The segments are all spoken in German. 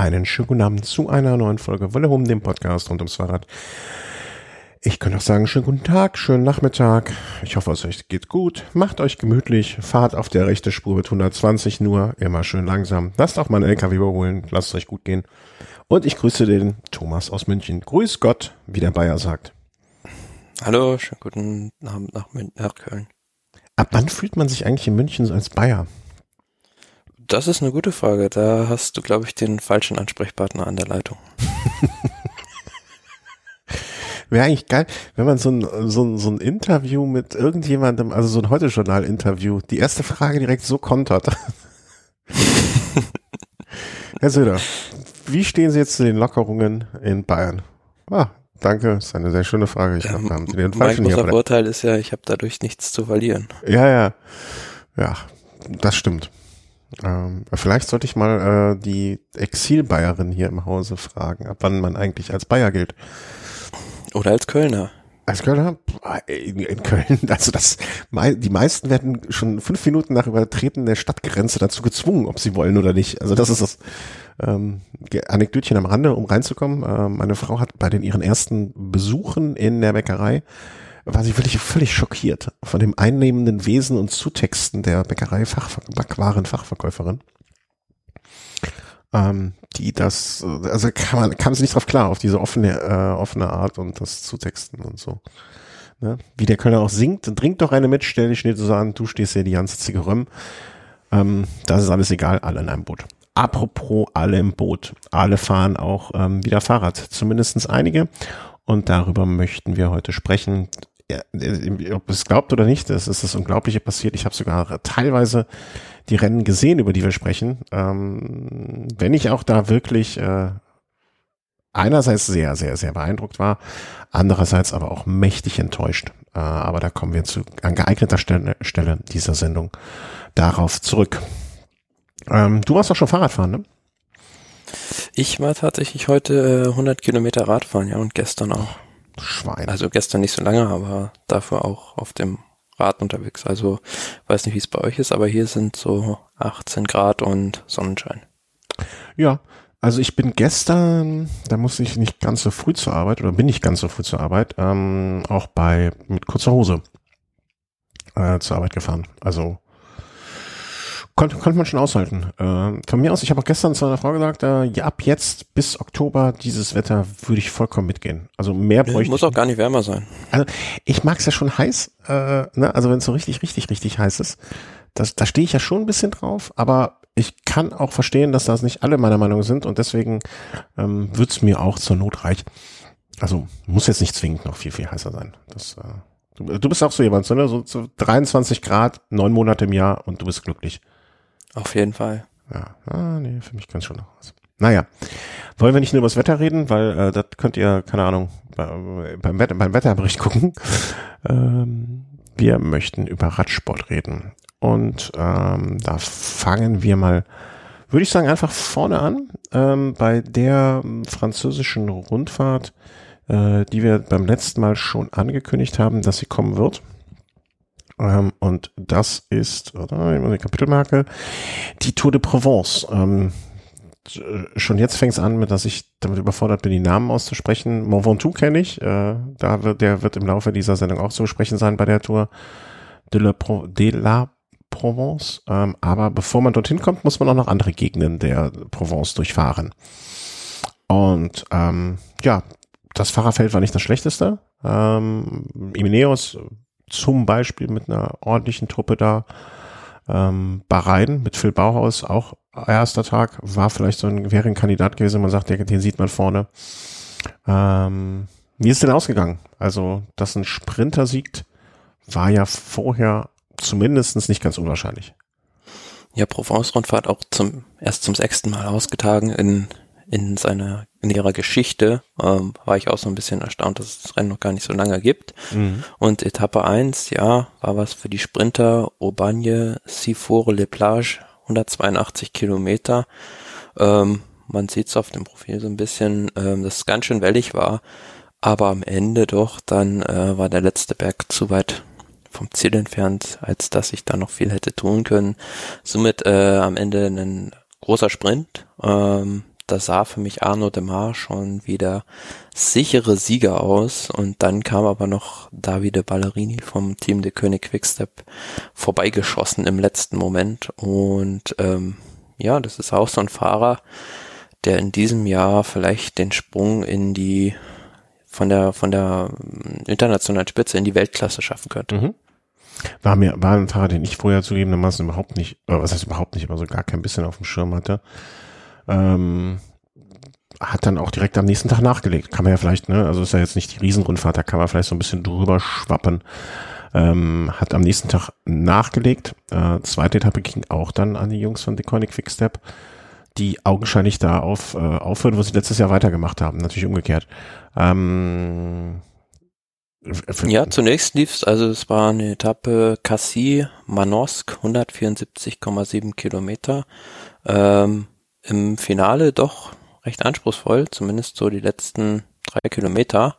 Einen schönen guten Abend zu einer neuen Folge Wolle um dem Podcast rund ums Fahrrad. Ich könnte auch sagen, schönen guten Tag, schönen Nachmittag. Ich hoffe, es euch geht gut. Macht euch gemütlich, fahrt auf der rechten Spur mit 120 nur, immer schön langsam. Lasst auch mal einen LKW überholen, lasst es euch gut gehen. Und ich grüße den Thomas aus München. Grüß Gott, wie der Bayer sagt. Hallo, schönen guten Abend nach, nach Köln. Ab wann fühlt man sich eigentlich in München so als Bayer? Das ist eine gute Frage. Da hast du, glaube ich, den falschen Ansprechpartner an der Leitung. Wäre eigentlich geil, wenn man so ein, so, ein, so ein Interview mit irgendjemandem, also so ein Heute-Journal-Interview, die erste Frage direkt so kontert. Herr Söder, wie stehen Sie jetzt zu den Lockerungen in Bayern? Ah, danke, ist eine sehr schöne Frage. Ich glaube, Ähm, da haben Sie den mein falschen großer hier. Vorteil ist ja, ich habe dadurch nichts zu verlieren. Ja, ja. Ja, das stimmt. Ähm, vielleicht sollte ich mal äh, die Exil-Bayerin hier im Hause fragen, ab wann man eigentlich als Bayer gilt. Oder als Kölner. Als Kölner? In, in Köln, also das, die meisten werden schon fünf Minuten nach Übertreten der Stadtgrenze dazu gezwungen, ob sie wollen oder nicht. Also das ist das ähm, Anekdötchen am Rande, um reinzukommen. Ähm, meine Frau hat bei den ihren ersten Besuchen in der Bäckerei war sie wirklich völlig schockiert von dem einnehmenden Wesen und Zutexten der Bäckerei Backwaren Fachverkäuferin. Ähm, die das, also kam, man, kam sie nicht drauf klar, auf diese offene, äh, offene Art und das Zutexten und so. Ne? Wie der Kölner auch singt, trink doch eine mit, stell dich nicht so an, du stehst hier die ganze Zigarre. Ähm, das ist alles egal, alle in einem Boot. Apropos alle im Boot. Alle fahren auch ähm, wieder Fahrrad, zumindestens einige. Und darüber möchten wir heute sprechen. Ja, äh, ob es glaubt oder nicht, es ist das Unglaubliche passiert. Ich habe sogar teilweise die Rennen gesehen, über die wir sprechen. Ähm, wenn ich auch da wirklich äh, einerseits sehr, sehr, sehr beeindruckt war, andererseits aber auch mächtig enttäuscht. Äh, aber da kommen wir zu an geeigneter Stelle, Stelle dieser Sendung darauf zurück. Ähm, du warst doch schon Fahrradfahren, ne? Ich war tatsächlich heute äh, 100 Kilometer Radfahren, ja, und gestern auch. Schwein. Also gestern nicht so lange, aber dafür auch auf dem Rad unterwegs. Also weiß nicht, wie es bei euch ist, aber hier sind so 18 Grad und Sonnenschein. Ja, also ich bin gestern, da musste ich nicht ganz so früh zur Arbeit oder bin nicht ganz so früh zur Arbeit, ähm, auch bei mit kurzer Hose äh, zur Arbeit gefahren. Also konnte, konnte man schon aushalten. Äh, von mir aus, ich habe auch gestern zu einer Frau gesagt, äh, ja, ab jetzt bis Oktober dieses Wetter würde ich vollkommen mitgehen. Also mehr bräuchte Muss ich auch gar nicht wärmer sein. also ich mag es ja schon heiß, äh, ne? also wenn es so richtig, richtig, richtig heiß ist, das, da stehe ich ja schon ein bisschen drauf, aber ich kann auch verstehen, dass das nicht alle meiner Meinung sind und deswegen ähm, wird es mir auch zur Not reichen. Also muss jetzt nicht zwingend noch viel, viel heißer sein. Das, äh, du, du bist auch so jemand, so, ne? so, so 23 Grad, neun Monate im Jahr und du bist glücklich. Auf jeden Fall. Ja, ah, nee, für mich kann schon noch was. Naja, wollen wir nicht nur über das Wetter reden, weil äh, das könnt ihr, keine Ahnung, bei, beim, Wetter, beim Wetterbericht gucken. Ähm, wir möchten über Radsport reden. Und ähm, da fangen wir mal, würde ich sagen, einfach vorne an, ähm, bei der französischen Rundfahrt, äh, die wir beim letzten Mal schon angekündigt haben, dass sie kommen wird. Ähm, und das ist, oder, immer eine Kapitelmarke, die Tour de Provence. Ähm, schon jetzt fängt es an, mit, dass ich damit überfordert bin, die Namen auszusprechen. Mont Ventoux kenne ich. Äh, da wird, der wird im Laufe dieser Sendung auch zu besprechen sein bei der Tour de la, Pro, de la Provence. Ähm, aber bevor man dorthin kommt, muss man auch noch andere Gegenden der Provence durchfahren. Und ähm, ja, das Fahrerfeld war nicht das schlechteste. Ähm, Imeneos zum Beispiel mit einer ordentlichen Truppe da. Ähm, Bahrain mit Phil Bauhaus, auch erster Tag, war vielleicht so ein, wäre ein Kandidat gewesen, man sagt, den, den sieht man vorne. Ähm, wie ist denn ausgegangen? Also, dass ein Sprinter siegt, war ja vorher zumindestens nicht ganz unwahrscheinlich. Ja, Provence-Rundfahrt auch zum erst zum sechsten Mal ausgetragen in in seiner in ihrer Geschichte ähm, war ich auch so ein bisschen erstaunt, dass es das Rennen noch gar nicht so lange gibt. Mhm. Und Etappe 1, ja, war was für die Sprinter Aubagne, Sifour, Les Plages, 182 Kilometer. Ähm, man sieht es auf dem Profil so ein bisschen, ähm, dass es ganz schön wellig war, aber am Ende doch, dann äh, war der letzte Berg zu weit vom Ziel entfernt, als dass ich da noch viel hätte tun können. Somit äh, am Ende ein großer Sprint, ähm, da sah für mich Arno Demar schon wieder sichere Sieger aus und dann kam aber noch Davide Ballerini vom Team de König Quickstep vorbeigeschossen im letzten Moment und ähm, ja, das ist auch so ein Fahrer, der in diesem Jahr vielleicht den Sprung in die von der von der internationalen Spitze in die Weltklasse schaffen könnte. Mhm. War mir war ein Fahrer, den ich vorher zugegebenermaßen überhaupt nicht, oder was heißt überhaupt nicht, aber so gar kein bisschen auf dem Schirm hatte. Ähm, hat dann auch direkt am nächsten Tag nachgelegt. Kann man ja vielleicht, ne, also ist ja jetzt nicht die Riesenrundfahrt, da kann man vielleicht so ein bisschen drüber schwappen. Ähm, hat am nächsten Tag nachgelegt. Äh, zweite Etappe ging auch dann an die Jungs von Deconic Quickstep, die augenscheinlich da auf, äh, aufhören, wo sie letztes Jahr weitergemacht haben. Natürlich umgekehrt. Ähm, ja, zunächst lief es, also es war eine Etappe Cassis-Manosque, 174,7 Kilometer. Ähm, Im Finale doch recht anspruchsvoll, zumindest so die letzten drei Kilometer.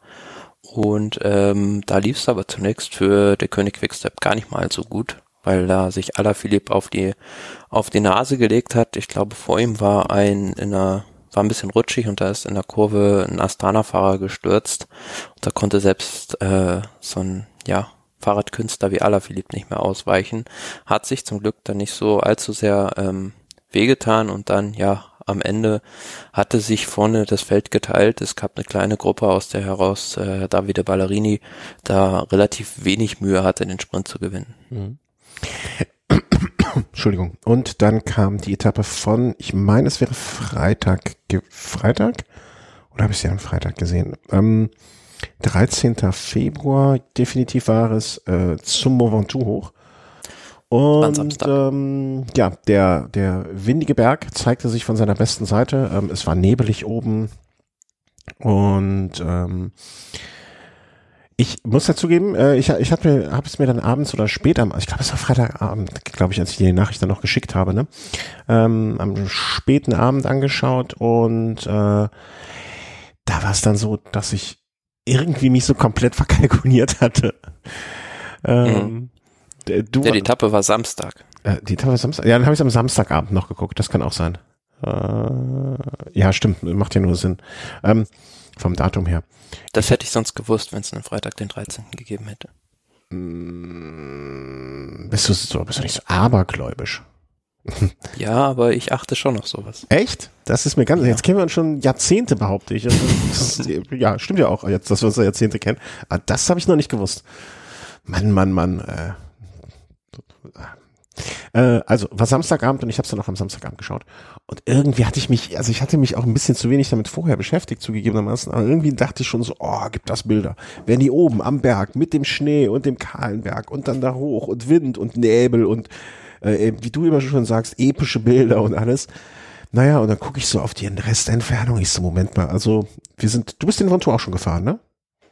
Und ähm, da lief es aber zunächst für der König Quickstep gar nicht mal so gut, weil da sich Alaphilipp auf die auf die Nase gelegt hat. Ich glaube, vor ihm war ein in einer war ein bisschen rutschig und da ist in der Kurve ein Astana-Fahrer gestürzt. Und da konnte selbst äh, so ein ja, Fahrradkünstler wie Alaphilippe nicht mehr ausweichen. Hat sich zum Glück dann nicht so allzu sehr ähm, wehgetan und dann, ja, am Ende hatte sich vorne das Feld geteilt. Es gab eine kleine Gruppe, aus der heraus äh, Davide Ballerini da relativ wenig Mühe hatte, den Sprint zu gewinnen. Mhm. Entschuldigung. Und dann kam die Etappe von, ich meine, es wäre Freitag, Freitag? Oder habe ich sie am Freitag gesehen? Ähm, 13. Februar, definitiv war es, äh, zum Mont hoch. Und ähm, ja, der, der windige Berg zeigte sich von seiner besten Seite. Ähm, es war nebelig oben. Und ähm, ich muss dazugeben, äh, ich, ich habe hab es mir dann abends oder spät am, ich glaube es war Freitagabend, glaube ich, als ich die Nachricht dann noch geschickt habe, ne? Ähm, am späten Abend angeschaut und äh, da war es dann so, dass ich irgendwie mich so komplett verkalkuliert hatte. Ähm, mhm. Du, ja, die Etappe war Samstag. Äh, die Etappe war Samstag? Ja, dann habe ich am Samstagabend noch geguckt, das kann auch sein. Äh, ja, stimmt, macht ja nur Sinn. Ähm, vom Datum her. Das hätte ich sonst gewusst, wenn es einen Freitag den 13. gegeben hätte. Mm, bist du so, bist du nicht so abergläubisch? ja, aber ich achte schon auf sowas. Echt? Das ist mir ganz, ja. jetzt kennen wir uns schon Jahrzehnte, behaupte ich. Ist, ja, stimmt ja auch, jetzt, dass wir uns Jahrzehnte kennen. Aber das habe ich noch nicht gewusst. Mann, Mann, Mann. Äh, äh, also war Samstagabend und ich habe es dann auch am Samstagabend geschaut. Und irgendwie hatte ich mich, also ich hatte mich auch ein bisschen zu wenig damit vorher beschäftigt, zugegebenermaßen, aber irgendwie dachte ich schon so, oh, gibt das Bilder. Wenn die oben am Berg mit dem Schnee und dem kahlen Berg und dann da hoch und Wind und Nebel und äh, wie du immer schon sagst, epische Bilder und alles. Naja, und dann gucke ich so auf die Restentfernung. Ich so, Moment mal, also wir sind, du bist den Ventoux auch schon gefahren, ne?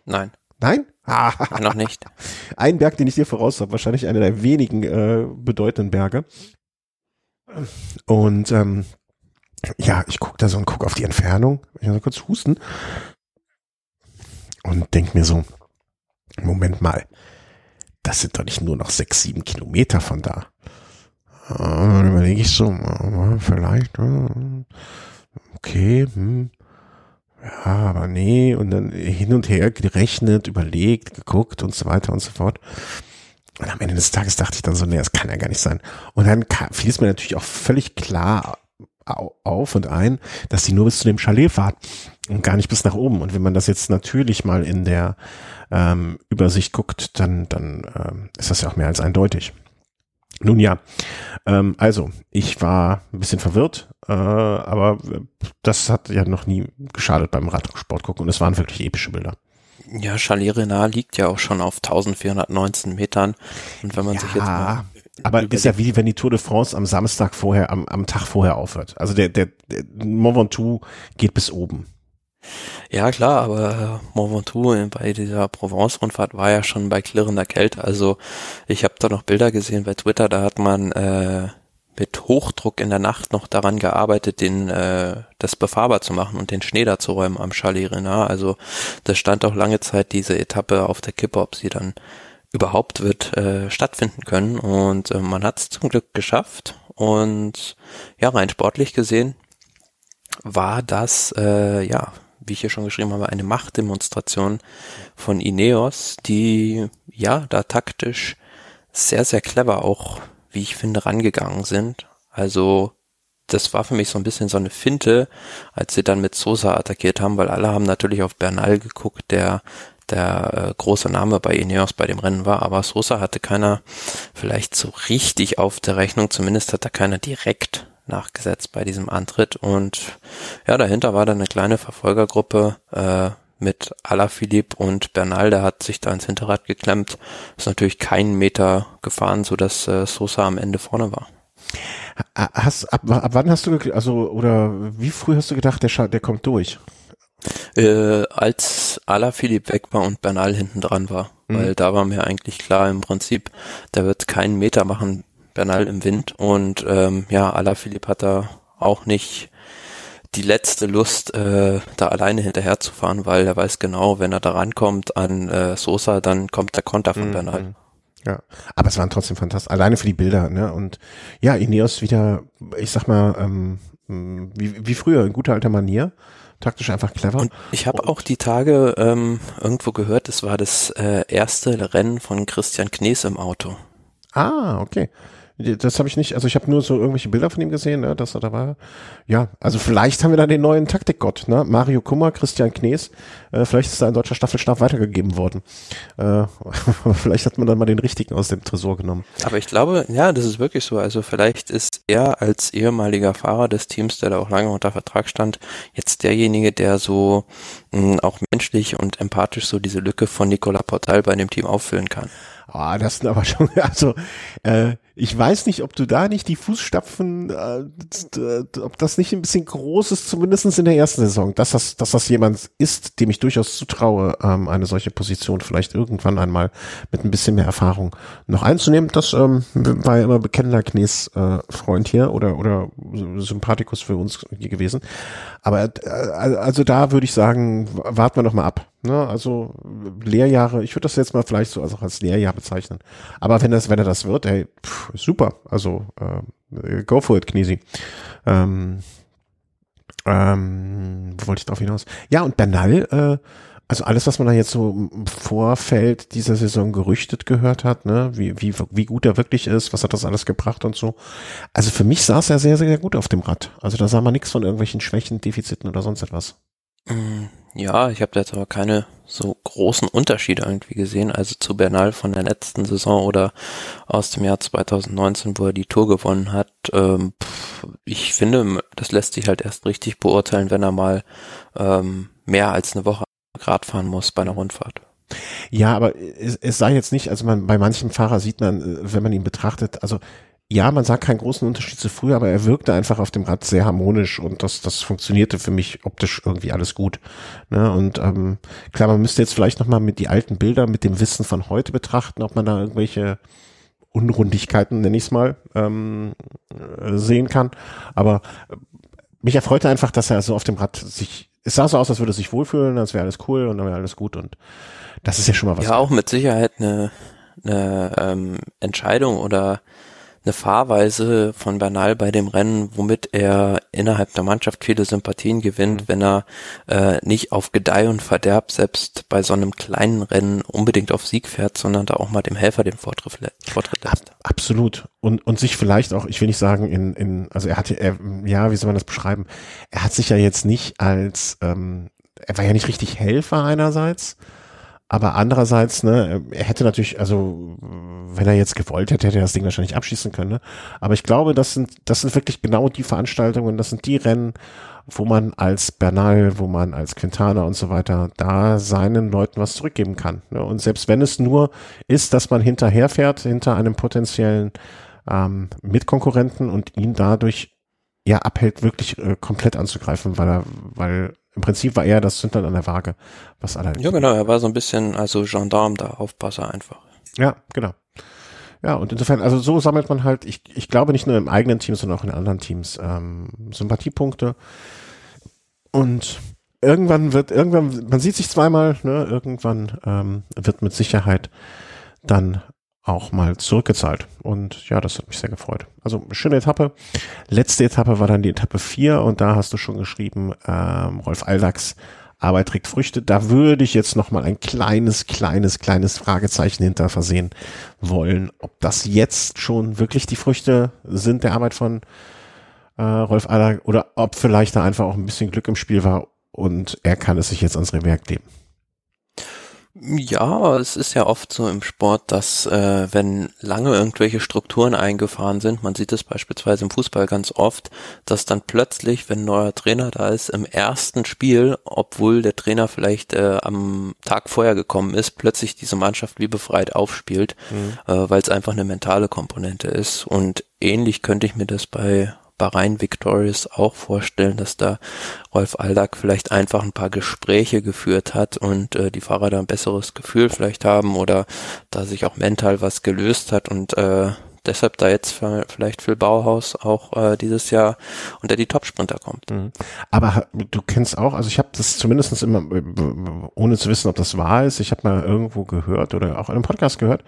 Nein. Nein? Noch nicht. Ein Berg, den ich dir voraus habe, wahrscheinlich einer der wenigen äh, bedeutenden Berge. Und ähm, ja, ich gucke da so und gucke auf die Entfernung. Ich muss kurz husten. Und denk mir so, Moment mal, das sind doch nicht nur noch sechs, sieben Kilometer von da. Äh, dann überlege ich so, vielleicht, äh, okay, hm, ja, aber nee, und dann hin und her gerechnet, überlegt, geguckt und so weiter und so fort. Und am Ende des Tages dachte ich dann so, nee, das kann ja gar nicht sein. Und dann fiel es mir natürlich auch völlig klar auf und ein, dass die nur bis zu dem Chalet fahrt und gar nicht bis nach oben. Und wenn man das jetzt natürlich mal in der ähm, Übersicht guckt, dann, dann ähm, ist das ja auch mehr als eindeutig. Nun ja, ähm, also ich war ein bisschen verwirrt, äh, aber das hat ja noch nie geschadet beim Radsport gucken und es waren wirklich epische Bilder. Ja, Chalet Renard liegt ja auch schon auf 1419 Metern und wenn man ja, sich jetzt mal aber ist ja wie wenn die Tour de France am Samstag vorher, am, am Tag vorher aufhört. Also der, der, der Mont Ventoux geht bis oben. Ja, klar, aber Mont Ventoux bei dieser Provence-Rundfahrt war ja schon bei klirrender Kälte. Also ich habe da noch Bilder gesehen bei Twitter, da hat man äh, mit Hochdruck in der Nacht noch daran gearbeitet, den äh, das befahrbar zu machen und den Schnee da zu räumen am Chalet Renard. Also das stand auch lange Zeit diese Etappe auf der Kippe, ob sie dann überhaupt wird äh, stattfinden können. Und äh, man hat es zum Glück geschafft. Und ja, rein sportlich gesehen war das, äh, ja, wie ich hier schon geschrieben habe, eine Machtdemonstration von Ineos, die ja da taktisch sehr, sehr clever auch, wie ich finde, rangegangen sind. Also das war für mich so ein bisschen so eine Finte, als sie dann mit Sosa attackiert haben, weil alle haben natürlich auf Bernal geguckt, der der äh, große Name bei Ineos bei dem Rennen war, aber Sosa hatte keiner vielleicht so richtig auf der Rechnung, zumindest hat da keiner direkt nachgesetzt bei diesem Antritt und ja, dahinter war dann eine kleine Verfolgergruppe äh, mit Alaphilippe und Bernal, der hat sich da ins Hinterrad geklemmt, ist natürlich keinen Meter gefahren, so dass äh, Sosa am Ende vorne war. Hast, ab, ab wann hast du, also, oder wie früh hast du gedacht, der, der kommt durch? Äh, als Alaphilippe weg war und Bernal hinten dran war, mhm. weil da war mir eigentlich klar im Prinzip, der wird keinen Meter machen, Bernal im Wind und ähm, ja, Alaphilippe hat da auch nicht die letzte Lust, äh, da alleine hinterher zu fahren, weil er weiß genau, wenn er da rankommt an äh, Sosa, dann kommt der Konter von mhm. Bernal. Ja, aber es waren trotzdem fantastisch, alleine für die Bilder, ne? Und ja, Ineos wieder, ich sag mal, ähm, wie, wie früher, in guter alter Manier, taktisch einfach clever. Und ich habe auch die Tage ähm, irgendwo gehört, es war das äh, erste Rennen von Christian Knees im Auto. Ah, okay. Das habe ich nicht, also ich habe nur so irgendwelche Bilder von ihm gesehen, ne, dass er da war. Ja, also vielleicht haben wir da den neuen Taktikgott, ne? Mario Kummer, Christian Knees. Äh, vielleicht ist da ein deutscher Staffelstab weitergegeben worden. Äh, vielleicht hat man dann mal den richtigen aus dem Tresor genommen. Aber ich glaube, ja, das ist wirklich so. Also vielleicht ist er als ehemaliger Fahrer des Teams, der da auch lange unter Vertrag stand, jetzt derjenige, der so mh, auch menschlich und empathisch so diese Lücke von Nicola Portal bei dem Team auffüllen kann. Ah, das sind aber schon, also äh, ich weiß nicht, ob du da nicht die Fußstapfen, äh, ob das nicht ein bisschen groß ist, zumindestens in der ersten Saison, dass das, dass das jemand ist, dem ich durchaus zutraue, ähm, eine solche Position vielleicht irgendwann einmal mit ein bisschen mehr Erfahrung noch einzunehmen. Das ähm, war ja immer bekennender Knies äh, Freund hier oder oder Sympathikus für uns gewesen. Aber äh, also da würde ich sagen, warten wir noch mal ab. Ne? Also Lehrjahre, ich würde das jetzt mal vielleicht so also als Lehrjahr bezeichnen. Aber wenn das, wenn er das wird, ey, pff, super. Also äh, go for it, Knisi. Ähm, ähm, wo wollte ich drauf hinaus? Ja, und Bernal, äh, also alles, was man da jetzt so im Vorfeld dieser Saison gerüchtet gehört hat, ne, wie, wie, wie gut er wirklich ist, was hat das alles gebracht und so. Also für mich saß er sehr, sehr gut auf dem Rad. Also da sah man nichts von irgendwelchen Schwächen, Defiziten oder sonst etwas. Mm, ja, ich habe da jetzt aber keine so großen Unterschiede irgendwie gesehen. Also zu Bernal von der letzten Saison oder aus dem Jahr 2019, wo er die Tour gewonnen hat. Ähm, ich finde, das lässt sich halt erst richtig beurteilen, wenn er mal ähm, mehr als eine Woche Grad fahren muss bei einer Rundfahrt. Ja, aber es, es sei jetzt nicht, also man, bei manchen Fahrer sieht man, äh, wenn man ihn betrachtet, also ja, man sagt keinen großen Unterschied zu früher, aber er wirkte einfach auf dem Rad sehr harmonisch und das, das funktionierte für mich optisch irgendwie alles gut. Ne? Und ähm, klar, man müsste jetzt vielleicht nochmal mit die alten Bilder mit dem Wissen von heute betrachten, ob man da irgendwelche Unrundigkeiten, nenne ich es mal, ähm, äh, sehen kann. Aber äh, mich erfreute einfach, dass er so auf dem Rad sich, es sah so aus, als würde er sich wohlfühlen, als wäre alles cool und dann wäre alles gut und das ist ja schon mal was. Ja, auch mit Sicherheit eine, eine ähm, Entscheidung oder eine Fahrweise von Bernal bei dem Rennen, womit er innerhalb der Mannschaft viele Sympathien gewinnt, mhm. wenn er äh, nicht auf Gedeih und Verderb selbst bei so einem kleinen Rennen unbedingt auf Sieg fährt, sondern da auch mal dem Helfer den Vortritt, Vortritt lässt. absolut. Und, und sich vielleicht auch, ich will nicht sagen, in, in also er hatte, er, ja, wie soll man das beschreiben? Er hat sich ja jetzt nicht als, ähm, er war ja nicht richtig Helfer einerseits, aber andererseits, ne, er hätte natürlich, also wenn er jetzt gewollt hätte, hätte er das Ding wahrscheinlich abschießen können. Ne? Aber ich glaube, das sind, das sind wirklich genau die Veranstaltungen, das sind die Rennen, wo man als Bernal, wo man als Quintana und so weiter da seinen Leuten was zurückgeben kann. Ne? Und selbst wenn es nur ist, dass man hinterherfährt, hinter einem potenziellen ähm, Mitkonkurrenten und ihn dadurch ja abhält, wirklich äh, komplett anzugreifen, weil er, weil im Prinzip war er das Zündern an der Waage, was alle. Ja, genau, er war so ein bisschen, also Gendarm da, Aufpasser einfach. Ja, genau. Ja, und insofern, also so sammelt man halt, ich, ich glaube nicht nur im eigenen Team, sondern auch in anderen Teams ähm, Sympathiepunkte. Und irgendwann wird, irgendwann, man sieht sich zweimal, ne, irgendwann ähm, wird mit Sicherheit dann auch mal zurückgezahlt. Und ja, das hat mich sehr gefreut. Also schöne Etappe. Letzte Etappe war dann die Etappe 4 und da hast du schon geschrieben, ähm, Rolf Aldachs Arbeit trägt Früchte. Da würde ich jetzt noch mal ein kleines, kleines, kleines Fragezeichen hinter versehen wollen, ob das jetzt schon wirklich die Früchte sind der Arbeit von äh, Rolf Aller oder ob vielleicht da einfach auch ein bisschen Glück im Spiel war und er kann es sich jetzt ans Rewerk leben. Ja, es ist ja oft so im Sport, dass äh, wenn lange irgendwelche Strukturen eingefahren sind, man sieht es beispielsweise im Fußball ganz oft, dass dann plötzlich, wenn ein neuer Trainer da ist, im ersten Spiel, obwohl der Trainer vielleicht äh, am Tag vorher gekommen ist, plötzlich diese Mannschaft wie befreit aufspielt, mhm. äh, weil es einfach eine mentale Komponente ist. Und ähnlich könnte ich mir das bei Bahrain Victorious auch vorstellen, dass da Rolf Aldag vielleicht einfach ein paar Gespräche geführt hat und äh, die Fahrer da ein besseres Gefühl vielleicht haben oder da sich auch mental was gelöst hat und äh, deshalb da jetzt vielleicht Phil Bauhaus auch äh, dieses Jahr unter die Topsprinter kommt. Mhm. Aber du kennst auch, also ich habe das zumindestens immer, äh, ohne zu wissen, ob das wahr ist, ich habe mal irgendwo gehört oder auch in einem Podcast gehört,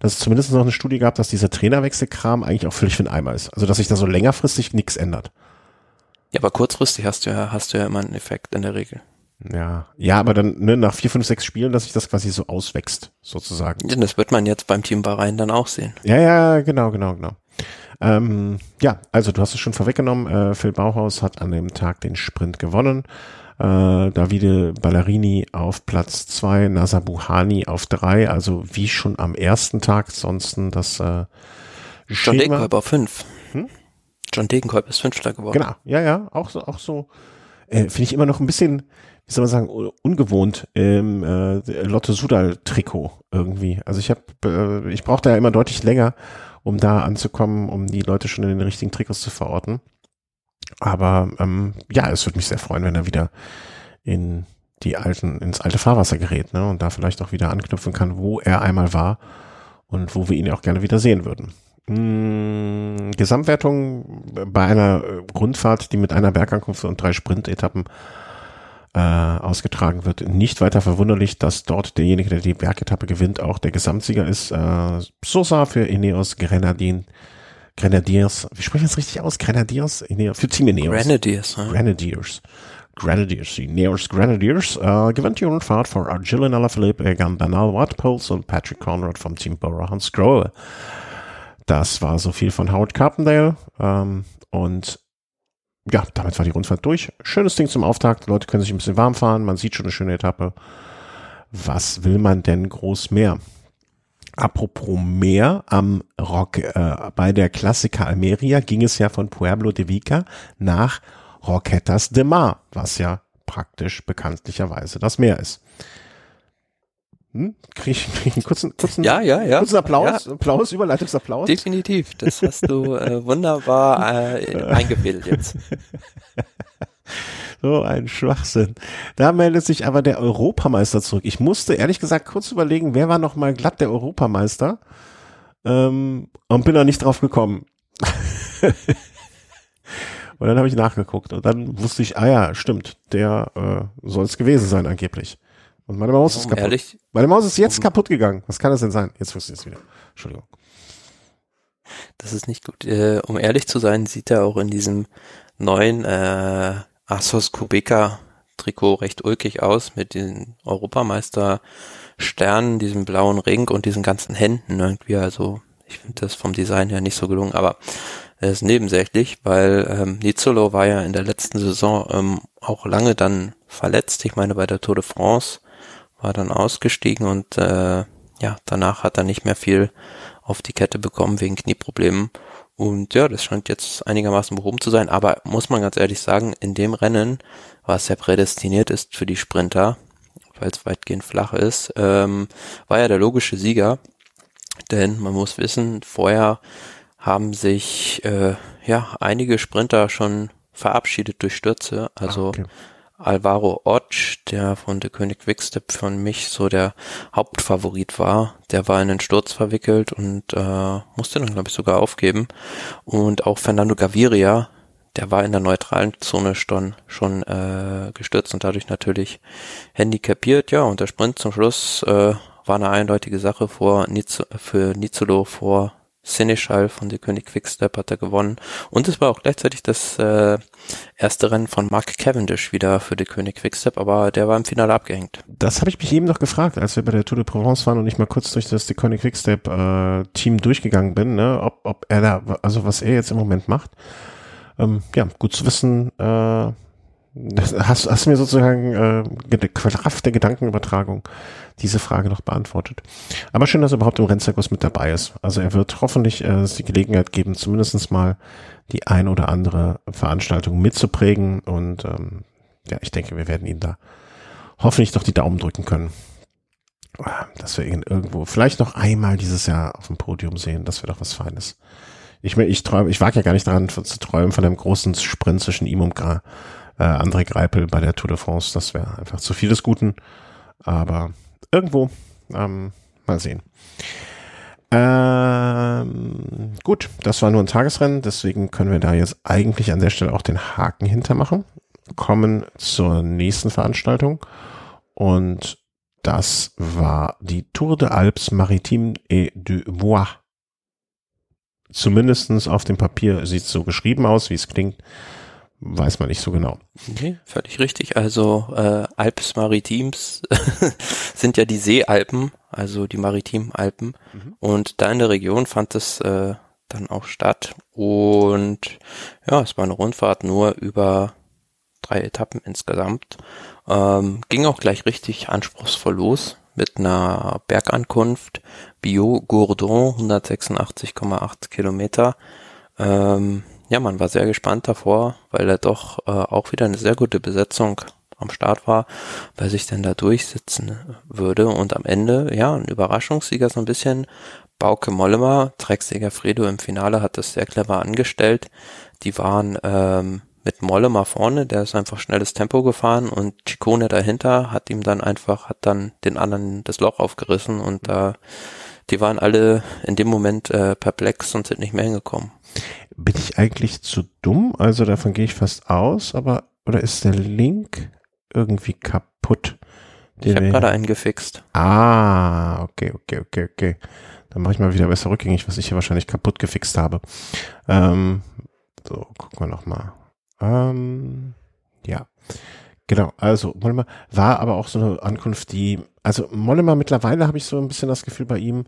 dass es zumindest noch eine Studie gab, dass dieser Trainerwechselkram eigentlich auch völlig für den Eimer ist. Also dass sich da so längerfristig nichts ändert. Ja, aber kurzfristig hast du ja, hast du ja immer einen Effekt in der Regel. Ja, ja, aber dann ne, nach vier, fünf, sechs Spielen, dass sich das quasi so auswächst, sozusagen. Ja, das wird man jetzt beim Team Bahrain dann auch sehen. Ja, ja, genau, genau, genau. Ähm, ja, also du hast es schon vorweggenommen. Äh, Phil Bauhaus hat an dem Tag den Sprint gewonnen. Äh, Davide Ballerini auf Platz zwei, Nasa Buhani auf drei, also wie schon am ersten Tag, ansonsten das äh, John Degenkolb auf fünf. Hm? John Degenkolb ist Fünfter geworden. Genau, ja, ja, auch so, auch so. Äh, Finde ich immer noch ein bisschen, wie soll man sagen, ungewohnt im äh, Lotte Sudal Trikot irgendwie. Also ich habe, äh, ich brauchte ja immer deutlich länger, um da anzukommen, um die Leute schon in den richtigen Trikots zu verorten. Aber ähm, ja, es würde mich sehr freuen, wenn er wieder in die alten, ins alte Fahrwasser gerät, ne? Und da vielleicht auch wieder anknüpfen kann, wo er einmal war und wo wir ihn auch gerne wieder sehen würden. Hm, Gesamtwertung bei einer Rundfahrt, die mit einer Bergankunft und drei Sprintetappen äh, ausgetragen wird. Nicht weiter verwunderlich, dass dort derjenige, der die Bergetappe gewinnt, auch der Gesamtsieger ist. Äh, Sosa für Ineos Grenadin. Grenadiers, wie spreche ich das richtig aus? Grenadiers? Ineos, für Team Ineos. Grenadiers. Ja. Grenadiers. Grenadiers, Ineos Grenadiers, äh, gewinnt die Rundfahrt vor Gilles Alaphilippe, Egan Bernal, Watt Poles und Patrick Conrad vom Team Bora Hans Grohe. Das war so viel von Howard Carpendale. Ähm, und ja, damit war die Rundfahrt durch. Schönes Ding zum Auftakt. Leute können sich ein bisschen warm fahren. Man sieht schon eine schöne Etappe. Was will man denn groß mehr? Apropos mehr, am Rock, äh, bei der Klassiker Almeria ging es ja von Pueblo de Vica nach Roquetas de Mar, was ja praktisch bekanntlicherweise das Meer ist. Hm? Krieg ich, krieg ich einen kurzen, kurzen, ja, ja, ja. kurzen Applaus, ja. Applaus, Überleitungsapplaus? Definitiv. Das hast du äh, wunderbar äh, eingebildet jetzt. So ein Schwachsinn. Da meldet sich aber der Europameister zurück. Ich musste ehrlich gesagt kurz überlegen, wer war noch mal glatt der Europameister? Ähm, und bin da nicht drauf gekommen. und dann habe ich nachgeguckt und dann wusste ich, ah ja, stimmt, der äh, soll es gewesen sein angeblich. Und meine Maus ist kaputt. Ehrlich? Meine Maus ist jetzt kaputt gegangen. Was kann das denn sein? Jetzt wusste ich es wieder. Entschuldigung. Das ist nicht gut. Äh, um ehrlich zu sein, sieht er auch in diesem neuen äh, Asos Kubeka Trikot recht ulkig aus mit den Europameister Sternen, diesem blauen Ring und diesen ganzen Händen irgendwie. Also ich finde das vom Design her nicht so gelungen, aber es ist nebensächlich, weil ähm, Nizzolo war ja in der letzten Saison ähm, auch lange dann verletzt. Ich meine bei der Tour de France war dann ausgestiegen und äh, ja, danach hat er nicht mehr viel auf die Kette bekommen wegen Knieproblemen. Und ja, das scheint jetzt einigermaßen behoben zu sein. Aber muss man ganz ehrlich sagen, in dem Rennen, was ja prädestiniert ist für die Sprinter, weil es weitgehend flach ist, ähm, war ja der logische Sieger. Denn man muss wissen, vorher haben sich äh, ja einige Sprinter schon verabschiedet durch Stürze. Also okay. Alvaro Otsch, der von der König Quickstep von mich so der Hauptfavorit war, der war in den Sturz verwickelt und äh, musste dann, glaube ich, sogar aufgeben. Und auch Fernando Gaviria, der war in der neutralen Zone schon, schon äh, gestürzt und dadurch natürlich handicapiert. Ja, und der Sprint zum Schluss äh, war eine eindeutige Sache vor Niz für Nizzolo vor Seneschal von der König Quickstep hat er gewonnen. Und es war auch gleichzeitig das äh, erste Rennen von Mark Cavendish wieder für die König Quickstep, aber der war im Finale abgehängt. Das habe ich mich eben noch gefragt, als wir bei der Tour de Provence waren und ich mal kurz durch das König Quickstep äh, Team durchgegangen bin, ne, ob, ob er da, also was er jetzt im Moment macht. Ähm, ja, gut zu wissen, äh, hast, hast du mir sozusagen äh, Kraft der Gedankenübertragung diese Frage noch beantwortet. Aber schön, dass er überhaupt im Rennzirkus mit dabei ist. Also er wird hoffentlich äh, die Gelegenheit geben, zumindestens mal die ein oder andere Veranstaltung mitzuprägen. Und ähm, ja, ich denke, wir werden ihn da hoffentlich doch die Daumen drücken können. Dass wir ihn irgendwo, vielleicht noch einmal dieses Jahr auf dem Podium sehen, das wäre doch was Feines. Ich, ich träume, ich wage ja gar nicht daran zu träumen von einem großen Sprint zwischen ihm und Gra äh, André Greipel bei der Tour de France. Das wäre einfach zu viel des Guten. Aber irgendwo, ähm, mal sehen. Ähm, gut, das war nur ein Tagesrennen, deswegen können wir da jetzt eigentlich an der Stelle auch den Haken hintermachen. Kommen zur nächsten Veranstaltung und das war die Tour de Alpes Maritime et du Bois. Zumindestens auf dem Papier sieht es so geschrieben aus, wie es klingt weiß man nicht so genau. Nee, völlig richtig. Also äh, Alpes Maritims sind ja die Seealpen, also die Maritimen Alpen. Mhm. Und da in der Region fand es äh, dann auch statt. Und ja, es war eine Rundfahrt nur über drei Etappen insgesamt. Ähm, ging auch gleich richtig anspruchsvoll los mit einer Bergankunft. Bio Gourdon, 186,8 Kilometer. Ähm, ja, man war sehr gespannt davor, weil er doch äh, auch wieder eine sehr gute Besetzung am Start war, wer sich denn da durchsetzen würde. Und am Ende, ja, ein Überraschungssieger so ein bisschen. Bauke Mollema, Drecksieger Fredo im Finale hat das sehr clever angestellt. Die waren ähm, mit Mollema vorne, der ist einfach schnelles Tempo gefahren und Ciccone dahinter hat ihm dann einfach, hat dann den anderen das Loch aufgerissen und da, die waren alle in dem Moment äh, perplex und sind nicht mehr hingekommen bin ich eigentlich zu dumm? Also davon gehe ich fast aus, aber oder ist der Link irgendwie kaputt? Ich habe gerade einen gefixt. Ah, okay, okay, okay, okay. Dann mache ich mal wieder besser rückgängig, was ich hier wahrscheinlich kaputt gefixt habe. Ähm, so, gucken wir noch mal. Ähm, ja. Genau, also Mollema war aber auch so eine Ankunft, die, also Mollema mittlerweile habe ich so ein bisschen das Gefühl bei ihm,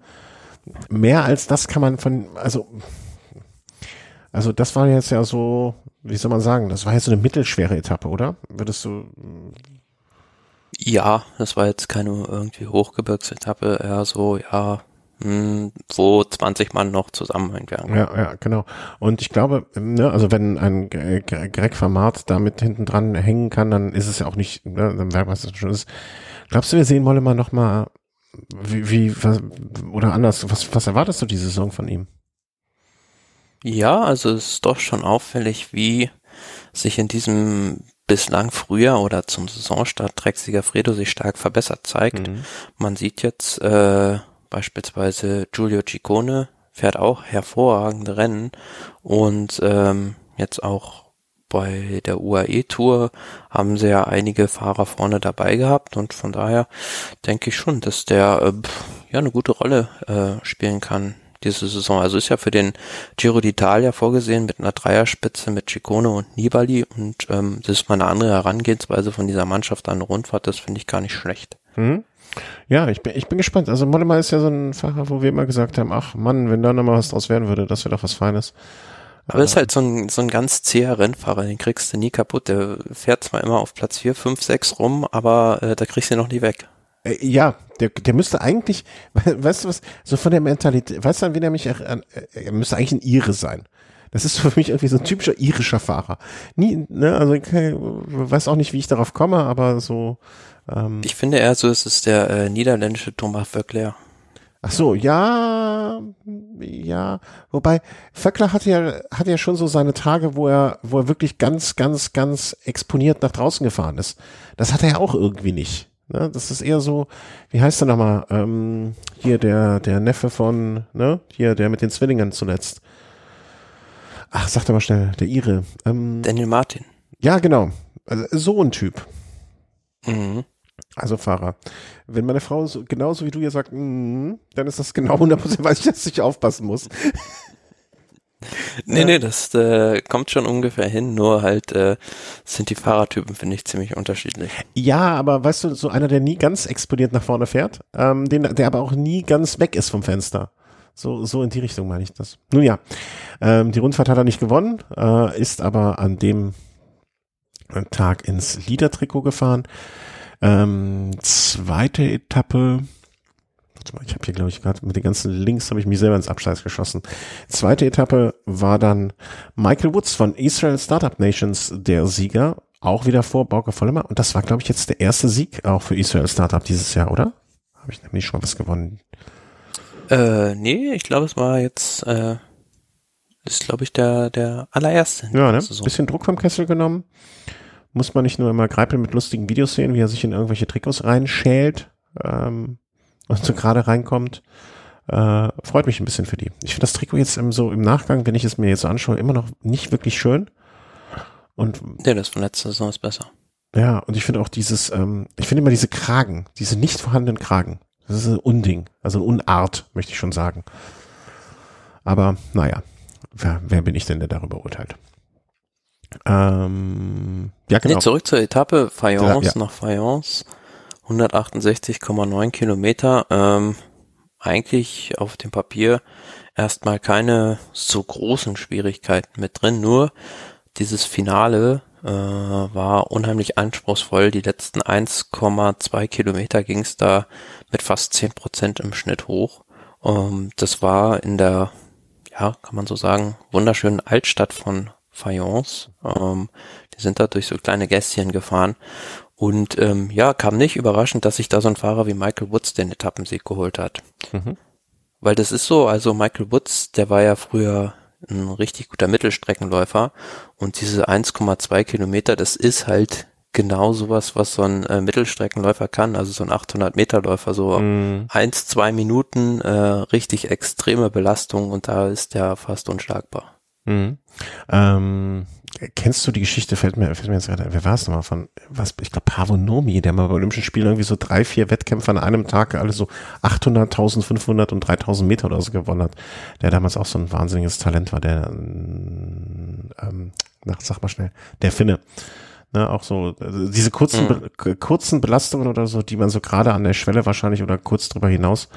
mehr als das kann man von, also also das war jetzt ja so, wie soll man sagen, das war jetzt so eine mittelschwere Etappe, oder? Würdest du? Ja, das war jetzt keine irgendwie Hochgebirgsetappe, eher so, ja, hm, wo 20 Mann noch zusammen eingegangen. Ja, ja, genau. Und ich glaube, ne, also wenn ein Greg Vermaat da mit hinten dran hängen kann, dann ist es ja auch nicht, ne, dann merkt man es schon ist. Glaubst du, wir sehen Mollema noch mal, wie, wie was, oder anders, was, was erwartest du diese Saison von ihm? Ja, also es ist doch schon auffällig, wie sich in diesem bislang früher oder zum Saisonstart Drecksiger Fredo sich stark verbessert zeigt. Mhm. Man sieht jetzt äh, beispielsweise Giulio Ciccone fährt auch hervorragende Rennen und ähm, jetzt auch bei der UAE Tour haben sie ja einige Fahrer vorne dabei gehabt und von daher denke ich schon, dass der äh, ja eine gute Rolle äh, spielen kann diese Saison. Also ist ja für den Giro d'Italia vorgesehen mit einer Dreierspitze mit Ciccone und Nibali und ähm, das ist mal eine andere Herangehensweise von dieser Mannschaft an eine Rundfahrt, das finde ich gar nicht schlecht. Mhm. Ja, ich bin, ich bin gespannt. Also Mollema ist ja so ein Fahrer, wo wir immer gesagt haben, ach Mann, wenn da nochmal was draus werden würde, das wäre doch was Feines. Aber ist halt so ein, so ein ganz zäher Rennfahrer, den kriegst du nie kaputt. Der fährt zwar immer auf Platz 4, 5, 6 rum, aber äh, da kriegst du ihn noch nie weg. Äh, ja, der, der müsste eigentlich, weißt du was, so von der Mentalität, weißt du, wie der mich, er, er müsste eigentlich ein Ire sein. Das ist für mich irgendwie so ein typischer irischer Fahrer. Nie, ne, also ich weiß auch nicht, wie ich darauf komme, aber so. Ähm, ich finde eher so, es ist der äh, niederländische Thomas Vöckler. Ach so, ja, ja. Wobei Vöckler hat ja, hat ja schon so seine Tage, wo er, wo er wirklich ganz, ganz, ganz exponiert nach draußen gefahren ist. Das hat er ja auch irgendwie nicht. Ne? Das ist eher so, wie heißt der nochmal? Ähm, hier der, der Neffe von, ne? Hier, der mit den Zwillingen zuletzt. Ach, sag doch mal schnell, der Ire. Ähm, Daniel Martin. Ja, genau. Also, so ein Typ. Mhm. Also Fahrer, wenn meine Frau so, genauso wie du hier sagt, mm, dann ist das genau 100%, weil ich, dass ich aufpassen muss. Nee, nee, das äh, kommt schon ungefähr hin, nur halt äh, sind die Fahrertypen, finde ich, ziemlich unterschiedlich. Ja, aber weißt du, so einer, der nie ganz explodiert nach vorne fährt, ähm, den, der aber auch nie ganz weg ist vom Fenster. So, so in die Richtung meine ich das. Nun ja, ähm, die Rundfahrt hat er nicht gewonnen, äh, ist aber an dem Tag ins Liedertrikot gefahren. Ähm, zweite Etappe, warte mal, ich habe hier glaube ich gerade mit den ganzen Links habe ich mich selber ins Abscheiß geschossen. Zweite Etappe war dann Michael Woods von Israel Startup Nations der Sieger, auch wieder vor Bauke Vollemer und das war glaube ich jetzt der erste Sieg auch für Israel Startup dieses Jahr, oder? Habe ich nämlich schon was gewonnen. Äh, nee, ich glaube, es war jetzt, äh, ist, glaube ich, der, der allererste. Ja, ne? So. Bisschen Druck vom Kessel genommen. Muss man nicht nur immer Greipel mit lustigen Videos sehen, wie er sich in irgendwelche Trikots reinschält ähm, und so gerade reinkommt. Äh, freut mich ein bisschen für die. Ich finde das Trikot jetzt im, so im Nachgang, wenn ich es mir jetzt so anschaue, immer noch nicht wirklich schön. Und ja, das von letzter Saison ist besser. Ja, und ich finde auch dieses, ähm, ich finde immer diese Kragen, diese nicht vorhandenen Kragen. Das ist ein Unding, also eine Unart, möchte ich schon sagen. Aber naja, wer, wer bin ich denn, der darüber urteilt? Ähm, ja, genau. Nee, zurück zur Etappe Fayence ja, ja. nach Fayence. 168,9 Kilometer. Ähm, eigentlich auf dem Papier erstmal keine so großen Schwierigkeiten mit drin, nur dieses Finale äh, war unheimlich anspruchsvoll. Die letzten 1,2 Kilometer ging es da mit fast 10 Prozent im Schnitt hoch. Ähm, das war in der, ja, kann man so sagen, wunderschönen Altstadt von Fayence. Ähm, die sind da durch so kleine Gässchen gefahren. Und ähm, ja, kam nicht überraschend, dass sich da so ein Fahrer wie Michael Woods den Etappensieg geholt hat. Mhm. Weil das ist so, also Michael Woods, der war ja früher ein richtig guter Mittelstreckenläufer und diese 1,2 Kilometer, das ist halt genau sowas, was so ein äh, Mittelstreckenläufer kann, also so ein 800 Meter Läufer, so mm. eins, zwei Minuten äh, richtig extreme Belastung und da ist der fast unschlagbar. Mhm. Ähm, kennst du die Geschichte, fällt mir, fällt mir jetzt gerade, wer war es nochmal von, was, ich glaube Pavonomi, der mal bei Olympischen Spielen irgendwie so drei, vier Wettkämpfe an einem Tag alle so 800, 1500 und 3000 Meter oder so gewonnen hat. Der damals auch so ein wahnsinniges Talent war, der, ähm, nach, sag mal schnell, der Finne. Ne, auch so, also diese kurzen, mhm. be kurzen Belastungen oder so, die man so gerade an der Schwelle wahrscheinlich oder kurz drüber hinaus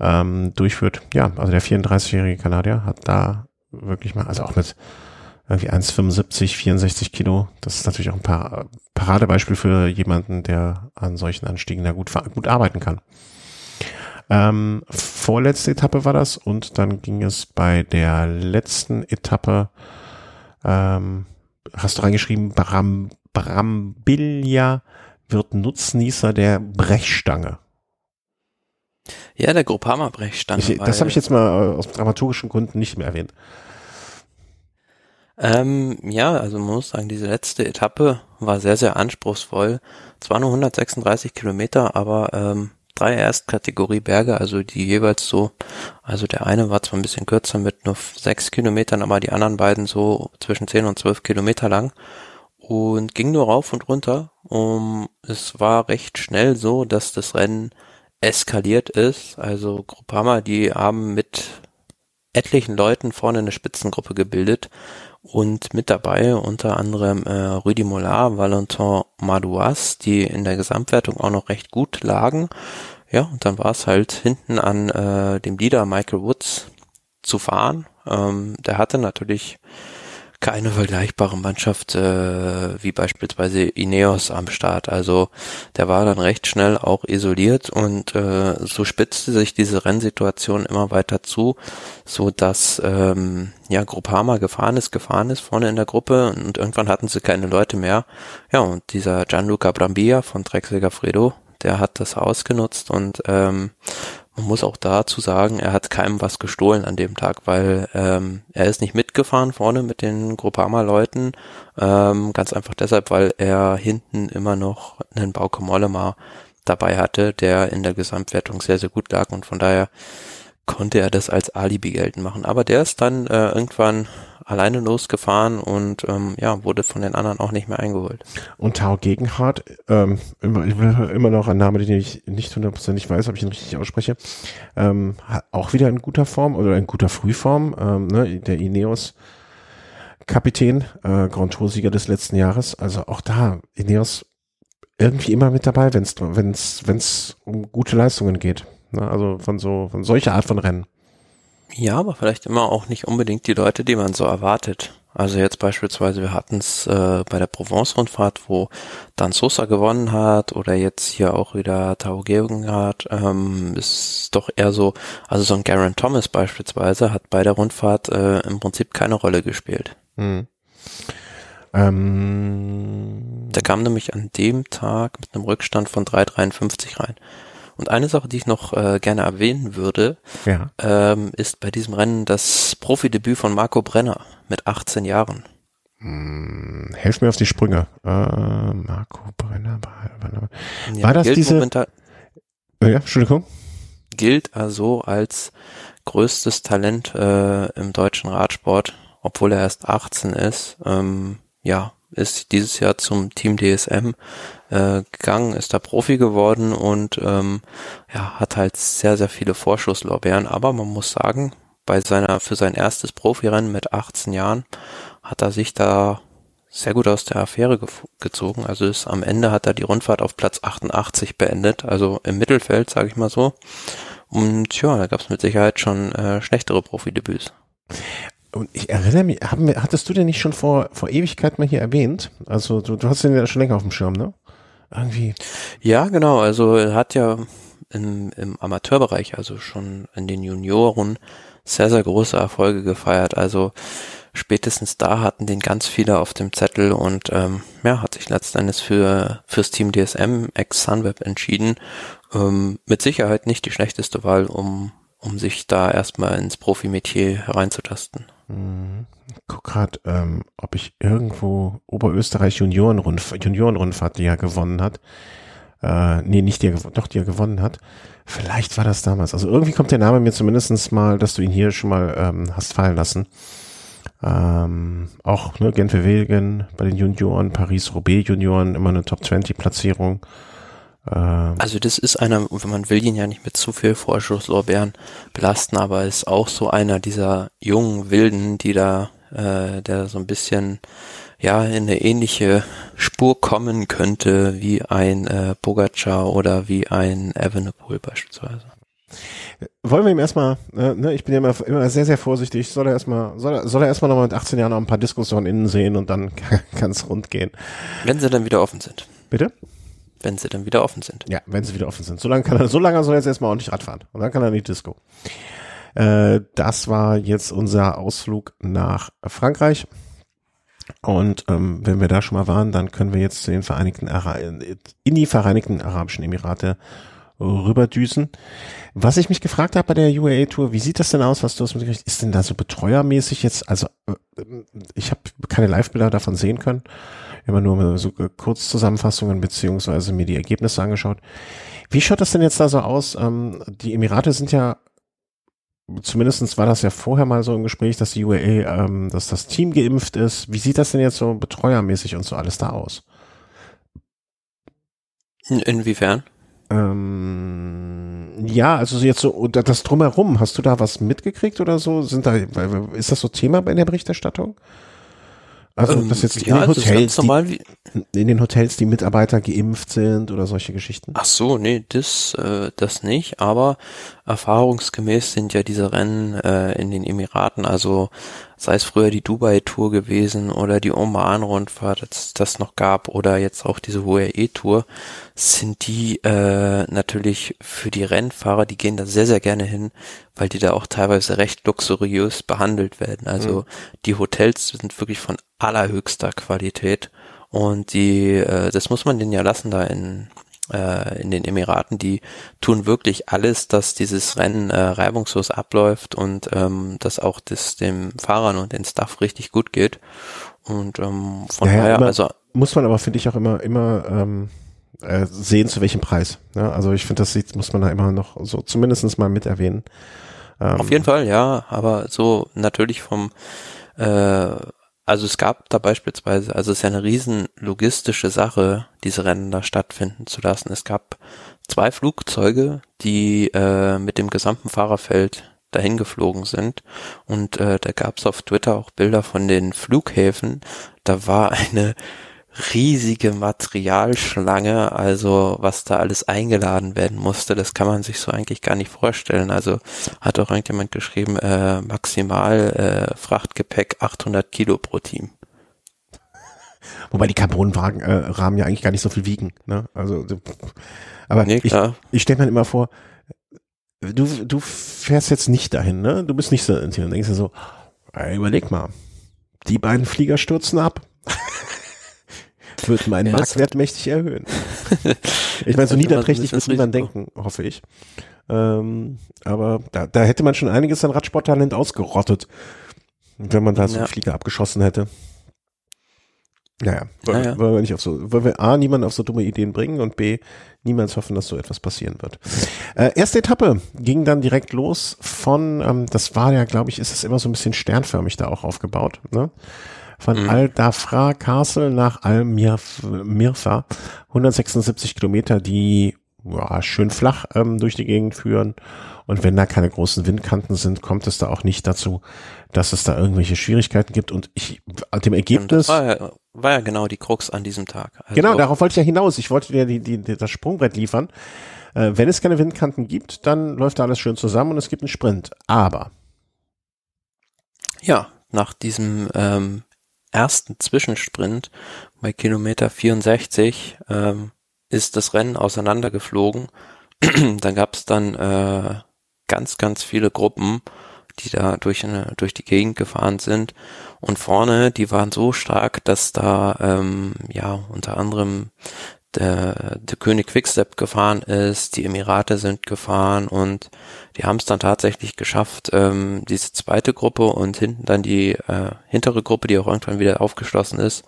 ähm, durchführt. Ja, also der 34-jährige Kanadier hat da wirklich mal, also auch mit irgendwie 1,75, 64 Kilo. Das ist natürlich auch ein paar Paradebeispiel für jemanden, der an solchen Anstiegen da gut, gut arbeiten kann. Ähm, vorletzte Etappe war das und dann ging es bei der letzten Etappe, ähm, hast du reingeschrieben, Bram, Brambilia wird Nutznießer der Brechstange. Ja, der Groupama Brechstange. Ich, das habe ich jetzt mal aus dramaturgischen Gründen nicht mehr erwähnt. Ähm, ja, also man muss sagen, diese letzte Etappe war sehr, sehr anspruchsvoll. Zwar nur 136 Kilometer, aber ähm, drei Erstkategorie Berge, also die jeweils so, also der eine war zwar ein bisschen kürzer mit nur sechs Kilometern, aber die anderen beiden so zwischen zehn und zwölf Kilometer lang und ging nur rauf und runter. Um, es war recht schnell so, dass das Rennen eskaliert ist. Also Groupama, die haben mit etlichen Leuten vorne eine Spitzengruppe gebildet und mit dabei unter anderem äh, Rudi Mollard, Valentin Madouas, die in der Gesamtwertung auch noch recht gut lagen. Ja, und dann war es halt hinten an äh, dem Leader Michael Woods zu fahren. Ähm, der hatte natürlich keine vergleichbare Mannschaft äh, wie beispielsweise Ineos am Start. Also der war dann recht schnell auch isoliert und äh, so spitzte sich diese Rennsituation immer weiter zu, so dass ähm, ja Gruppama gefahren ist, gefahren ist vorne in der Gruppe und irgendwann hatten sie keine Leute mehr. Ja und dieser Gianluca Brambilla von Trek Segafredo, der hat das ausgenutzt und ähm, man muss auch dazu sagen, er hat keinem was gestohlen an dem Tag, weil ähm, er ist nicht mitgefahren vorne mit den Groupama-Leuten, ähm, ganz einfach deshalb, weil er hinten immer noch einen Bauke Mollema dabei hatte, der in der Gesamtwertung sehr, sehr gut lag und von daher konnte er das als Alibi geltend machen. Aber der ist dann äh, irgendwann alleine losgefahren und ähm, ja, wurde von den anderen auch nicht mehr eingeholt. Und Tao Gegenhardt, ähm, immer, immer noch ein Name, den ich nicht hundertprozentig weiß, ob ich ihn richtig ausspreche, ähm, auch wieder in guter Form oder in guter Frühform, ähm, ne, der Ineos Kapitän, äh, Grand Tour-Sieger des letzten Jahres. Also auch da, Ineos irgendwie immer mit dabei, wenn es wenn's, wenn's um gute Leistungen geht. Ne? Also von so von solcher Art von Rennen. Ja, aber vielleicht immer auch nicht unbedingt die Leute, die man so erwartet. Also jetzt beispielsweise, wir hatten es äh, bei der Provence-Rundfahrt, wo Dan Sosa gewonnen hat oder jetzt hier auch wieder Tao Geoghegan ähm, ist doch eher so, also so ein Garen Thomas beispielsweise hat bei der Rundfahrt äh, im Prinzip keine Rolle gespielt. Hm. Ähm, der kam nämlich an dem Tag mit einem Rückstand von 3,53 rein. Und eine Sache, die ich noch äh, gerne erwähnen würde, ja. ähm, ist bei diesem Rennen das Profidebüt von Marco Brenner mit 18 Jahren. Hm, helf mir auf die Sprünge. Äh, Marco Brenner. War, ja, war das diese? Momentan, ja, Entschuldigung. Gilt also als größtes Talent äh, im deutschen Radsport, obwohl er erst 18 ist. Ähm, ja, ist dieses Jahr zum Team DSM äh, gegangen, ist da Profi geworden und ähm, ja, hat halt sehr, sehr viele Vorschusslorbeeren. Aber man muss sagen, bei seiner, für sein erstes Profirennen mit 18 Jahren hat er sich da sehr gut aus der Affäre ge gezogen. Also ist am Ende hat er die Rundfahrt auf Platz 88 beendet, also im Mittelfeld, sage ich mal so. Und ja, da gab es mit Sicherheit schon äh, schlechtere Profidebüts. Und ich erinnere mich, haben wir, hattest du den nicht schon vor, vor Ewigkeit mal hier erwähnt? Also du, du hast den ja schon länger auf dem Schirm, ne? Irgendwie. Ja, genau. Also er hat ja im, im Amateurbereich, also schon in den Junioren, sehr, sehr große Erfolge gefeiert. Also spätestens da hatten den ganz viele auf dem Zettel und ähm, ja, hat sich letzten Endes für fürs Team DSM ex Sunweb entschieden. Ähm, mit Sicherheit nicht die schlechteste Wahl, um um sich da erstmal ins Profimetier hereinzutasten. Mhm. Guck gerade, ähm, ob ich irgendwo Oberösterreich Juniorenrundfahrt, Juniorenrundfahrt, die er gewonnen hat. Äh, nee, nicht die doch, die er gewonnen hat. Vielleicht war das damals. Also irgendwie kommt der Name mir zumindestens mal, dass du ihn hier schon mal ähm, hast fallen lassen. Ähm, auch ne, Genfer Wegen bei den Junioren, Paris-Roubaix Junioren, immer eine Top 20 Platzierung. Ähm, also das ist einer, man will ihn ja nicht mit zu viel Vorschusslorbeeren belasten, aber ist auch so einer dieser jungen Wilden, die da, äh, der so ein bisschen ja in eine ähnliche Spur kommen könnte wie ein äh, Pogacar oder wie ein Evenepoel beispielsweise. Wollen wir ihm erstmal, äh, ne, ich bin ja immer, immer sehr, sehr vorsichtig, soll er erstmal, soll er, soll er erstmal noch mit 18 Jahren noch ein paar Diskussionen innen sehen und dann kann es rund gehen. Wenn sie dann wieder offen sind. Bitte? Wenn sie dann wieder offen sind. Ja, wenn sie wieder offen sind. So lange kann er, so lange soll er jetzt erstmal ordentlich Rad fahren. Und dann kann er in die Disco. Äh, das war jetzt unser Ausflug nach Frankreich. Und ähm, wenn wir da schon mal waren, dann können wir jetzt zu den Vereinigten Ara in die Vereinigten Arabischen Emirate rüberdüsen. Was ich mich gefragt habe bei der UAA Tour, wie sieht das denn aus, was du hast mitgekriegt? Ist denn da so betreuermäßig jetzt? Also äh, ich habe keine Live-Bilder davon sehen können immer nur so Kurzzusammenfassungen beziehungsweise mir die Ergebnisse angeschaut. Wie schaut das denn jetzt da so aus? Ähm, die Emirate sind ja, zumindestens war das ja vorher mal so im Gespräch, dass die UAE, ähm, dass das Team geimpft ist. Wie sieht das denn jetzt so betreuermäßig und so alles da aus? Inwiefern? Ähm, ja, also jetzt so das drumherum, hast du da was mitgekriegt oder so? Sind da ist das so Thema in der Berichterstattung? Also, ähm, dass jetzt ja, in, den Hotels, die, in den Hotels die Mitarbeiter geimpft sind oder solche Geschichten. Ach so, nee, das, äh, das nicht, aber erfahrungsgemäß sind ja diese Rennen äh, in den Emiraten, also sei es früher die Dubai-Tour gewesen oder die Oman-Rundfahrt, als das noch gab, oder jetzt auch diese UAE-Tour, sind die äh, natürlich für die Rennfahrer, die gehen da sehr, sehr gerne hin, weil die da auch teilweise recht luxuriös behandelt werden. Also mhm. die Hotels sind wirklich von allerhöchster Qualität und die, äh, das muss man denen ja lassen da in äh, in den Emiraten, die tun wirklich alles, dass dieses Rennen äh, reibungslos abläuft und ähm, dass auch das dem Fahrern und den Staff richtig gut geht. Und ähm, von naja, daher, also muss man aber finde ich auch immer immer ähm, äh, sehen zu welchem Preis. Ja, also ich finde, das sieht, muss man da immer noch so zumindestens mal mit erwähnen. Ähm, Auf jeden Fall, ja, aber so natürlich vom äh, also es gab da beispielsweise, also es ist ja eine riesen logistische Sache, diese Rennen da stattfinden zu lassen. Es gab zwei Flugzeuge, die äh, mit dem gesamten Fahrerfeld dahin geflogen sind. Und äh, da gab es auf Twitter auch Bilder von den Flughäfen. Da war eine riesige Materialschlange, also was da alles eingeladen werden musste, das kann man sich so eigentlich gar nicht vorstellen. Also hat auch irgendjemand geschrieben, äh, maximal äh, Frachtgepäck 800 Kilo pro Team. Wobei die Carbonrahmen äh, ja eigentlich gar nicht so viel wiegen. Ne? Also, aber nee, ich, ich stelle mir immer vor, du, du fährst jetzt nicht dahin, ne? Du bist nicht so, und denkst dir so, ey, überleg mal, die beiden Flieger stürzen ab. wird meinen ja, Marktwert mächtig erhöhen. ich meine, so niederträchtig muss niemand denken, hoffe ich. Ähm, aber da, da hätte man schon einiges an Radsporttalent ausgerottet, wenn man da so ja. einen Flieger abgeschossen hätte. Naja, wollen, naja. wollen wir nicht auf so, wollen wir A, niemanden auf so dumme Ideen bringen und B, niemals hoffen, dass so etwas passieren wird. Äh, erste Etappe ging dann direkt los von, ähm, das war ja, glaube ich, ist es immer so ein bisschen sternförmig da auch aufgebaut, ne? Von mhm. Al-Dafra Castle nach Al-Mirfa. 176 Kilometer, die ja, schön flach ähm, durch die Gegend führen. Und wenn da keine großen Windkanten sind, kommt es da auch nicht dazu, dass es da irgendwelche Schwierigkeiten gibt. Und ich, dem Ergebnis. War ja, war ja genau die Krux an diesem Tag. Also genau, darauf wollte ich ja hinaus. Ich wollte dir die, die, die, das Sprungbrett liefern. Äh, wenn es keine Windkanten gibt, dann läuft da alles schön zusammen und es gibt einen Sprint. Aber. Ja, nach diesem ähm, ersten Zwischensprint bei Kilometer 64 ähm, ist das Rennen auseinandergeflogen. dann gab es dann äh, ganz, ganz viele Gruppen, die da durch, eine, durch die Gegend gefahren sind. Und vorne, die waren so stark, dass da ähm, ja unter anderem der, der König Quickstep gefahren ist, die Emirate sind gefahren und die haben es dann tatsächlich geschafft, ähm, diese zweite Gruppe und hinten dann die äh, hintere Gruppe, die auch irgendwann wieder aufgeschlossen ist,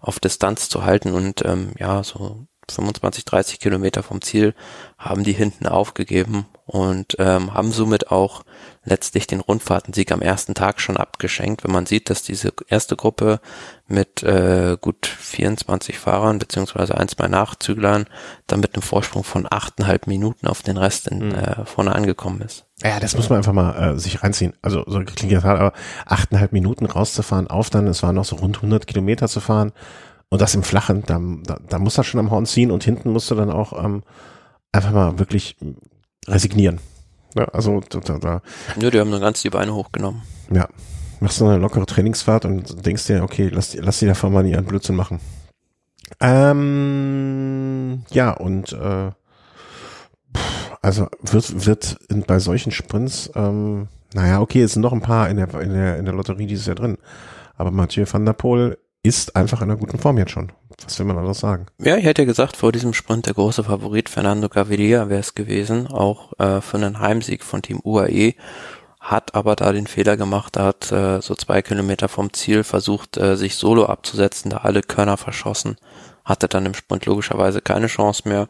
auf Distanz zu halten und ähm, ja, so 25, 30 Kilometer vom Ziel haben die hinten aufgegeben und ähm, haben somit auch letztlich den Rundfahrtensieg am ersten Tag schon abgeschenkt, wenn man sieht, dass diese erste Gruppe mit äh, gut 24 Fahrern beziehungsweise ein, zwei Nachzüglern dann mit einem Vorsprung von achteinhalb Minuten auf den Rest in, mhm. äh, vorne angekommen ist. Ja, das muss man einfach mal äh, sich reinziehen. Also so klingt das hart, aber achteinhalb Minuten rauszufahren, auf dann, es waren noch so rund 100 Kilometer zu fahren und das im Flachen, da, da, da muss er schon am Horn ziehen und hinten musst du dann auch ähm, einfach mal wirklich resignieren. Ja, also da, da. Ja, die haben dann ganz die Beine hochgenommen. Ja. Machst du eine lockere Trainingsfahrt und denkst dir, okay, lass, lass die davon mal ihren Blödsinn machen. Ähm, ja, und äh, also wird, wird in, bei solchen Sprints, ähm, naja, okay, es sind noch ein paar in der, in der, in der Lotterie dieses Jahr drin. Aber Mathieu van der Poel ist einfach in einer guten Form jetzt schon. Was will man anderes sagen? Ja, ich hätte gesagt, vor diesem Sprint der große Favorit Fernando Gaviria wäre es gewesen, auch äh, für einen Heimsieg von Team UAE. Hat aber da den Fehler gemacht, da hat äh, so zwei Kilometer vom Ziel versucht, äh, sich solo abzusetzen, da alle Körner verschossen. Hatte dann im Sprint logischerweise keine Chance mehr.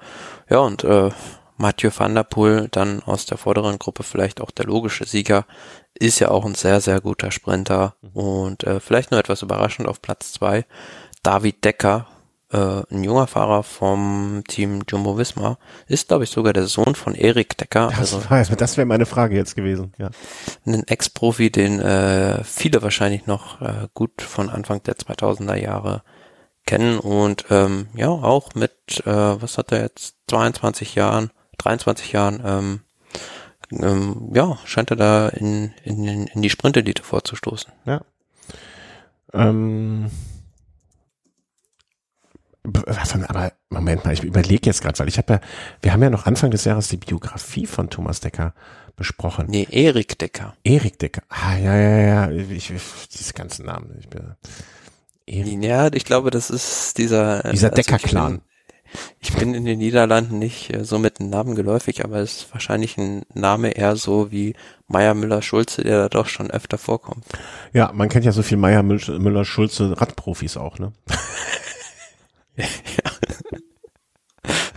Ja, und äh, Mathieu van der Poel dann aus der vorderen Gruppe vielleicht auch der logische Sieger, ist ja auch ein sehr, sehr guter Sprinter mhm. und äh, vielleicht nur etwas überraschend auf Platz zwei David Decker, äh, ein junger Fahrer vom Team Jumbo Visma, ist glaube ich sogar der Sohn von Erik Decker. Das, also, das wäre meine Frage jetzt gewesen, ja. Ein Ex-Profi, den äh, viele wahrscheinlich noch äh, gut von Anfang der 2000er Jahre kennen und ähm, ja auch mit, äh, was hat er jetzt, 22 Jahren 23 Jahren, ähm, ähm, ja, scheint er da in, in, in die Sprintelite vorzustoßen. Ja. Ähm, aber Moment mal, ich überlege jetzt gerade, weil ich habe ja, wir haben ja noch Anfang des Jahres die Biografie von Thomas Decker besprochen. Nee, Erik Decker. Erik Decker. Ah, ja, ja, ja, ich, ich diese ganzen Namen. Ich bin, Erik. Ja, ich glaube, das ist dieser, dieser also Decker-Clan. Ich bin in den Niederlanden nicht äh, so mit den Namen geläufig, aber es ist wahrscheinlich ein Name eher so wie Meier Müller-Schulze, der da doch schon öfter vorkommt. Ja, man kennt ja so viel Meier Müller-Schulze Radprofis auch, ne? ja.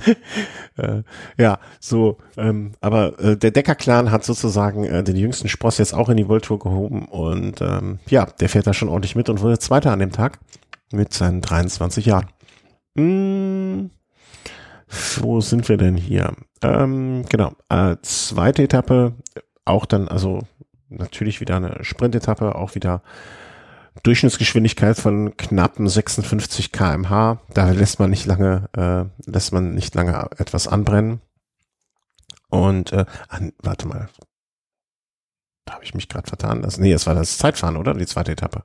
äh, ja, so, ähm, aber äh, der Decker-Clan hat sozusagen äh, den jüngsten Spross jetzt auch in die World Tour gehoben und ähm, ja, der fährt da schon ordentlich mit und wurde Zweiter an dem Tag mit seinen 23 Jahren. Hm, wo sind wir denn hier? Ähm, genau, äh, zweite Etappe, auch dann, also natürlich wieder eine Sprintetappe, auch wieder Durchschnittsgeschwindigkeit von knappen 56 kmh. Da lässt man nicht lange, äh, lässt man nicht lange etwas anbrennen. Und äh, an, warte mal, da habe ich mich gerade vertan. Das, nee, es war das Zeitfahren, oder? Die zweite Etappe.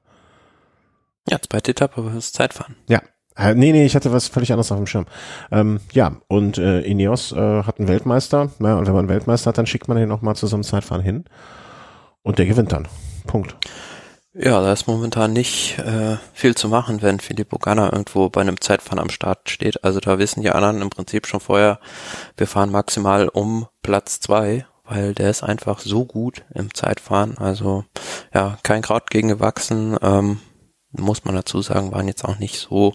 Ja, zweite Etappe war das Zeitfahren. Ja. Nee, nee, ich hatte was völlig anderes auf dem Schirm. Ähm, ja, und äh, Ineos äh, hat einen Weltmeister. Ja, und wenn man einen Weltmeister hat, dann schickt man den auch mal zu so einem Zeitfahren hin. Und der gewinnt dann. Punkt. Ja, da ist momentan nicht äh, viel zu machen, wenn Filippo Ganna irgendwo bei einem Zeitfahren am Start steht. Also da wissen die anderen im Prinzip schon vorher, wir fahren maximal um Platz zwei, weil der ist einfach so gut im Zeitfahren. Also ja, kein Kraut gegen gewachsen. Ähm, muss man dazu sagen, waren jetzt auch nicht so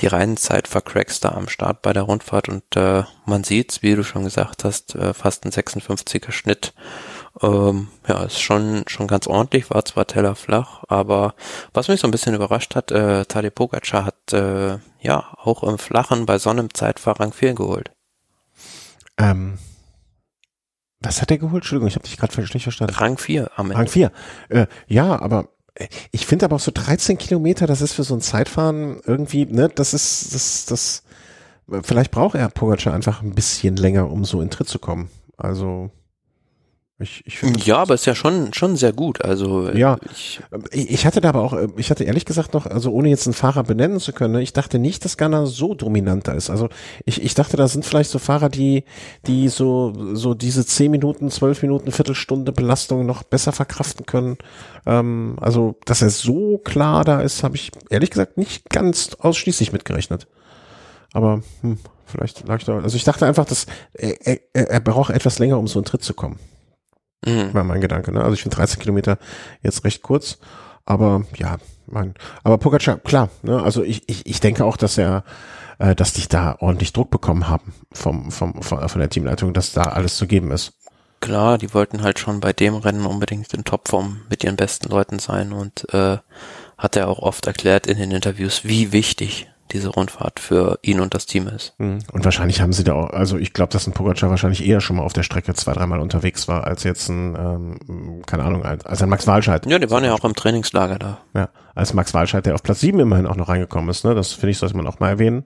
die reinen Zeitvercracks da am Start bei der Rundfahrt und äh, man sieht's, wie du schon gesagt hast, äh, fast ein 56er Schnitt ähm, ja, ist schon, schon ganz ordentlich, war zwar Teller flach, aber was mich so ein bisschen überrascht hat, äh, Tadej Pogacar hat äh, ja auch im Flachen bei Sonne im Zeitfahr Rang 4 geholt. Ähm, was hat er geholt? Entschuldigung, ich habe dich gerade schlecht verstanden. Rang 4 am Ende. Rang 4. Äh, ja, aber ich finde aber auch so 13 Kilometer, das ist für so ein Zeitfahren irgendwie, ne, das ist, das, das, vielleicht braucht er Pogacar einfach ein bisschen länger, um so in Tritt zu kommen. Also, ich, ich find, ja, aber ist ja schon schon sehr gut. Also äh, ja, ich, ich hatte da aber auch, äh, ich hatte ehrlich gesagt noch, also ohne jetzt einen Fahrer benennen zu können, ne, ich dachte nicht, dass Ghana so dominanter ist. Also ich, ich dachte, da sind vielleicht so Fahrer, die die so so diese zehn Minuten, zwölf Minuten, Viertelstunde Belastung noch besser verkraften können. Ähm, also dass er so klar da ist, habe ich ehrlich gesagt nicht ganz ausschließlich mitgerechnet. Aber hm, vielleicht lag ich da. Also ich dachte einfach, dass er, er, er braucht etwas länger, um so in Tritt zu kommen. Mhm. War mein Gedanke. Ne? Also ich finde 13 Kilometer jetzt recht kurz. Aber ja, mein, aber Pogacar, klar, ne? also ich, ich, ich denke auch, dass er, äh, dass die da ordentlich Druck bekommen haben vom, vom, von, von der Teamleitung, dass da alles zu geben ist. Klar, die wollten halt schon bei dem Rennen unbedingt in Topform mit ihren besten Leuten sein und äh, hat er auch oft erklärt in den Interviews, wie wichtig diese Rundfahrt für ihn und das Team ist. Mhm. Und wahrscheinlich haben sie da auch, also ich glaube, dass ein Pogacar wahrscheinlich eher schon mal auf der Strecke zwei, dreimal unterwegs war, als jetzt ein, ähm, keine Ahnung, als ein Max Walscheid. Ja, die waren ja auch im Trainingslager da. Ja, als Max Walscheid, der auf Platz sieben immerhin auch noch reingekommen ist, ne? Das finde ich, sollte man auch mal erwähnen.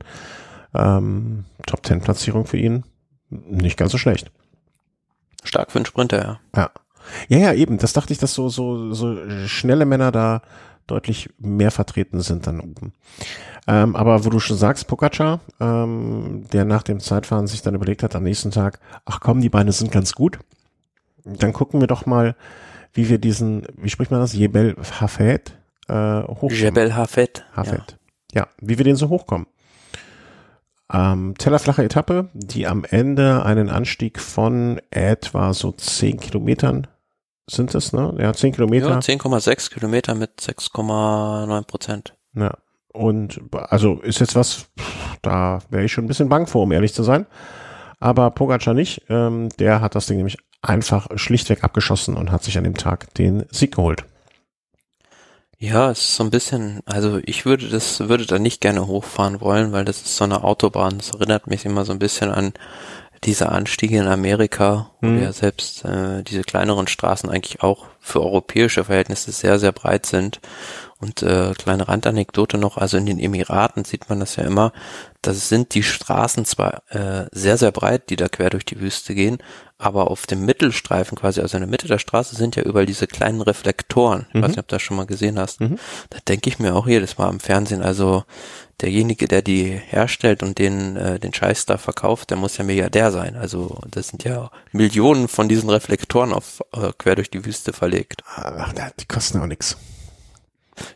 Ähm, Top Ten Platzierung für ihn. Nicht ganz so schlecht. Stark für einen Sprinter, ja. Ja. Ja, ja, eben. Das dachte ich, dass so, so, so schnelle Männer da deutlich mehr vertreten sind dann oben. Ähm, aber wo du schon sagst, Pogacar, ähm, der nach dem Zeitfahren sich dann überlegt hat am nächsten Tag, ach komm, die Beine sind ganz gut. Dann gucken wir doch mal, wie wir diesen, wie spricht man das, Jebel Hafet äh, hochkommen. Jebel Hafet. Hafet. Ja. ja, wie wir den so hochkommen. Ähm, tellerflache Etappe, die am Ende einen Anstieg von etwa so zehn Kilometern sind es, ne? Ja, zehn Kilometer. Ja, 10,6 Kilometer mit 6,9 Prozent. Ja, und also ist jetzt was, da wäre ich schon ein bisschen bang vor, um ehrlich zu sein. Aber Pogacar nicht. Ähm, der hat das Ding nämlich einfach schlichtweg abgeschossen und hat sich an dem Tag den Sieg geholt. Ja, es ist so ein bisschen, also ich würde das, würde da nicht gerne hochfahren wollen, weil das ist so eine Autobahn. Das erinnert mich immer so ein bisschen an diese Anstiege in Amerika, wo mhm. ja selbst äh, diese kleineren Straßen eigentlich auch für europäische Verhältnisse sehr, sehr breit sind. Und äh, kleine Randanekdote noch, also in den Emiraten sieht man das ja immer, das sind die Straßen zwar äh, sehr, sehr breit, die da quer durch die Wüste gehen, aber auf dem Mittelstreifen quasi, also in der Mitte der Straße sind ja überall diese kleinen Reflektoren. Ich mhm. weiß nicht, ob du das schon mal gesehen hast. Mhm. Da denke ich mir auch jedes Mal am Fernsehen, also derjenige, der die herstellt und den, äh, den Scheiß da verkauft, der muss ja Milliardär sein. Also das sind ja Millionen von diesen Reflektoren auf äh, quer durch die Wüste verlegt. Ach, die kosten auch nichts.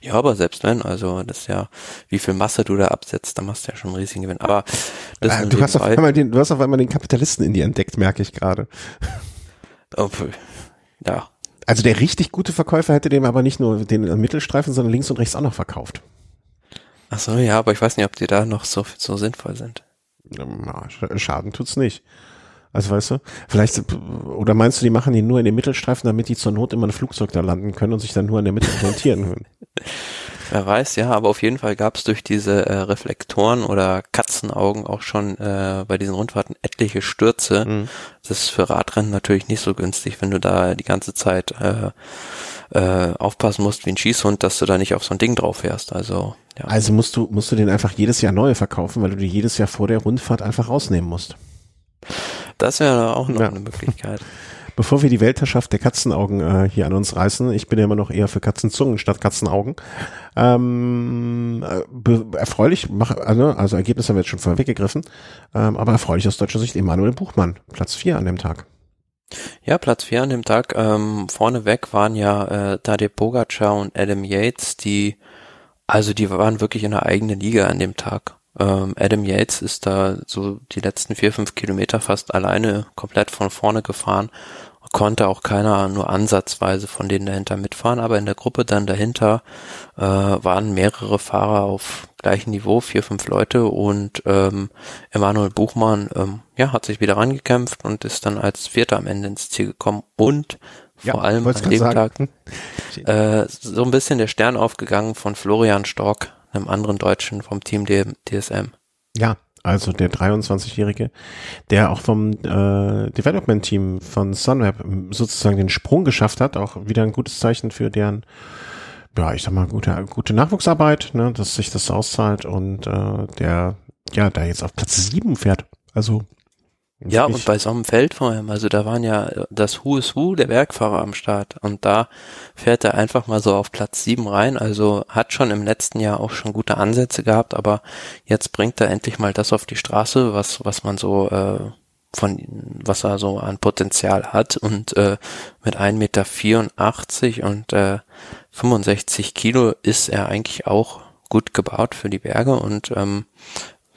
Ja, aber selbst wenn, also das ist ja, wie viel Masse du da absetzt, da machst du ja schon einen riesigen Gewinn. Aber das äh, du, hast auf einmal den, du hast auf einmal den Kapitalisten in dir entdeckt, merke ich gerade. Ja. Also der richtig gute Verkäufer hätte dem aber nicht nur den Mittelstreifen, sondern links und rechts auch noch verkauft. Ach so, ja, aber ich weiß nicht, ob die da noch so, so sinnvoll sind. Ja, Schaden tut's nicht. Also weißt du, vielleicht, oder meinst du, die machen die nur in den Mittelstreifen, damit die zur Not immer ein Flugzeug da landen können und sich dann nur in der Mitte orientieren können? Wer weiß, ja, aber auf jeden Fall gab es durch diese äh, Reflektoren oder Katzenaugen auch schon äh, bei diesen Rundfahrten etliche Stürze. Mhm. Das ist für Radrennen natürlich nicht so günstig, wenn du da die ganze Zeit äh, äh, aufpassen musst wie ein Schießhund, dass du da nicht auf so ein Ding drauf fährst. Also, ja. Also musst du, musst du den einfach jedes Jahr neue verkaufen, weil du die jedes Jahr vor der Rundfahrt einfach rausnehmen musst. Das wäre auch noch ja. eine Möglichkeit. Bevor wir die Weltherrschaft der Katzenaugen äh, hier an uns reißen, ich bin ja immer noch eher für Katzenzungen statt Katzenaugen. Ähm, äh, erfreulich, mach, also, also Ergebnisse haben wir jetzt schon vorweggegriffen, ähm, aber erfreulich aus deutscher Sicht Emanuel Buchmann, Platz 4 an dem Tag. Ja, Platz 4 an dem Tag. Ähm, vorneweg waren ja äh, Tadej Pogacar und Adam Yates, die, also die waren wirklich in der eigenen Liga an dem Tag. Ähm, Adam Yates ist da so die letzten vier, fünf Kilometer fast alleine komplett von vorne gefahren konnte auch keiner nur ansatzweise von denen dahinter mitfahren, aber in der Gruppe dann dahinter äh, waren mehrere Fahrer auf gleichem Niveau, vier, fünf Leute und ähm, Emanuel Buchmann ähm, ja, hat sich wieder rangekämpft und ist dann als Vierter am Ende ins Ziel gekommen und ja, vor allem an dem Tag äh, so ein bisschen der Stern aufgegangen von Florian Stork, einem anderen Deutschen vom Team DSM. Ja, also der 23-Jährige, der auch vom äh, Development-Team von Sunweb sozusagen den Sprung geschafft hat, auch wieder ein gutes Zeichen für deren, ja, ich sag mal, gute, gute Nachwuchsarbeit, ne, dass sich das auszahlt und äh, der, ja, da jetzt auf Platz sieben fährt. Also ja, und bei so einem Feld vor allem, also da waren ja das Who is Who der Bergfahrer am Start. Und da fährt er einfach mal so auf Platz sieben rein, also hat schon im letzten Jahr auch schon gute Ansätze gehabt, aber jetzt bringt er endlich mal das auf die Straße, was, was man so, äh, von, was er so an Potenzial hat. Und äh, mit 1,84 Meter und äh, 65 Kilo ist er eigentlich auch gut gebaut für die Berge. Und ähm,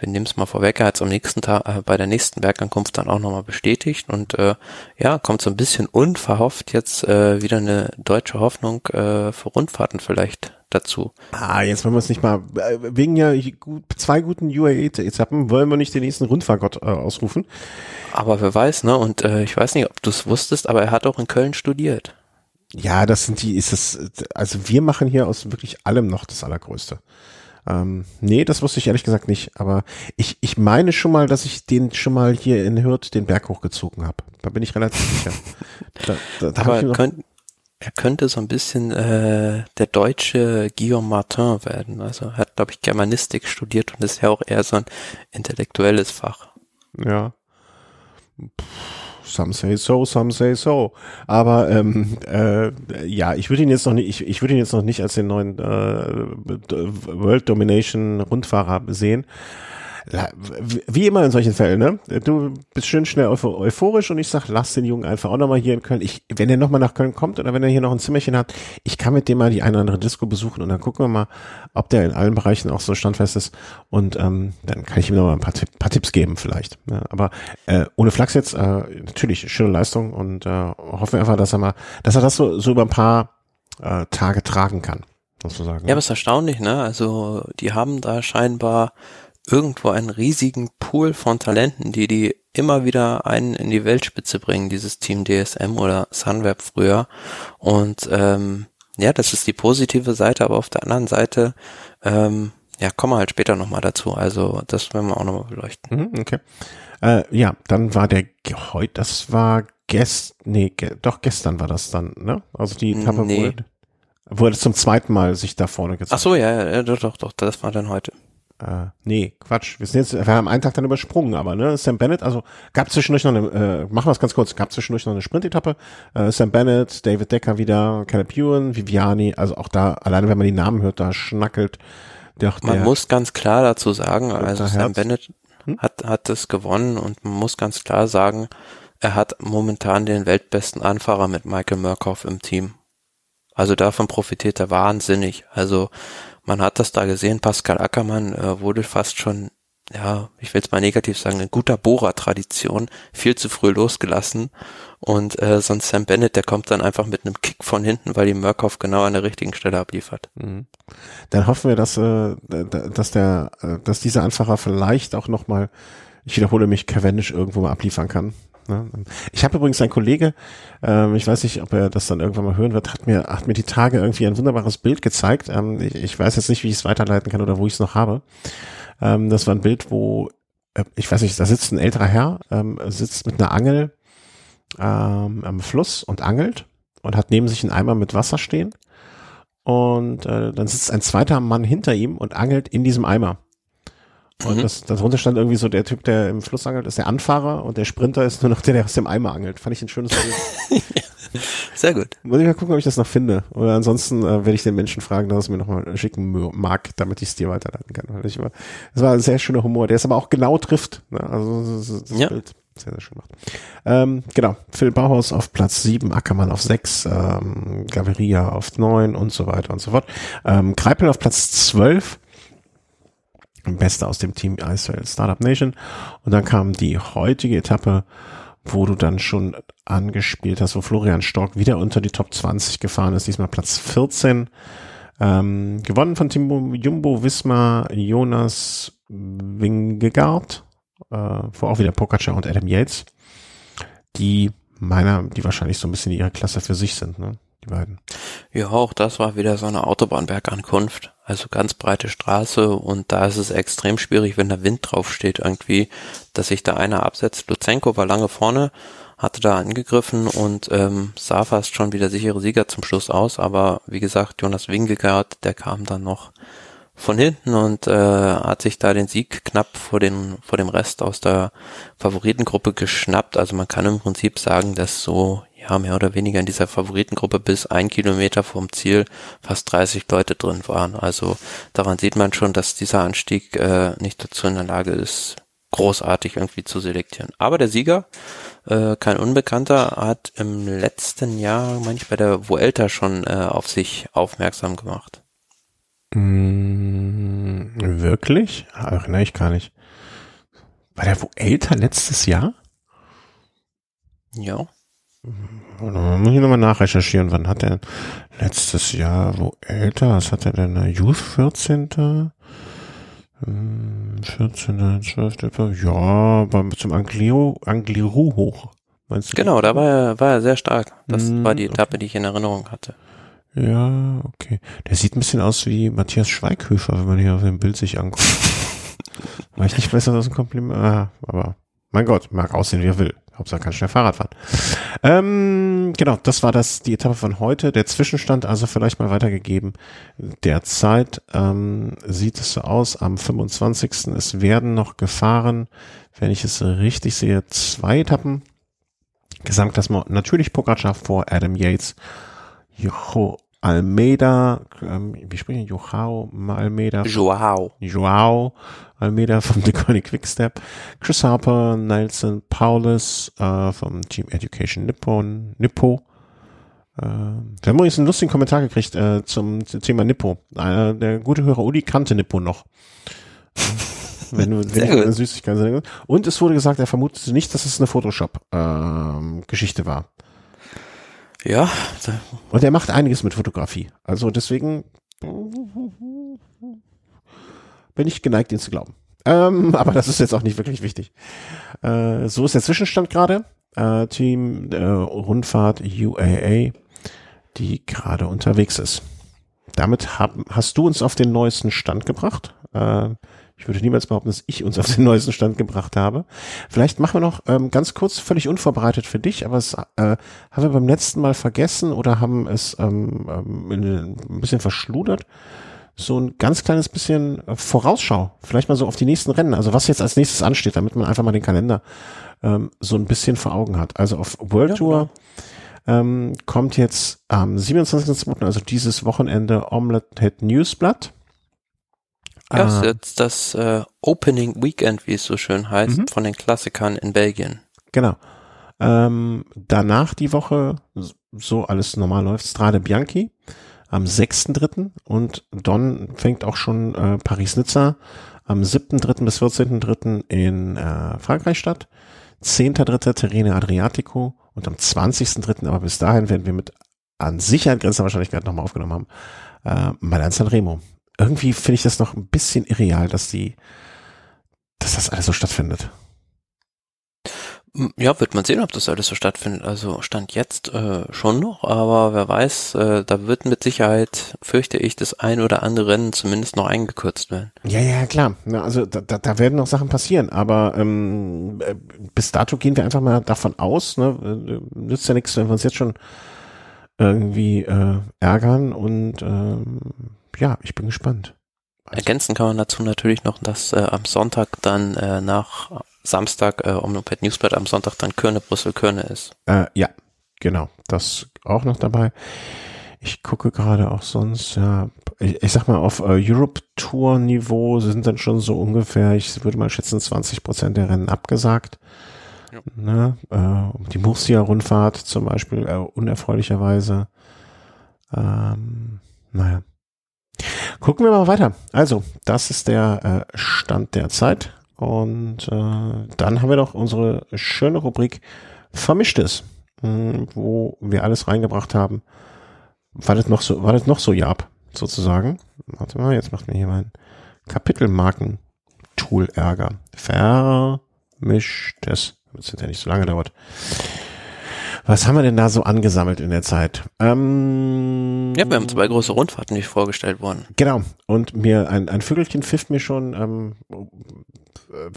wir nehmen es mal vorweg, er hat es am nächsten Tag äh, bei der nächsten Bergankunft dann auch nochmal bestätigt und äh, ja, kommt so ein bisschen unverhofft jetzt äh, wieder eine deutsche Hoffnung äh, für Rundfahrten vielleicht dazu. Ah, jetzt wollen wir es nicht mal, äh, wegen ja zwei guten UAE-Etappen wollen wir nicht den nächsten Rundfahrgott äh, ausrufen. Aber wer weiß, ne, und äh, ich weiß nicht, ob du es wusstest, aber er hat auch in Köln studiert. Ja, das sind die, ist es, also wir machen hier aus wirklich allem noch das Allergrößte. Ähm, nee, das wusste ich ehrlich gesagt nicht. Aber ich, ich meine schon mal, dass ich den schon mal hier in Hürth den Berg hochgezogen habe. Da bin ich relativ sicher. Da, da, Aber könnt, er könnte so ein bisschen äh, der deutsche Guillaume Martin werden. Also er hat, glaube ich, Germanistik studiert und ist ja auch eher so ein intellektuelles Fach. Ja. Puh some say so, some say so. Aber ähm, äh, ja, ich würde ihn jetzt noch nicht, ich, ich würde ihn jetzt noch nicht als den neuen äh, World Domination Rundfahrer sehen wie immer in solchen Fällen, ne? Du bist schön schnell euphorisch und ich sag, lass den Jungen einfach auch nochmal hier in Köln. Ich, wenn er nochmal nach Köln kommt oder wenn er hier noch ein Zimmerchen hat, ich kann mit dem mal die eine oder andere Disco besuchen und dann gucken wir mal, ob der in allen Bereichen auch so standfest ist. Und ähm, dann kann ich ihm nochmal ein paar, paar Tipps geben vielleicht. Ja, aber äh, ohne Flachs jetzt, äh, natürlich schöne Leistung und äh, hoffen wir einfach, dass er mal, dass er das so, so über ein paar äh, Tage tragen kann. Sozusagen. Ja, aber ist erstaunlich, ne? Also die haben da scheinbar irgendwo einen riesigen Pool von Talenten, die die immer wieder einen in die Weltspitze bringen, dieses Team DSM oder Sunweb früher. Und ähm, ja, das ist die positive Seite, aber auf der anderen Seite, ähm, ja, kommen wir halt später nochmal dazu. Also das werden wir auch nochmal beleuchten. Mhm, okay. Äh, ja, dann war der heute, das war gest, nee, ge, doch gestern war das dann, ne? Also die Etappe nee. wurde, wurde zum zweiten Mal sich da vorne gezeigt. Ach so, ja, ja, doch, doch, doch, das war dann heute. Äh, nee, Quatsch. Wir sind jetzt, wir haben einen Tag dann übersprungen, aber ne, Sam Bennett, also gab zwischendurch noch eine, äh, machen wir es ganz kurz, gab zwischendurch noch eine Sprintetappe. Äh, Sam Bennett, David Decker wieder, Caleb Ewan, Viviani, also auch da, alleine wenn man die Namen hört, da schnackelt der, Man der, muss ganz klar dazu sagen, also Sam Herz. Bennett hm? hat, hat es gewonnen und man muss ganz klar sagen, er hat momentan den weltbesten Anfahrer mit Michael Murkoff im Team. Also davon profitiert er wahnsinnig. Also man hat das da gesehen, Pascal Ackermann äh, wurde fast schon, ja, ich will es mal negativ sagen, in guter Bohrer-Tradition viel zu früh losgelassen. Und äh, sonst Sam Bennett, der kommt dann einfach mit einem Kick von hinten, weil die Murkoff genau an der richtigen Stelle abliefert. Mhm. Dann hoffen wir, dass, äh, dass der, äh, dass dieser Anfacher vielleicht auch nochmal ich wiederhole mich, Cavendish irgendwo mal abliefern kann. Ne? Ich habe übrigens einen Kollege, ähm, ich weiß nicht, ob er das dann irgendwann mal hören wird, hat mir, hat mir die Tage irgendwie ein wunderbares Bild gezeigt. Ähm, ich, ich, weiß jetzt nicht, wie ich es weiterleiten kann oder wo ich es noch habe. Ähm, das war ein Bild, wo, äh, ich weiß nicht, da sitzt ein älterer Herr, ähm, sitzt mit einer Angel ähm, am Fluss und angelt und hat neben sich einen Eimer mit Wasser stehen. Und äh, dann sitzt ein zweiter Mann hinter ihm und angelt in diesem Eimer. Und mhm. das, darunter stand irgendwie so, der Typ, der im Fluss angelt, ist der Anfahrer und der Sprinter ist nur noch der, der aus dem Eimer angelt. Fand ich ein schönes Bild. Sehr gut. Muss ich mal gucken, ob ich das noch finde. Oder ansonsten äh, werde ich den Menschen fragen, dass es mir nochmal schicken mag, damit ich es dir weiterleiten kann. Weil ich immer, das war ein sehr schöner Humor, der es aber auch genau trifft. Ne? Also das, das ja. Bild sehr, sehr schön macht. Ähm, genau, Phil Bauhaus auf Platz 7, Ackermann auf 6, ähm, Gaviria auf 9 und so weiter und so fort. Ähm, Kreipel auf Platz 12, Beste aus dem Team Israel Startup Nation. Und dann kam die heutige Etappe, wo du dann schon angespielt hast, wo Florian Stork wieder unter die Top 20 gefahren ist, diesmal Platz 14. Ähm, gewonnen von Timbo Jumbo Wismar Jonas Wingegaard, äh, wo auch wieder Pogacar und Adam Yates, die meiner, die wahrscheinlich so ein bisschen ihre Klasse für sich sind, ne? Die beiden. Ja, auch das war wieder so eine Autobahnbergankunft. Also ganz breite Straße und da ist es extrem schwierig, wenn der Wind draufsteht irgendwie, dass sich da einer absetzt. Luzenko war lange vorne, hatte da angegriffen und ähm, sah fast schon wieder sichere Sieger zum Schluss aus, aber wie gesagt, Jonas Wingegaard, der kam dann noch von hinten und äh, hat sich da den Sieg knapp vor, den, vor dem Rest aus der Favoritengruppe geschnappt. Also man kann im Prinzip sagen, dass so ja mehr oder weniger in dieser Favoritengruppe bis ein Kilometer vom Ziel fast 30 Leute drin waren. Also daran sieht man schon, dass dieser Anstieg äh, nicht dazu in der Lage ist, großartig irgendwie zu selektieren. Aber der Sieger, äh, kein Unbekannter, hat im letzten Jahr, meine ich, bei der Vuelta schon äh, auf sich aufmerksam gemacht. Mm, wirklich? Erinnere ich gar nicht. War der Vuelta letztes Jahr? Ja. Muss ich nochmal nachrecherchieren, wann hat er letztes Jahr Vuelta, was hat er denn? Youth 14. 14. 12. Ja, beim, zum Angliru, Angliru hoch. Meinst du? Genau, da war er, war er sehr stark. Das mm, war die Etappe, okay. die ich in Erinnerung hatte. Ja, okay. Der sieht ein bisschen aus wie Matthias Schweighöfer, wenn man hier auf dem Bild sich anguckt. War ich nicht besser, das ein Kompliment? Ah, aber mein Gott, mag aussehen, wie er will. Hauptsache kann schnell Fahrrad fahren. Ähm, genau, das war das, die Etappe von heute. Der Zwischenstand also vielleicht mal weitergegeben. Derzeit ähm, sieht es so aus, am 25. Es werden noch gefahren, wenn ich es richtig sehe, zwei Etappen. Gesamtklassement natürlich Pogacar vor Adam Yates. Jocho Almeida, ähm, wie sprechen Joao Almeida? Joao. Joao Almeida vom Deconic Quickstep. Chris Harper, Nelson Paulus äh, vom Team Education Nippon, Nippo. Äh, wir haben übrigens einen lustigen Kommentar gekriegt äh, zum, zum Thema Nippo. Äh, der gute Hörer Uli kannte Nippo noch. wenn du wenn eine Süßigkeit Und es wurde gesagt, er vermutet nicht, dass es eine Photoshop-Geschichte ähm, war. Ja. Und er macht einiges mit Fotografie. Also deswegen bin ich geneigt, ihn zu glauben. Ähm, aber das ist jetzt auch nicht wirklich wichtig. Äh, so ist der Zwischenstand gerade. Äh, Team äh, Rundfahrt UAA, die gerade unterwegs ist. Damit hab, hast du uns auf den neuesten Stand gebracht. Äh, ich würde niemals behaupten, dass ich uns auf den neuesten Stand gebracht habe. Vielleicht machen wir noch ähm, ganz kurz, völlig unvorbereitet für dich, aber es äh, haben wir beim letzten Mal vergessen oder haben es ähm, ähm, ein bisschen verschludert. So ein ganz kleines bisschen äh, Vorausschau, vielleicht mal so auf die nächsten Rennen, also was jetzt als nächstes ansteht, damit man einfach mal den Kalender ähm, so ein bisschen vor Augen hat. Also auf World ja, Tour ähm, kommt jetzt am 27.2., also dieses Wochenende, Omelette Head Newsblatt. Ja, ist jetzt das äh, Opening Weekend, wie es so schön heißt, mhm. von den Klassikern in Belgien. Genau. Ähm, danach die Woche, so alles normal läuft, Strade Bianchi am 6.3. und Don fängt auch schon äh, Paris-Nizza am 7.3. bis 14.3. in äh, Frankreich statt. 10.3. Terrene Adriatico und am 20.3. aber bis dahin werden wir mit an Sicherheit grenzender Wahrscheinlichkeit nochmal aufgenommen haben, äh, Milan Sanremo irgendwie finde ich das noch ein bisschen irreal, dass die, dass das alles so stattfindet. Ja, wird man sehen, ob das alles so stattfindet. Also stand jetzt äh, schon noch, aber wer weiß, äh, da wird mit Sicherheit, fürchte ich, das ein oder andere Rennen zumindest noch eingekürzt werden. Ja, ja, klar. Na, also da, da, da werden noch Sachen passieren, aber ähm, äh, bis dato gehen wir einfach mal davon aus, ne, äh, nützt ja nichts, wenn wir uns jetzt schon irgendwie äh, ärgern und ähm, ja, ich bin gespannt. Also. Ergänzen kann man dazu natürlich noch, dass äh, am Sonntag dann äh, nach Samstag äh, Omnoped Newsblatt am Sonntag dann Körne, Brüssel, Körne ist. Äh, ja, genau. Das auch noch dabei. Ich gucke gerade auch sonst, ja, ich, ich sag mal, auf äh, Europe-Tour-Niveau sind dann schon so ungefähr, ich würde mal schätzen, 20 Prozent der Rennen abgesagt. Ja. Ne? Äh, die Murcia-Rundfahrt zum Beispiel, äh, unerfreulicherweise. Ähm, naja. Gucken wir mal weiter. Also, das ist der äh, Stand der Zeit. Und äh, dann haben wir noch unsere schöne Rubrik Vermischtes, mh, hm, wo wir alles reingebracht haben. War das noch so, war das noch so Jab, sozusagen? Warte mal, jetzt macht mir hier mein Kapitelmarken-Tool Ärger. Vermischtes, damit es ja nicht so lange dauert. Was haben wir denn da so angesammelt in der Zeit? Ähm, ja, wir haben zwei große Rundfahrten, die vorgestellt wurden. Genau. Und mir ein, ein Vögelchen pfiff mir schon, ähm,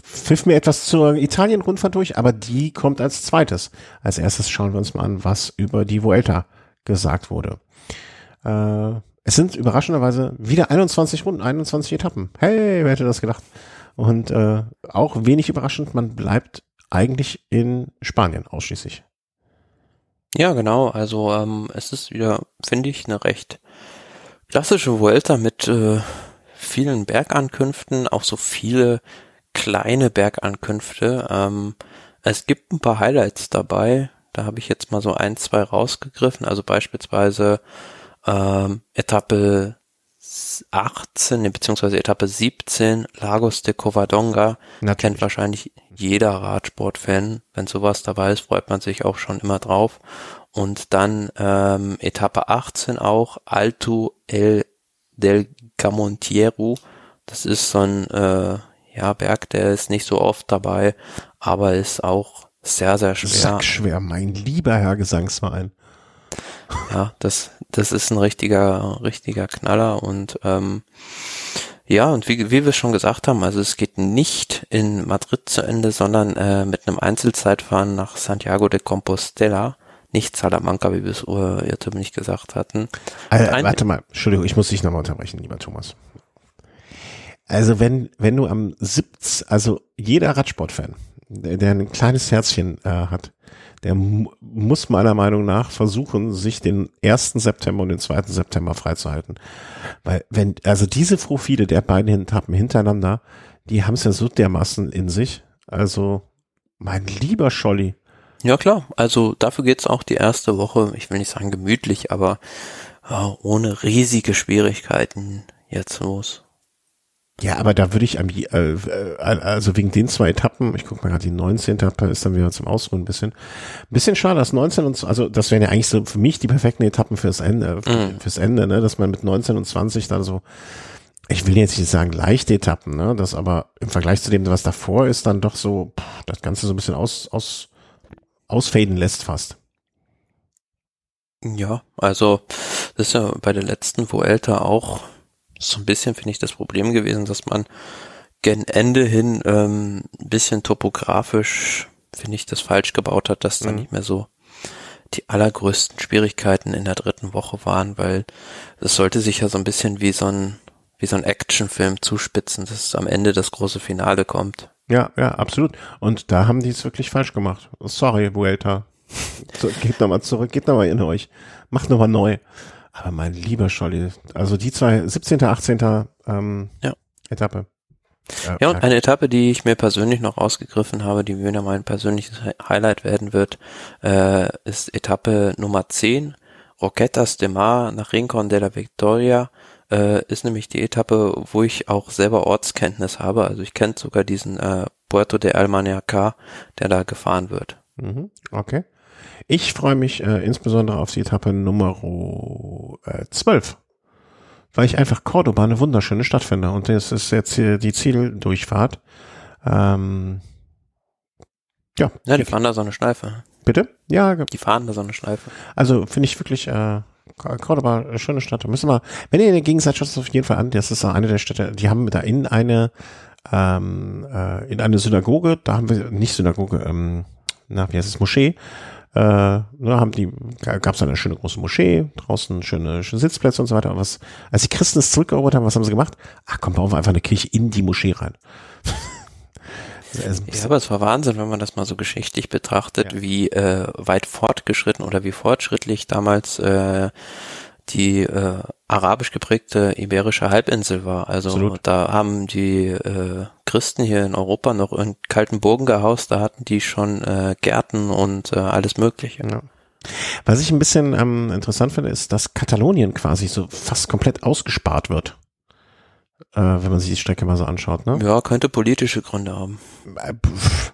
pfiff mir etwas zur Italien-Rundfahrt durch, aber die kommt als zweites. Als erstes schauen wir uns mal an, was über die Vuelta gesagt wurde. Äh, es sind überraschenderweise wieder 21 Runden, 21 Etappen. Hey, wer hätte das gedacht? Und äh, auch wenig überraschend, man bleibt eigentlich in Spanien ausschließlich. Ja, genau. Also ähm, es ist wieder, finde ich, eine recht klassische Vuelta mit äh, vielen Bergankünften, auch so viele kleine Bergankünfte. Ähm, es gibt ein paar Highlights dabei. Da habe ich jetzt mal so ein, zwei rausgegriffen. Also beispielsweise ähm, Etappe 18, beziehungsweise Etappe 17, Lagos de Covadonga. Natürlich. Kennt wahrscheinlich jeder Radsportfan. Wenn sowas dabei ist, freut man sich auch schon immer drauf. Und dann ähm, Etappe 18 auch, Alto El del Camontiero. Das ist so ein äh, ja, Berg, der ist nicht so oft dabei, aber ist auch sehr, sehr schwer. Sackschwer, mein lieber Herr Gesangsverein. Ja, das, das ist ein richtiger, richtiger Knaller und ähm, ja, und wie, wie wir schon gesagt haben, also es geht nicht in Madrid zu Ende, sondern äh, mit einem Einzelzeitfahren nach Santiago de Compostela, nicht Salamanca, wie wir es irrtümlich gesagt hatten. Äh, warte mal, Entschuldigung, ich muss dich nochmal unterbrechen, lieber Thomas. Also wenn, wenn du am 17, also jeder Radsportfan, der, der ein kleines Herzchen äh, hat, der muss meiner Meinung nach versuchen, sich den 1. September und den 2. September freizuhalten. Weil wenn, also diese Profile der beiden Etappen hintereinander, die haben es ja so dermaßen in sich. Also, mein lieber Scholli. Ja klar, also dafür geht's auch die erste Woche, ich will nicht sagen gemütlich, aber äh, ohne riesige Schwierigkeiten jetzt los. Ja, aber da würde ich am, äh, äh, also wegen den zwei Etappen, ich gucke mal gerade, die 19. Etappe ist dann wieder zum Ausruhen ein bisschen. Ein bisschen schade, dass 19 und, also das wären ja eigentlich so für mich die perfekten Etappen fürs Ende, mhm. fürs Ende, ne, dass man mit 19 und 20 dann so, ich will jetzt nicht sagen leichte Etappen, ne, das aber im Vergleich zu dem, was davor ist, dann doch so, pff, das Ganze so ein bisschen aus, aus, ausfaden lässt fast. Ja, also, das ist ja bei der letzten Vuelta auch so ein bisschen, finde ich, das Problem gewesen, dass man gen Ende hin ähm, ein bisschen topografisch, finde ich, das falsch gebaut hat, dass mhm. da nicht mehr so die allergrößten Schwierigkeiten in der dritten Woche waren, weil es sollte sich ja so ein bisschen wie so ein wie so ein Actionfilm zuspitzen, dass am Ende das große Finale kommt. Ja, ja, absolut. Und da haben die es wirklich falsch gemacht. Sorry, Vuelta. So, geht nochmal zurück, geht nochmal in euch. Macht nochmal neu. Aber mein lieber Scholli, also die zwei, 17., 18. Ähm, ja. Etappe. Äh, ja, und eine Etappe, die ich mir persönlich noch ausgegriffen habe, die wieder mein persönliches Highlight werden wird, äh, ist Etappe Nummer 10, Roquetas de Mar nach Rincon de la Victoria, äh, ist nämlich die Etappe, wo ich auch selber Ortskenntnis habe. Also ich kenne sogar diesen äh, Puerto de Almanacar, der da gefahren wird. Mhm, okay. Ich freue mich äh, insbesondere auf die Etappe Nummer äh, 12, weil ich einfach Cordoba eine wunderschöne Stadt finde und das ist jetzt hier die Zieldurchfahrt. Ähm, Ja. Ja, die fahren da so eine Schleife. Bitte? Ja, Die fahren da so eine Schleife. also finde ich wirklich, äh, Cordoba, eine schöne Stadt. Da müssen wir, wenn ihr in der Gegend seid, schaut es auf jeden Fall an. Das ist eine der Städte, die haben da in eine, ähm, äh, in eine Synagoge, da haben wir, nicht Synagoge, ähm, na, wie heißt es, Moschee, äh, da haben die, gab es eine schöne große Moschee, draußen schöne, schöne Sitzplätze und so weiter. Und was, als die Christen es zurückerobert haben, was haben sie gemacht? Ach komm, bauen wir einfach eine Kirche in die Moschee rein. Ja, aber es war Wahnsinn, wenn man das mal so geschichtlich betrachtet, Ja. wie äh, weit fortgeschritten oder wie fortschrittlich damals äh, die äh, arabisch geprägte iberische Halbinsel war. Also Absolut. da haben die äh, Christen hier in Europa noch in kalten Burgen gehaust, da hatten die schon äh, Gärten und äh, alles Mögliche. Ja. Was ich ein bisschen ähm, interessant finde, ist, dass Katalonien quasi so fast komplett ausgespart wird. Äh, wenn man sich die Strecke mal so anschaut, ne? Ja, könnte politische Gründe haben. Äh, pff,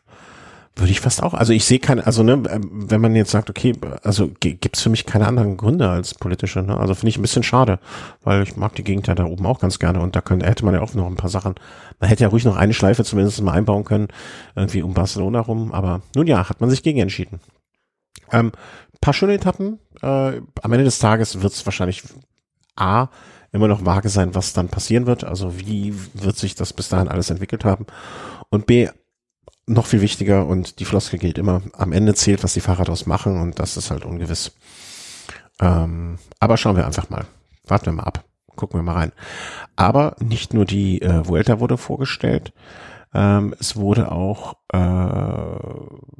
Würde ich fast auch. Also ich sehe keine, also ne, ähm, wenn man jetzt sagt, okay, also gi- gibt's für mich keine anderen Gründe als politische, ne? Also finde ich ein bisschen schade, weil ich mag die Gegend ja da oben auch ganz gerne und da könnte, hätte man ja auch noch ein paar Sachen. Man hätte ja ruhig noch eine Schleife zumindest mal einbauen können, irgendwie um Barcelona rum, aber nun ja, hat man sich gegen entschieden. Ähm, paar schöne Etappen. Äh, am Ende des Tages wird's wahrscheinlich A, immer noch vage sein, was dann passieren wird. Also wie wird sich das bis dahin alles entwickelt haben. Und B, noch viel wichtiger und die Floskel gilt immer, am Ende zählt, was die Fahrer daraus machen und das ist halt ungewiss. Ähm, aber schauen wir einfach mal. Warten wir mal ab. Gucken wir mal rein. Aber nicht nur die äh, Vuelta wurde vorgestellt, ähm, es wurde auch, äh,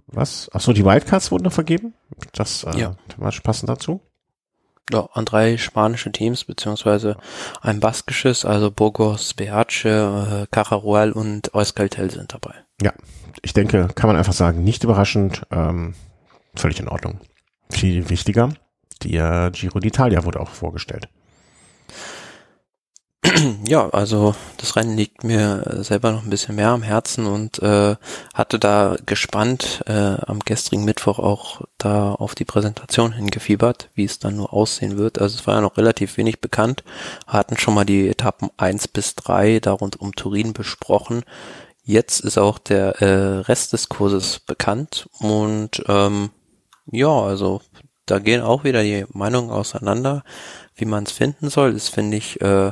was? Ach so, die Wildcards wurden noch vergeben. Das äh, Ja. passend dazu. Ja, an drei spanische Teams, beziehungsweise ein baskisches, also Burgos, Beace, äh, Cajaruel und Euskaltel sind dabei. Ich denke, kann man einfach sagen, nicht überraschend, ähm, völlig in Ordnung. Viel wichtiger, der Giro d'Italia wurde auch vorgestellt. Ja, also das Rennen liegt mir selber noch ein bisschen mehr am Herzen und äh, hatte da gespannt äh, am gestrigen Mittwoch auch da auf die Präsentation hingefiebert, wie es dann nur aussehen wird. Also es war ja noch relativ wenig bekannt, hatten schon mal die Etappen eins bis drei da rund um Turin besprochen. Jetzt ist auch der äh, Rest des Kurses bekannt und ähm, ja, also da gehen auch wieder die Meinungen auseinander, wie man es finden soll. Das finde ich äh,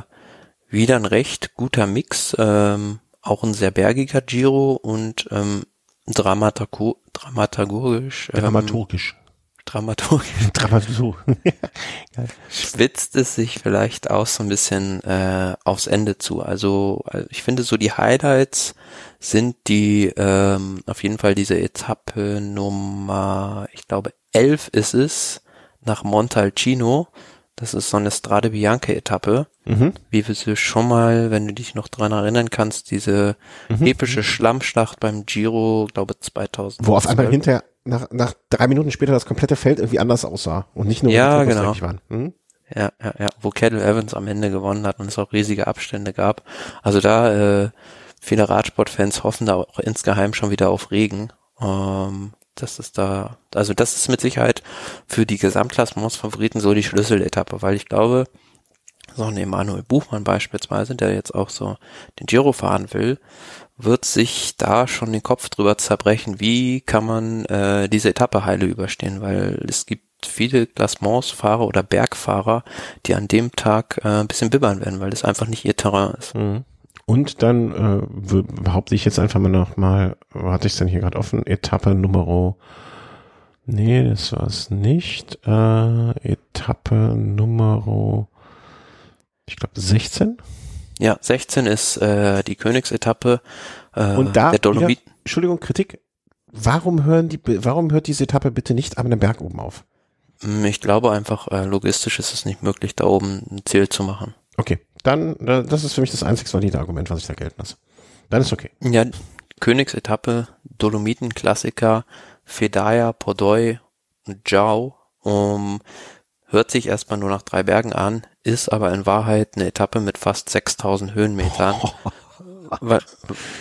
wieder ein recht guter Mix, ähm, auch ein sehr bergiger Giro und ähm, dramaturgisch, ähm, Dramaturgisch. Dramaturgisch Dramaturg. spitzt es sich vielleicht auch so ein bisschen äh, aufs Ende zu. Also äh, ich finde so die Highlights sind die ähm, auf jeden Fall diese Etappe Nummer, ich glaube elf ist es, nach Montalcino. Das ist so eine Strade Bianca Etappe. mhm. wie wir sie schon mal, wenn du dich noch dran erinnern kannst, diese Mhm. epische Schlammschlacht beim Giro, glaube 2000. Wo auf einmal hinterher, nach, nach drei Minuten später das komplette Feld irgendwie anders aussah. Und nicht nur, Ja, die Fotos genau. waren. Mhm. Ja, ja, ja, wo Kettle Evans am Ende gewonnen hat und es auch riesige Abstände gab. Also da, äh, viele Radsportfans hoffen da auch insgeheim schon wieder auf Regen. Ähm, das ist da, also das ist mit Sicherheit für die Gesamtklassements-Favoriten so die Schlüsseletappe, weil ich glaube, so ein Emanuel Buchmann beispielsweise, der jetzt auch so den Giro fahren will, wird sich da schon den Kopf drüber zerbrechen, wie kann man äh, diese Etappe heile überstehen, weil es gibt viele Klassementsfahrer oder Bergfahrer, die an dem Tag äh, ein bisschen bibbern werden, weil das einfach nicht ihr Terrain ist. Mhm. Und dann äh, behaupte ich jetzt einfach mal noch mal, wo hatte ich denn hier gerade offen? Etappe Nummer, nee, das war es nicht. Äh, Etappe Nummer, ich glaube 16. Ja, 16 ist äh, die Königsetappe äh, Und da der Dolomit. Entschuldigung, Kritik. Warum hören die, warum hört diese Etappe bitte nicht am Berg oben auf? Hm, Ich glaube einfach, äh, logistisch ist es nicht möglich, da oben ein Ziel zu machen. Okay, dann, äh, das ist für mich das einzig valide Argument, was ich da gelten lasse. Dann ist okay. Ja, Königsetappe, Dolomiten-Klassiker, Fedaya, Podoi und Jau. Um, hört sich erstmal nur nach drei Bergen an, ist aber in Wahrheit eine Etappe mit fast 6000 Höhenmetern. weil,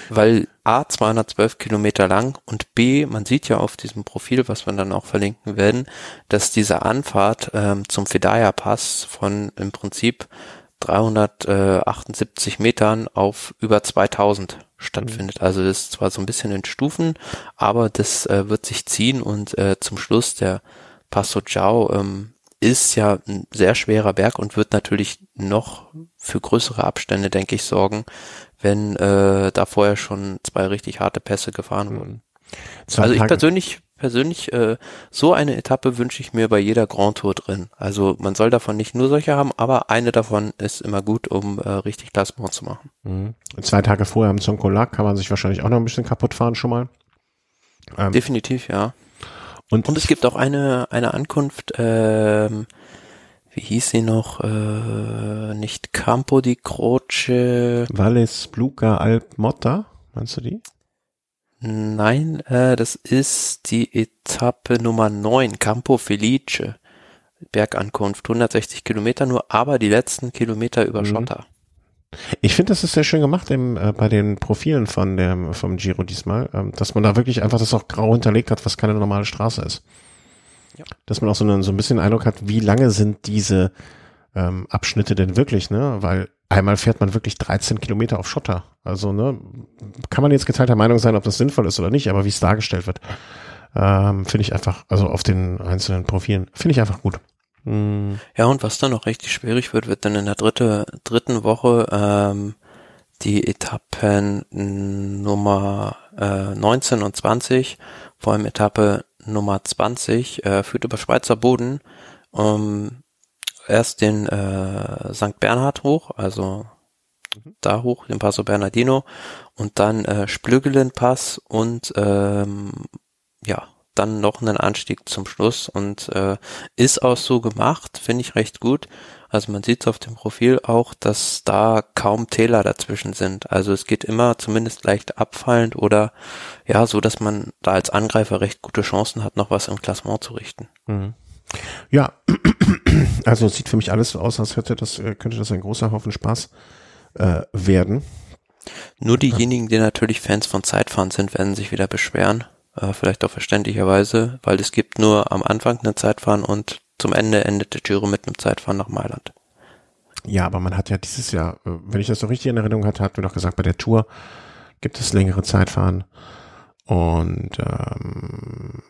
weil A 212 Kilometer lang und B, man sieht ja auf diesem Profil, was wir dann auch verlinken werden, dass diese Anfahrt ähm, zum Fedaya Pass von im Prinzip 378 Metern auf über 2000 stattfindet. Mhm. Also das ist zwar so ein bisschen in Stufen, aber das äh, wird sich ziehen und äh, zum Schluss der Passo Giao ähm, ist ja ein sehr schwerer Berg und wird natürlich noch für größere Abstände, denke ich, sorgen, wenn äh, da vorher schon zwei richtig harte Pässe gefahren mhm. wurden. Zwei also ich persönlich persönlich äh, so eine Etappe wünsche ich mir bei jeder Grand Tour drin. Also man soll davon nicht nur solche haben, aber eine davon ist immer gut, um äh, richtig Klassement zu machen. Mhm. Zwei Tage vorher am Zonkolag kann man sich wahrscheinlich auch noch ein bisschen kaputt fahren schon mal. Ähm, Definitiv, ja. Und, und es gibt auch eine eine Ankunft. Ähm, wie hieß sie noch? Äh, nicht Campo di Croce. Valles Bluca Alp Motta, meinst du die? Nein, äh, das ist die Etappe Nummer 9, Campo Felice. Bergankunft, 160 Kilometer nur, aber die letzten Kilometer über mhm. Schotter. Ich finde, das ist sehr schön gemacht im, äh, bei den Profilen von dem, vom Giro diesmal, ähm, dass man da wirklich einfach das auch grau hinterlegt hat, was keine normale Straße ist. Ja. Dass man auch so, eine, so ein bisschen Eindruck hat, wie lange sind diese ähm, Abschnitte denn wirklich, ne? Weil einmal fährt man wirklich 13 Kilometer auf Schotter. Also, ne, kann man jetzt geteilter Meinung sein, ob das sinnvoll ist oder nicht, aber wie es dargestellt wird, ähm, finde ich einfach, also auf den einzelnen Profilen, finde ich einfach gut. Mhm. Ja, und was dann noch richtig schwierig wird, wird dann in der dritte, dritten Woche ähm, die Etappen Nummer äh, 19 und 20, vor allem Etappe Nummer 20, äh, führt über Schweizer Boden. Ähm, erst den äh, St. Bernhard hoch, also mhm. da hoch, den Passo Bernardino und dann äh, Splügelen-Pass und ähm, ja, dann noch einen Anstieg zum Schluss und äh, ist auch so gemacht, finde ich recht gut. Also man sieht auf dem Profil auch, dass da kaum Täler dazwischen sind. Also es geht immer zumindest leicht abfallend oder ja, so dass man da als Angreifer recht gute Chancen hat, noch was im Klassement zu richten. Mhm. Ja, also es sieht für mich alles so aus, als hätte das, äh, könnte das ein großer Haufen Spaß äh, werden. Nur diejenigen, die natürlich Fans von Zeitfahren sind, werden sich wieder beschweren. Äh, vielleicht auch verständlicherweise, weil es gibt nur am Anfang eine Zeitfahren und zum Ende endet der Giro mit einem Zeitfahren nach Mailand. Ja, aber man hat ja dieses Jahr, äh, wenn ich das noch richtig in Erinnerung hatte, hatten wir doch gesagt, bei der Tour gibt es längere Zeitfahren. Und ähm,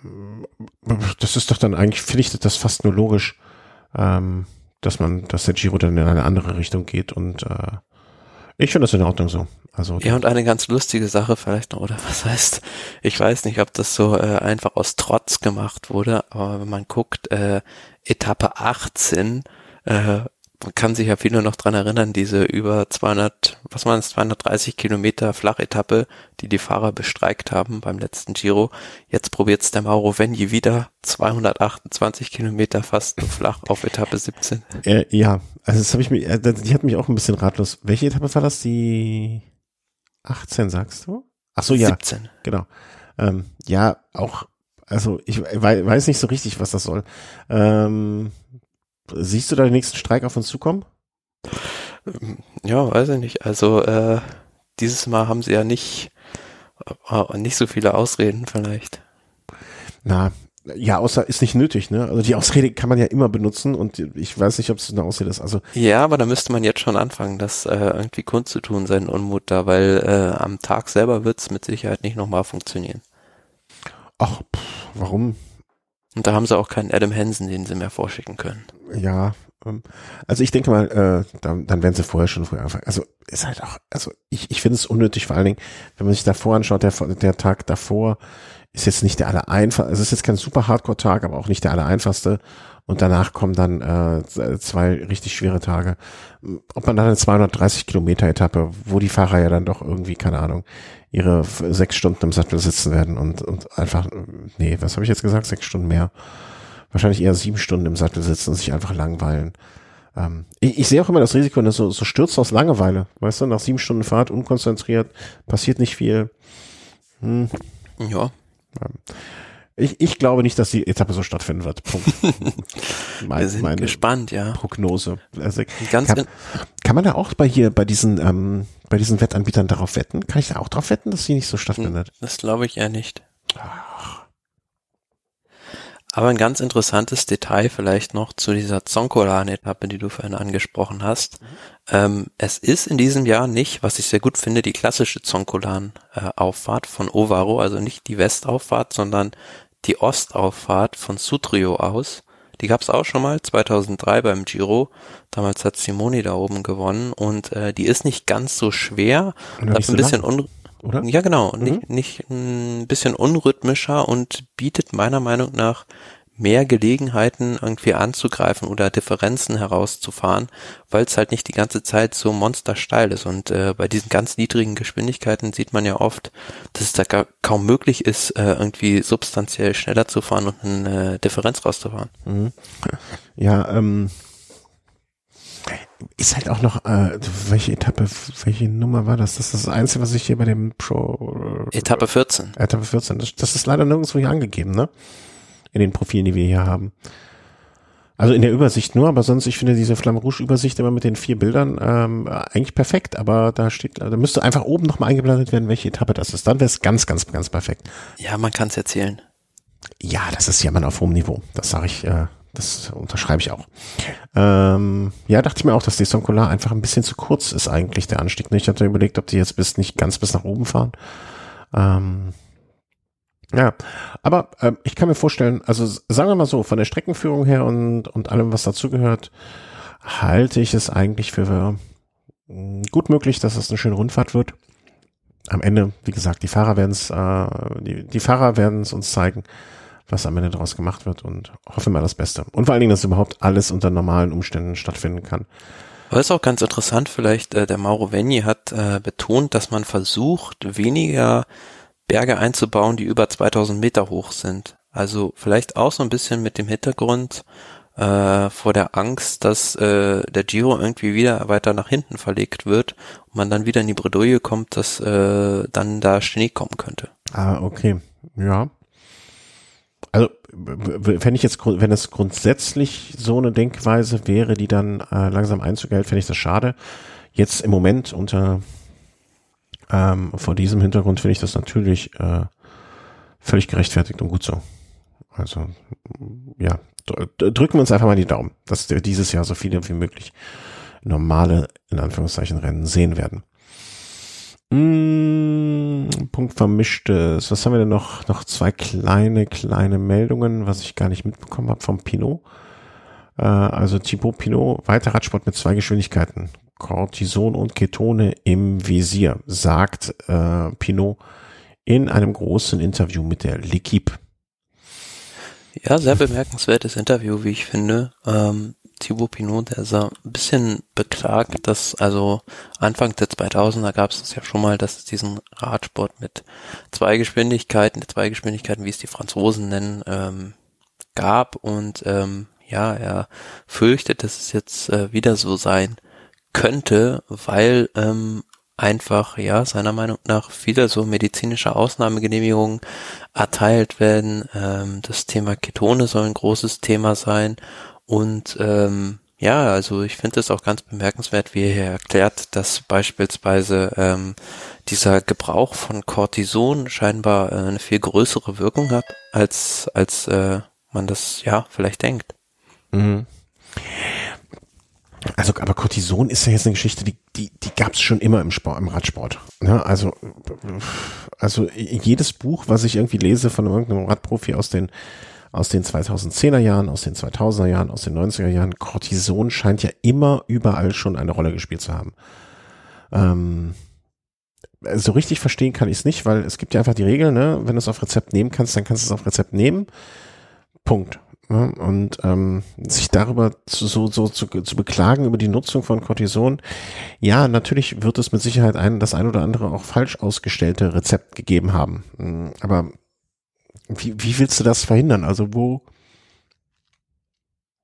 das ist doch dann eigentlich, finde ich das fast nur logisch, ähm, dass man, dass der Giro dann in eine andere Richtung geht und äh, ich finde das in Ordnung so. Also ja und eine ganz lustige Sache vielleicht noch oder was heißt, ich weiß nicht, ob das so äh, einfach aus Trotz gemacht wurde, aber wenn man guckt, äh, Etappe 18 äh, man kann sich ja viele noch dran erinnern, diese über 200, was waren es, 230 Kilometer Flachetappe, die die Fahrer bestreikt haben beim letzten Giro. Jetzt probiert's der Mauro Venji wieder 228 Kilometer fast nur flach auf Etappe 17. Äh, ja, also das habe ich mir, äh, die hat mich auch ein bisschen ratlos. Welche Etappe war das? Die 18, sagst du? Ach so, ja. 17. Genau. Ähm, ja, auch, also ich weiß nicht so richtig, was das soll. Ähm, Siehst du da den nächsten Streik auf uns zukommen? Ja, weiß ich nicht. Also äh, dieses Mal haben sie ja nicht äh, nicht so viele Ausreden vielleicht. Na, ja, außer ist nicht nötig, ne? Also die Ausrede kann man ja immer benutzen und ich weiß nicht, ob es eine Ausrede ist. Also ja, aber da müsste man jetzt schon anfangen, das äh, irgendwie kundzutun, seinen Unmut da, weil äh, am Tag selber wird es mit Sicherheit nicht nochmal funktionieren. Ach, pff, warum? Und da haben sie auch keinen Adam Hansen, den sie mehr vorschicken können. Ja, ähm, also ich denke mal, äh, dann, dann werden sie vorher schon früher anfangen. Also ist halt auch, also ich, ich finde es unnötig, vor allen Dingen, wenn man sich davor anschaut, der, der Tag davor ist jetzt nicht der aller einfach, also es ist jetzt kein super Hardcore-Tag, aber auch nicht der aller einfachste. Und danach kommen dann äh, zwei richtig schwere Tage. Ob man dann eine 230 Kilometer Etappe, wo die Fahrer ja dann doch irgendwie, keine Ahnung, ihre sechs Stunden im Sattel sitzen werden und, und einfach, nee, was habe ich jetzt gesagt? Sechs Stunden mehr. Wahrscheinlich eher sieben Stunden im Sattel sitzen und sich einfach langweilen. Ähm, ich, ich sehe auch immer das Risiko, dass so, so stürzt aus Langeweile. Weißt du, nach sieben Stunden Fahrt, unkonzentriert, passiert nicht viel. Hm. Ja. Ähm, ich, ich glaube nicht, dass die Etappe so stattfinden wird. Punkt. mein, Wir sind gespannt, ja. Prognose. Also, Ganz kann, kann man da auch bei hier, bei diesen, ähm, bei diesen Wettanbietern darauf wetten? Kann ich da auch darauf wetten, dass sie nicht so stattfindet? Das glaube ich eher nicht. Ach. Aber ein ganz interessantes Detail vielleicht noch zu dieser Zonkolan-Etappe, die du vorhin angesprochen hast. Ähm, es ist in diesem Jahr nicht, was ich sehr gut finde, die klassische Zonkolan-Auffahrt von Ovaro, also nicht die Westauffahrt, sondern die Ostauffahrt von Sutrio aus. Die gab es auch schon mal 2003 beim Giro. Damals hat Simoni da oben gewonnen und äh, die ist nicht ganz so schwer, hat ein bisschen un oder? Ja, genau. Mhm. Nicht, nicht ein bisschen unrhythmischer und bietet meiner Meinung nach mehr Gelegenheiten irgendwie anzugreifen oder Differenzen herauszufahren, weil es halt nicht die ganze Zeit so monstersteil ist. Und äh, bei diesen ganz niedrigen Geschwindigkeiten sieht man ja oft, dass es da gar kaum möglich ist, äh, irgendwie substanziell schneller zu fahren und eine Differenz rauszufahren. Mhm. Ja, ähm, ist halt auch noch, äh, welche Etappe, welche Nummer war das? Das ist das Einzige, was ich hier bei dem Pro... Äh, Etappe 14. Etappe 14. Das, das ist leider nirgendwo hier angegeben, ne? In den Profilen, die wir hier haben. Also in der Übersicht nur, aber sonst, ich finde diese Flamme Rouge Übersicht immer mit den vier Bildern ähm, eigentlich perfekt, aber da steht, da müsste einfach oben nochmal eingeblendet werden, welche Etappe das ist. Dann wäre es ganz, ganz, ganz perfekt. Ja, man kann es erzählen. Ja, das ist ja mal auf hohem Niveau. Das sage ich äh, das unterschreibe ich auch. Ähm, ja, dachte ich mir auch, dass die Sonkola einfach ein bisschen zu kurz ist eigentlich, der Anstieg. Ich hatte überlegt, ob die jetzt bis nicht ganz bis nach oben fahren. Ähm, ja, aber äh, ich kann mir vorstellen, also sagen wir mal so, von der Streckenführung her und, und allem, was dazugehört, halte ich es eigentlich für äh, gut möglich, dass es eine schöne Rundfahrt wird. Am Ende, wie gesagt, die Fahrer werden es, äh, die, die Fahrer werden es uns zeigen was am Ende daraus gemacht wird und hoffe mal das Beste. Und vor allen Dingen, dass überhaupt alles unter normalen Umständen stattfinden kann. Aber ist auch ganz interessant, vielleicht, äh, der Mauro Venni hat äh, betont, dass man versucht, weniger Berge einzubauen, die über 2000 Meter hoch sind. Also vielleicht auch so ein bisschen mit dem Hintergrund äh, vor der Angst, dass äh, der Giro irgendwie wieder weiter nach hinten verlegt wird und man dann wieder in die Bredouille kommt, dass äh, dann da Schnee kommen könnte. Ah, okay. Ja, also wenn ich jetzt, wenn es grundsätzlich so eine Denkweise wäre, die dann äh, langsam Einzug hält, fände ich das schade. Jetzt im Moment unter ähm, vor diesem Hintergrund finde ich das natürlich äh, völlig gerechtfertigt und gut so. Also ja, drücken wir uns einfach mal die Daumen, dass wir dieses Jahr so viele wie möglich normale, in Anführungszeichen, Rennen sehen werden. Mmh, Punkt vermischtes. Was haben wir denn noch? Noch zwei kleine, kleine Meldungen, was ich gar nicht mitbekommen habe vom Pinot. Äh, also Thibaut Pinot, weiter Radsport mit zwei Geschwindigkeiten. Cortison und Ketone im Visier, sagt äh, Pinot in einem großen Interview mit der L'Equipe. Ja, sehr bemerkenswertes Interview, wie ich finde. Ähm, Thibaut Pinot, der ist ein bisschen beklagt, dass also Anfang der 2000er gab es das ja schon mal, dass es diesen Radsport mit zwei Geschwindigkeiten, zwei Geschwindigkeiten, wie es die Franzosen nennen, ähm, gab und ähm, ja, er fürchtet, dass es jetzt äh, wieder so sein könnte, weil ähm, einfach, ja, seiner Meinung nach viele so medizinische Ausnahmegenehmigungen erteilt werden. Ähm, das Thema Ketone soll ein großes Thema sein und ähm, ja, also ich finde es auch ganz bemerkenswert, wie er hier erklärt, dass beispielsweise ähm, dieser Gebrauch von Cortison scheinbar äh, eine viel größere Wirkung hat, als, als äh, man das ja vielleicht denkt. Mhm. Also, aber Cortison ist ja jetzt eine Geschichte, die, die, die gab es schon immer im Sport, im Radsport. Ja, ne? also, also jedes Buch, was ich irgendwie lese von irgendeinem Radprofi aus den aus den 2010er Jahren, aus den 2000er Jahren, aus den 90er Jahren. Cortison scheint ja immer überall schon eine Rolle gespielt zu haben. Ähm, so richtig verstehen kann ich es nicht, weil es gibt ja einfach die Regel, ne, wenn du es auf Rezept nehmen kannst, dann kannst du es auf Rezept nehmen. Punkt. Ja, und ähm, sich darüber zu, so, so zu, zu beklagen über die Nutzung von Cortison, ja, natürlich wird es mit Sicherheit ein, das ein oder andere auch falsch ausgestellte Rezept gegeben haben. Aber wie, wie willst du das verhindern? Also wo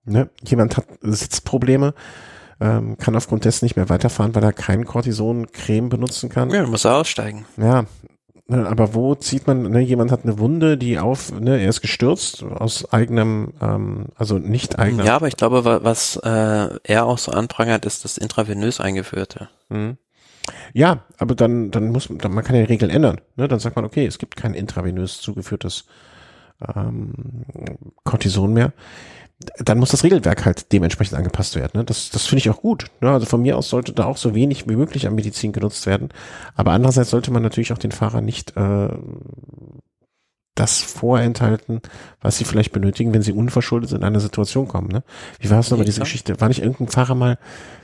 ne, jemand hat Sitzprobleme, ähm, kann aufgrund dessen nicht mehr weiterfahren, weil er kein Cortison-Creme benutzen kann. Ja, dann muss er aussteigen. Ja, ne, aber wo zieht man, ne, jemand hat eine Wunde, die auf, ne, er ist gestürzt aus eigenem, ähm, also nicht eigenem. Ja, aber ich glaube, was äh, er auch so anprangert, ist das intravenös eingeführte. Mhm. Ja, aber dann, dann muss man, man kann ja die Regeln ändern. Ne? Dann sagt man, okay, es gibt kein intravenös zugeführtes ähm, Cortison mehr, dann muss das Regelwerk halt dementsprechend angepasst werden. Ne? Das, das finde ich auch gut. Ne? Also von mir aus sollte da auch so wenig wie möglich an Medizin genutzt werden. Aber andererseits sollte man natürlich auch den Fahrer nicht äh, das vorenthalten, was sie vielleicht benötigen, wenn sie unverschuldet in eine Situation kommen. Ne? Wie war es nochmal diese Geschichte? War nicht irgendein Fahrer mal,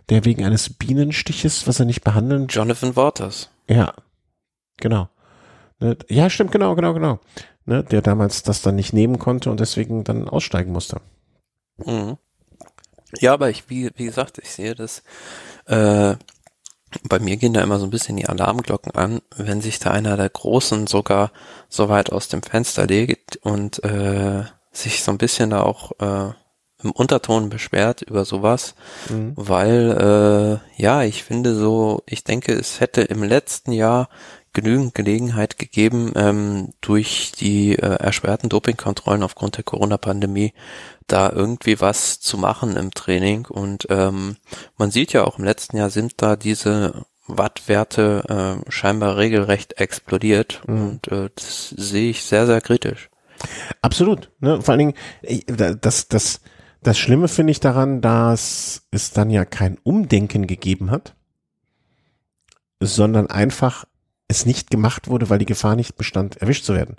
der wegen eines Bienenstiches, was er nicht behandeln? Jonathan Waters. Ja, genau. Ne? Ja, stimmt, genau, genau, genau. Ne? Der damals das dann nicht nehmen konnte und deswegen dann aussteigen musste. Mhm. Ja, aber ich, wie, wie gesagt, ich sehe das, äh, bei mir gehen da immer so ein bisschen die Alarmglocken an, wenn sich da einer der Großen sogar so weit aus dem Fenster legt und äh, sich so ein bisschen da auch äh, im Unterton beschwert über sowas, mhm. weil äh, ja, ich finde so, ich denke, es hätte im letzten Jahr genügend Gelegenheit gegeben, ähm, durch die äh, erschwerten Dopingkontrollen aufgrund der Corona-Pandemie da irgendwie was zu machen im Training. Und ähm, man sieht ja auch im letzten Jahr sind da diese Wattwerte äh, scheinbar regelrecht explodiert. Mhm. Und äh, das sehe ich sehr, sehr kritisch. Absolut. Ne? Vor allen Dingen, das, das, das Schlimme finde ich daran, dass es dann ja kein Umdenken gegeben hat, sondern einfach es nicht gemacht wurde, weil die Gefahr nicht bestand, erwischt zu werden.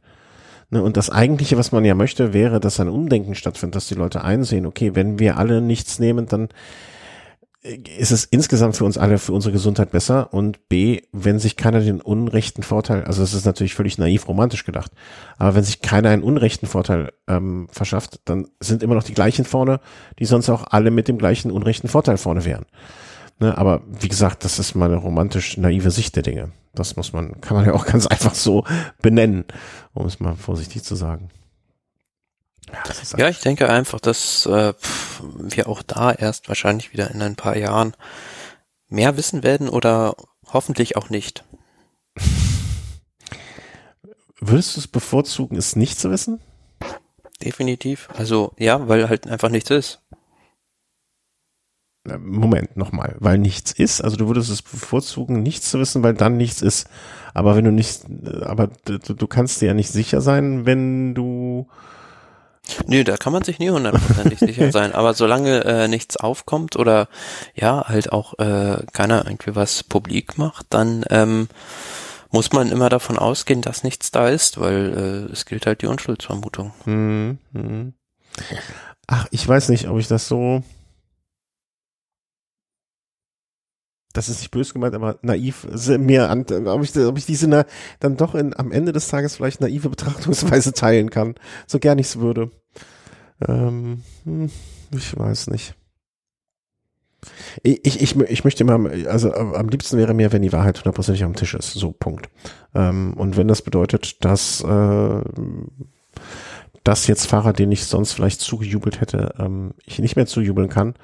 Ne, und das eigentliche, was man ja möchte, wäre, dass ein Umdenken stattfindet, dass die Leute einsehen, okay, wenn wir alle nichts nehmen, dann äh, ist es insgesamt für uns alle, für unsere Gesundheit besser und B, wenn sich keiner den unrechten Vorteil, also das ist natürlich völlig naiv romantisch gedacht, aber wenn sich keiner einen unrechten Vorteil ähm, verschafft, dann sind immer noch die gleichen vorne, die sonst auch alle mit dem gleichen unrechten Vorteil vorne wären. Ne, aber wie gesagt, das ist meine romantisch naive Sicht der Dinge. Das muss man, kann man ja auch ganz einfach so benennen, um es mal vorsichtig zu sagen. Ja, ja ich denke einfach, dass äh, wir auch da erst wahrscheinlich wieder in ein paar Jahren mehr wissen werden oder hoffentlich auch nicht. Würdest du es bevorzugen, es nicht zu wissen? Definitiv. Also ja, weil halt einfach nichts ist. Äh, Moment, nochmal, weil nichts ist, also du würdest es bevorzugen, nichts zu wissen, weil dann nichts ist. Aber wenn du nicht, äh, aber du, du kannst dir ja nicht sicher sein, wenn du Nö, da kann man sich nie hundertprozentig sicher sein. Aber solange äh, nichts aufkommt oder ja, halt auch äh, keiner irgendwie was publik macht, dann ähm, muss man immer davon ausgehen, dass nichts da ist, weil äh, es gilt halt die Unschuldsvermutung. Hm, hm. Ach, ich weiß nicht, ob ich das so das ist nicht böse gemeint, aber naiv mir an, ob ich, ob ich diese dann doch in, am Ende des Tages vielleicht naive Betrachtungsweise teilen kann, so gern ich es würde. Ähm, hm, ich weiß nicht. Ich, ich, ich möchte immer, also am liebsten wäre mir, wenn die Wahrheit hundertprozentig am Tisch ist. So, Punkt. Ähm, und wenn das bedeutet, dass, äh, dass jetzt Fahrer, den ich sonst vielleicht zugejubelt hätte, ähm, ich nicht mehr zujubeln kann,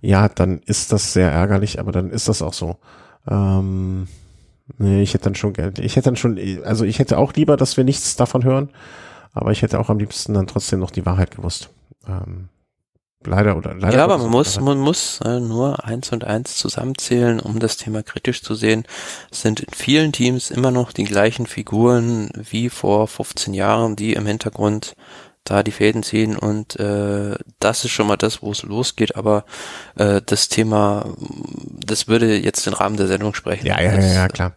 ja, dann ist das sehr ärgerlich, aber dann ist das auch so. Ähm, nee, ich hätte dann schon, ich hätte dann schon, also ich hätte auch lieber, dass wir nichts davon hören, aber ich hätte auch am liebsten dann trotzdem noch die Wahrheit gewusst. Ähm, leider oder leider. Ja, aber man muss, man muss äh, nur eins und eins zusammenzählen, um das Thema kritisch zu sehen. Es sind in vielen Teams immer noch die gleichen Figuren wie vor 15 Jahren, die im Hintergrund da die Fäden ziehen und äh, das ist schon mal das, wo es losgeht, aber äh, das Thema, das würde jetzt den Rahmen der Sendung sprechen. Ja, ja, das, ja, ja, klar.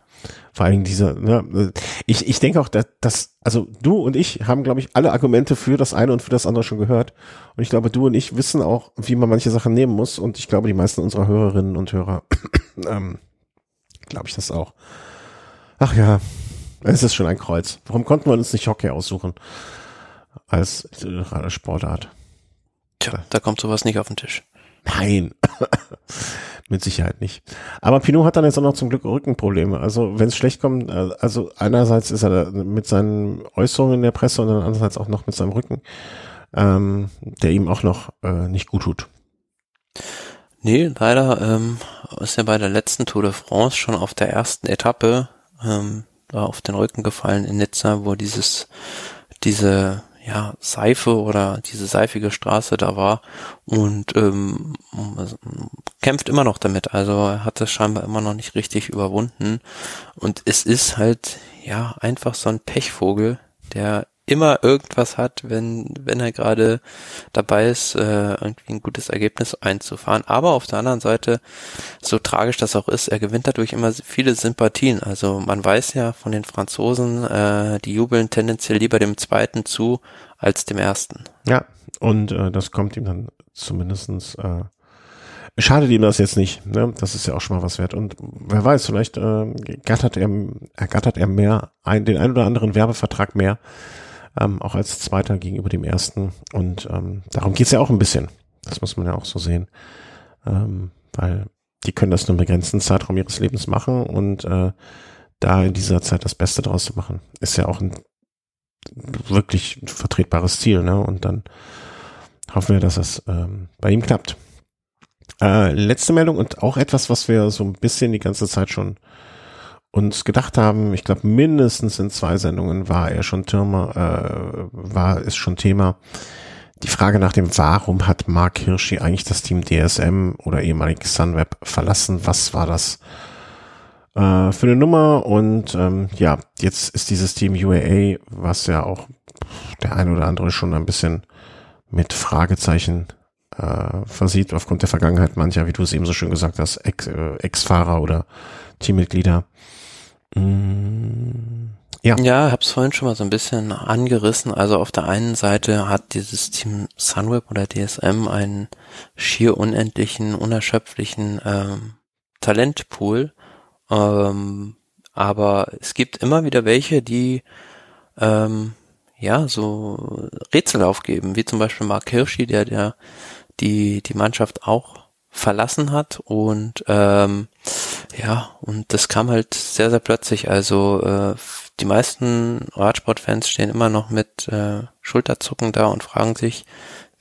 Vor allen Dingen dieser, ne, ich, ich denke auch, dass, dass, also du und ich haben, glaube ich, alle Argumente für das eine und für das andere schon gehört. Und ich glaube, du und ich wissen auch, wie man manche Sachen nehmen muss. Und ich glaube, die meisten unserer Hörerinnen und Hörer, ähm, glaube ich das auch. Ach ja, es ist schon ein Kreuz. Warum konnten wir uns nicht Hockey aussuchen? Als äh, Sportart. Tja, da kommt sowas nicht auf den Tisch. Nein, mit Sicherheit nicht. Aber Pinot hat dann jetzt auch noch zum Glück Rückenprobleme. Also wenn es schlecht kommt, äh, also einerseits ist er mit seinen Äußerungen in der Presse und dann andererseits auch noch mit seinem Rücken, ähm, der ihm auch noch äh, nicht gut tut. Nee, leider ähm, ist er bei der letzten Tour de France schon auf der ersten Etappe ähm, da auf den Rücken gefallen in Nizza, wo dieses diese ja, Seife oder diese seifige Straße da war und ähm, kämpft immer noch damit. Also er hat es scheinbar immer noch nicht richtig überwunden. Und es ist halt ja einfach so ein Pechvogel, der immer irgendwas hat, wenn, wenn er gerade dabei ist, äh, irgendwie ein gutes Ergebnis einzufahren. Aber auf der anderen Seite, so tragisch das auch ist, er gewinnt dadurch immer viele Sympathien. Also man weiß ja von den Franzosen, äh, die jubeln tendenziell lieber dem zweiten zu als dem ersten. Ja, und äh, das kommt ihm dann zumindestens äh, schadet ihm das jetzt nicht. Ne? Das ist ja auch schon mal was wert. Und wer weiß, vielleicht äh, gattert er, ergattert er mehr, ein, den ein oder anderen Werbevertrag mehr, ähm, auch als Zweiter gegenüber dem Ersten. Und ähm, darum geht's ja auch ein bisschen. Das muss man ja auch so sehen. Ähm, weil die können das nur einen begrenzten Zeitraum ihres Lebens machen und äh, da in dieser Zeit das Beste draus zu machen, ist ja auch ein wirklich vertretbares Ziel. Ne? Und dann hoffen wir, dass es ähm, bei ihm klappt. Äh, letzte Meldung und auch etwas, was wir so ein bisschen die ganze Zeit schon uns gedacht haben. Ich glaube, mindestens in zwei Sendungen war er schon Thema, äh, war es schon Thema. Die Frage nach dem, warum hat Mark Hirschi eigentlich das Team DSM oder ehemalig Sunweb verlassen? Was war das äh, für eine Nummer? Und ähm, ja, jetzt ist dieses Team UAA, was ja auch der eine oder andere schon ein bisschen mit Fragezeichen äh, versieht aufgrund der Vergangenheit mancher, wie du es eben so schön gesagt hast, Ex, äh, Ex-Fahrer oder Teammitglieder. Mm, ja. Ja, hab's vorhin schon mal so ein bisschen angerissen. Also auf der einen Seite hat dieses Team Sunweb oder DSM einen schier unendlichen, unerschöpflichen ähm, Talentpool. Ähm, aber es gibt immer wieder welche, die ähm, ja so Rätsel aufgeben, wie zum Beispiel Mark Hirschi, der der die die Mannschaft auch verlassen hat und ähm, ja und das kam halt sehr sehr plötzlich. Also äh, die meisten Radsportfans stehen immer noch mit äh, Schulterzucken da und fragen sich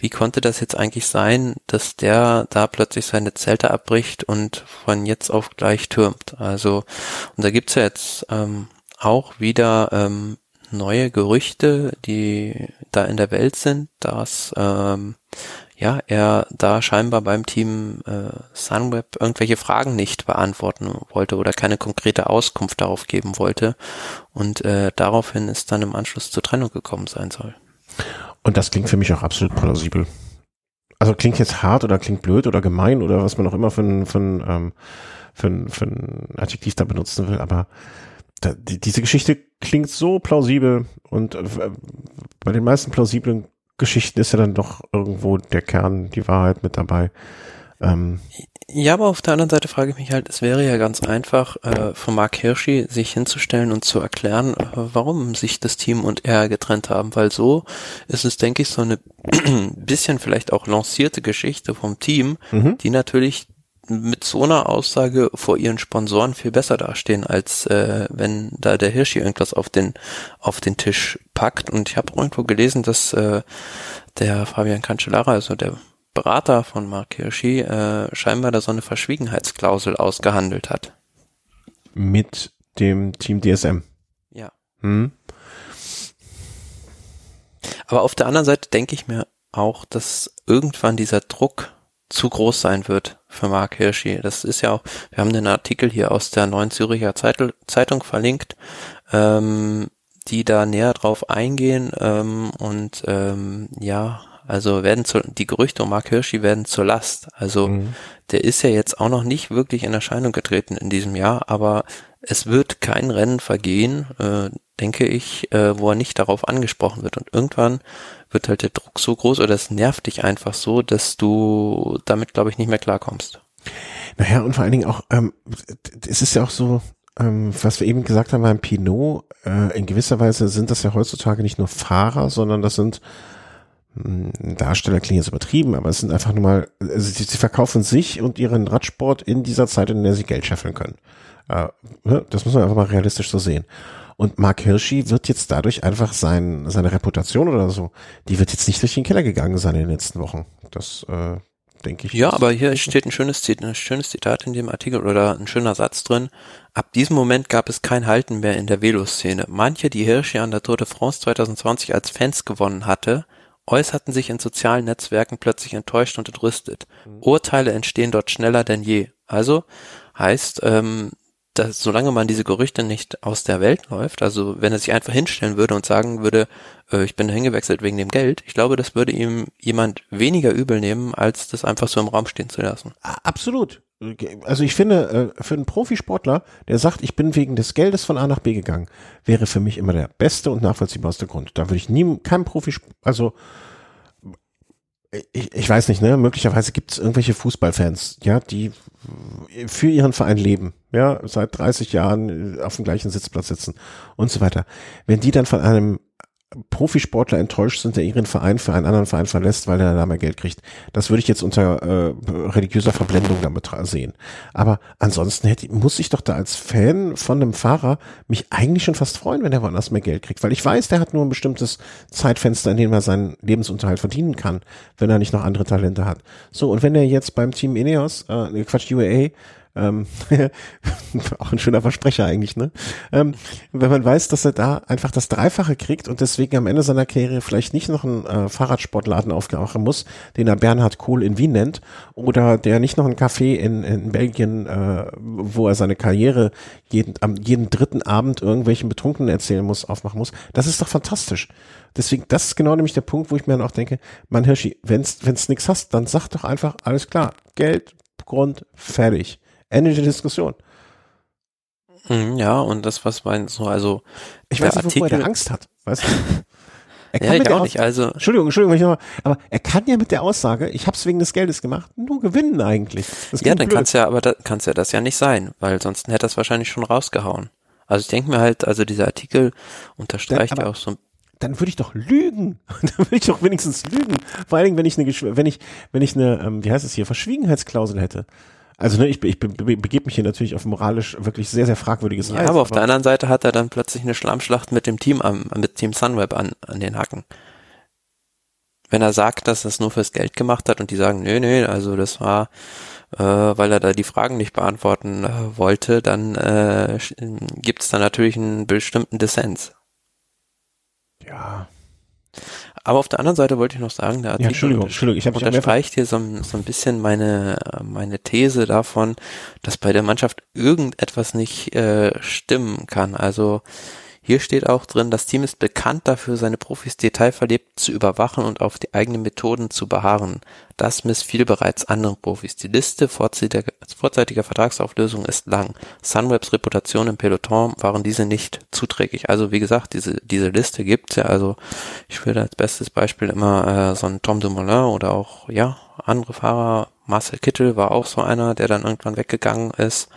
wie konnte das jetzt eigentlich sein, dass der da plötzlich seine Zelte abbricht und von jetzt auf gleich türmt? Also und da gibt's ja jetzt ähm, auch wieder ähm, neue Gerüchte, die da in der Welt sind, dass ähm, ja, er da scheinbar beim Team äh, Sunweb irgendwelche Fragen nicht beantworten wollte oder keine konkrete Auskunft darauf geben wollte und äh, daraufhin ist dann im Anschluss zur Trennung gekommen sein soll. Und das klingt für mich auch absolut plausibel. Also klingt jetzt hart oder klingt blöd oder gemein oder was man auch immer für ein, für ein, ähm, für ein, für ein Adjektiv da benutzen will, aber da, die, diese Geschichte klingt so plausibel und äh, bei den meisten plausiblen Geschichten ist ja dann doch irgendwo der Kern, die Wahrheit mit dabei. Ähm, ja, aber auf der anderen Seite frage ich mich halt, es wäre ja ganz einfach, äh, von Mark Hirschi sich hinzustellen und zu erklären, äh, warum sich das Team und er getrennt haben, weil so ist es, denke ich, so eine bisschen vielleicht auch lancierte Geschichte vom Team, mhm. die natürlich mit so einer Aussage vor ihren Sponsoren viel besser dastehen, als äh, wenn da der Hirschi irgendwas auf den auf den Tisch packt. Und ich habe irgendwo gelesen, dass äh, der Fabian Cancellara, also der Berater von Mark Hirschi, äh, scheinbar da so eine Verschwiegenheitsklausel ausgehandelt hat. Mit dem Team DSM. Ja. Hm. Aber auf der anderen Seite denke ich mir auch, dass irgendwann dieser Druck zu groß sein wird für Mark Hirschi. Das ist ja auch, wir haben den Artikel hier aus der Neuen Züricher Zeitung verlinkt, ähm, die da näher drauf eingehen ähm, und ähm, ja, also werden zu, die Gerüchte um Mark Hirschi werden zur Last. Also mhm. der ist ja jetzt auch noch nicht wirklich in Erscheinung getreten in diesem Jahr, aber es wird kein Rennen vergehen, äh, denke ich, äh, wo er nicht darauf angesprochen wird. Und irgendwann wird halt der Druck so groß oder es nervt dich einfach so, dass du damit, glaube ich, nicht mehr klarkommst. Naja, und vor allen Dingen auch, ähm, es ist ja auch so, ähm, was wir eben gesagt haben beim Pinot, äh, in gewisser Weise sind das ja heutzutage nicht nur Fahrer, sondern das sind hm, Darsteller klingt jetzt übertrieben, aber es sind einfach nur mal, also sie, sie verkaufen sich und ihren Radsport in dieser Zeit, in der sie Geld scheffeln können. Äh, ne, das muss man einfach mal realistisch so sehen. Und Mark Hirschi wird jetzt dadurch einfach sein, seine Reputation oder so, die wird jetzt nicht durch den Keller gegangen sein in den letzten Wochen. Das äh, denke ich. Ja, aber hier steht ein schönes, Zitat, ein schönes Zitat in dem Artikel oder ein schöner Satz drin. Ab diesem Moment gab es kein Halten mehr in der Veloszene. Manche, die Hirschi an der Tour de France 2020 als Fans gewonnen hatte, äußerten sich in sozialen Netzwerken plötzlich enttäuscht und entrüstet. Mhm. Urteile entstehen dort schneller denn je. Also heißt, ähm, dass, solange man diese Gerüchte nicht aus der Welt läuft, also wenn er sich einfach hinstellen würde und sagen würde, äh, ich bin hingewechselt wegen dem Geld, ich glaube, das würde ihm jemand weniger übel nehmen, als das einfach so im Raum stehen zu lassen. Absolut. Also ich finde, äh, für einen Profisportler, der sagt, ich bin wegen des Geldes von A nach B gegangen, wäre für mich immer der beste und nachvollziehbarste Grund. Da würde ich nie, kein Profi, also ich, ich weiß nicht, ne? Möglicherweise gibt es irgendwelche Fußballfans, ja, die für ihren Verein leben, ja, seit 30 Jahren auf dem gleichen Sitzplatz sitzen und so weiter. Wenn die dann von einem Profisportler enttäuscht sind, der ihren Verein für einen anderen Verein verlässt, weil er da mehr Geld kriegt. Das würde ich jetzt unter äh, religiöser Verblendung damit sehen. Aber ansonsten hätte, muss ich doch da als Fan von einem Fahrer mich eigentlich schon fast freuen, wenn er woanders mehr Geld kriegt. Weil ich weiß, der hat nur ein bestimmtes Zeitfenster, in dem er seinen Lebensunterhalt verdienen kann, wenn er nicht noch andere Talente hat. So, und wenn er jetzt beim Team Ineos, äh, Quatsch, UAA, ähm, auch ein schöner Versprecher eigentlich, ne? Ähm, wenn man weiß, dass er da einfach das Dreifache kriegt und deswegen am Ende seiner Karriere vielleicht nicht noch einen äh, Fahrradsportladen aufmachen muss, den er Bernhard Kohl in Wien nennt, oder der nicht noch ein Café in, in Belgien, äh, wo er seine Karriere jeden, am jeden dritten Abend irgendwelchen Betrunkenen erzählen muss, aufmachen muss. Das ist doch fantastisch. Deswegen, das ist genau nämlich der Punkt, wo ich mir dann auch denke, man Hirschi, wenn's, wenn's nichts hast, dann sag doch einfach, alles klar, Geld, Grund, fertig. Ende der Diskussion. Hm, ja, und das, was man so, also. Ich weiß nicht, Artikel, wovor er Angst hat, weißt du? Er kann ja, ich auch nicht, also. Entschuldigung, Entschuldigung, ich nochmal, aber er kann ja mit der Aussage, ich hab's wegen des Geldes gemacht, nur gewinnen eigentlich. ja, dann kann's ja, aber da, kann's ja das ja nicht sein, weil sonst hätte er es wahrscheinlich schon rausgehauen. Also ich denke mir halt, also dieser Artikel unterstreicht ja auch so dann würde ich doch lügen. dann würde ich doch wenigstens lügen. Vor allen Dingen, wenn ich eine, wenn ich, wenn ich eine, ähm, wie heißt es hier, Verschwiegenheitsklausel hätte. Also ne, ich, ich begebe mich hier natürlich auf moralisch wirklich sehr, sehr fragwürdiges ja, Eis. Aber auf der anderen Seite hat er dann plötzlich eine Schlammschlacht mit dem Team am, mit Team Sunweb an, an den Hacken. Wenn er sagt, dass er es nur fürs Geld gemacht hat und die sagen, nö, nö, also das war, äh, weil er da die Fragen nicht beantworten äh, wollte, dann äh, gibt es da natürlich einen bestimmten Dissens. Ja. Aber auf der anderen Seite wollte ich noch sagen, der Artikel ja, Entschuldigung, Entschuldigung, ich hab unterstreicht hier so, so ein bisschen meine, meine These davon, dass bei der Mannschaft irgendetwas nicht äh, stimmen kann. Also hier steht auch drin, das Team ist bekannt dafür, seine Profis detailverlebt zu überwachen und auf die eigenen Methoden zu beharren. Das missfiel bereits anderen Profis. Die Liste vorzeitiger, Vertragsauflösung ist lang. Sunwebs Reputation im Peloton waren diese nicht zuträglich. Also wie gesagt, diese, diese Liste gibt's ja. Also ich würde als bestes Beispiel immer äh, so einen Tom Dumoulin oder auch, ja, andere Fahrer. Marcel Kittel war auch so einer, der dann irgendwann weggegangen ist.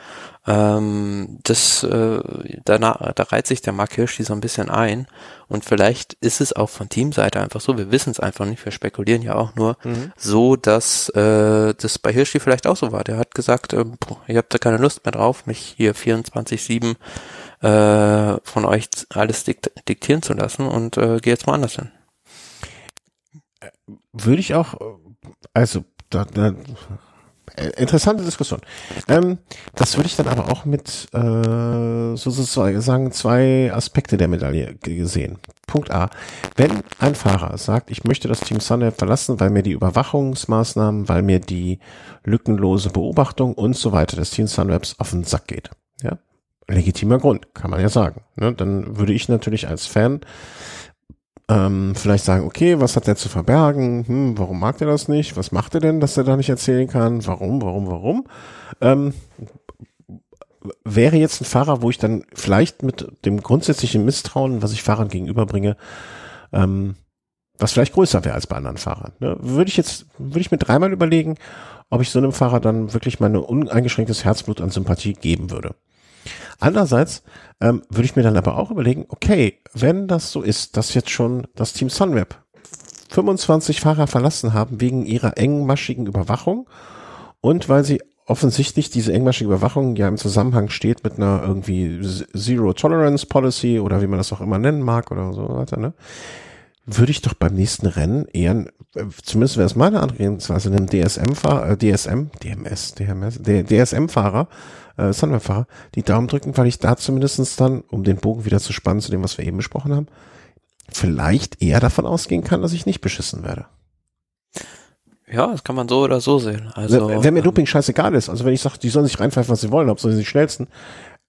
Ähm, das, äh, danach, da reiht sich der Mark Hirschi so ein bisschen ein. Und vielleicht ist es auch von Teamseite einfach so, wir wissen es einfach nicht, wir spekulieren ja auch nur, mhm. so, dass äh, das bei Hirschi vielleicht auch so war. Der hat gesagt, äh, ihr habt da keine Lust mehr drauf, mich hier 24-7 äh, von euch alles dikt diktieren zu lassen und äh, geh jetzt mal anders hin. Würde ich auch, also da, da äh, interessante Diskussion. Ähm, das würde ich dann aber auch mit äh, sozusagen zwei Aspekte der Medaille gesehen. Punkt A. Wenn ein Fahrer sagt, ich möchte das Team Sunweb verlassen, weil mir die Überwachungsmaßnahmen, weil mir die lückenlose Beobachtung und so weiter des Team Sunwebs auf den Sack geht. Ja, legitimer Grund, kann man ja sagen. Ne? Dann würde ich natürlich als Fan ähm, vielleicht sagen, okay, was hat der zu verbergen? Hm, warum mag der das nicht? Was macht er denn, dass er da nicht erzählen kann? Warum, warum, warum? Ähm, wäre jetzt ein Fahrer, wo ich dann vielleicht mit dem grundsätzlichen Misstrauen, was ich Fahrern gegenüberbringe, ähm, was vielleicht größer wäre als bei anderen Fahrern. Ne? Würde ich jetzt, würde ich mir dreimal überlegen, ob ich so einem Fahrer dann wirklich meine uneingeschränktes Herzblut an Sympathie geben würde. Andererseits ähm, würde ich mir dann aber auch überlegen, okay, wenn das so ist, dass jetzt schon das Team Sunweb 25 Fahrer verlassen haben wegen ihrer engmaschigen Überwachung und weil sie offensichtlich diese engmaschige Überwachung ja im Zusammenhang steht mit einer irgendwie Zero Tolerance Policy oder wie man das auch immer nennen mag oder so weiter, ne? Würde ich doch beim nächsten Rennen eher, zumindest wäre es meine Angehensweise, einen DSM-Fahrer, äh, DSM, DMS, DMS, DSM-Fahrer äh, Sunweb-Fahrer die Daumen drücken, weil ich da zumindestens dann, um den Bogen wieder zu spannen zu dem, was wir eben besprochen haben, vielleicht eher davon ausgehen kann, dass ich nicht beschissen werde. Ja, das kann man so oder so sehen. Also, wenn, wenn mir ähm, Doping scheißegal ist, also wenn ich sage, die sollen sich reinpfeifen, was sie wollen, ob sie die schnellsten,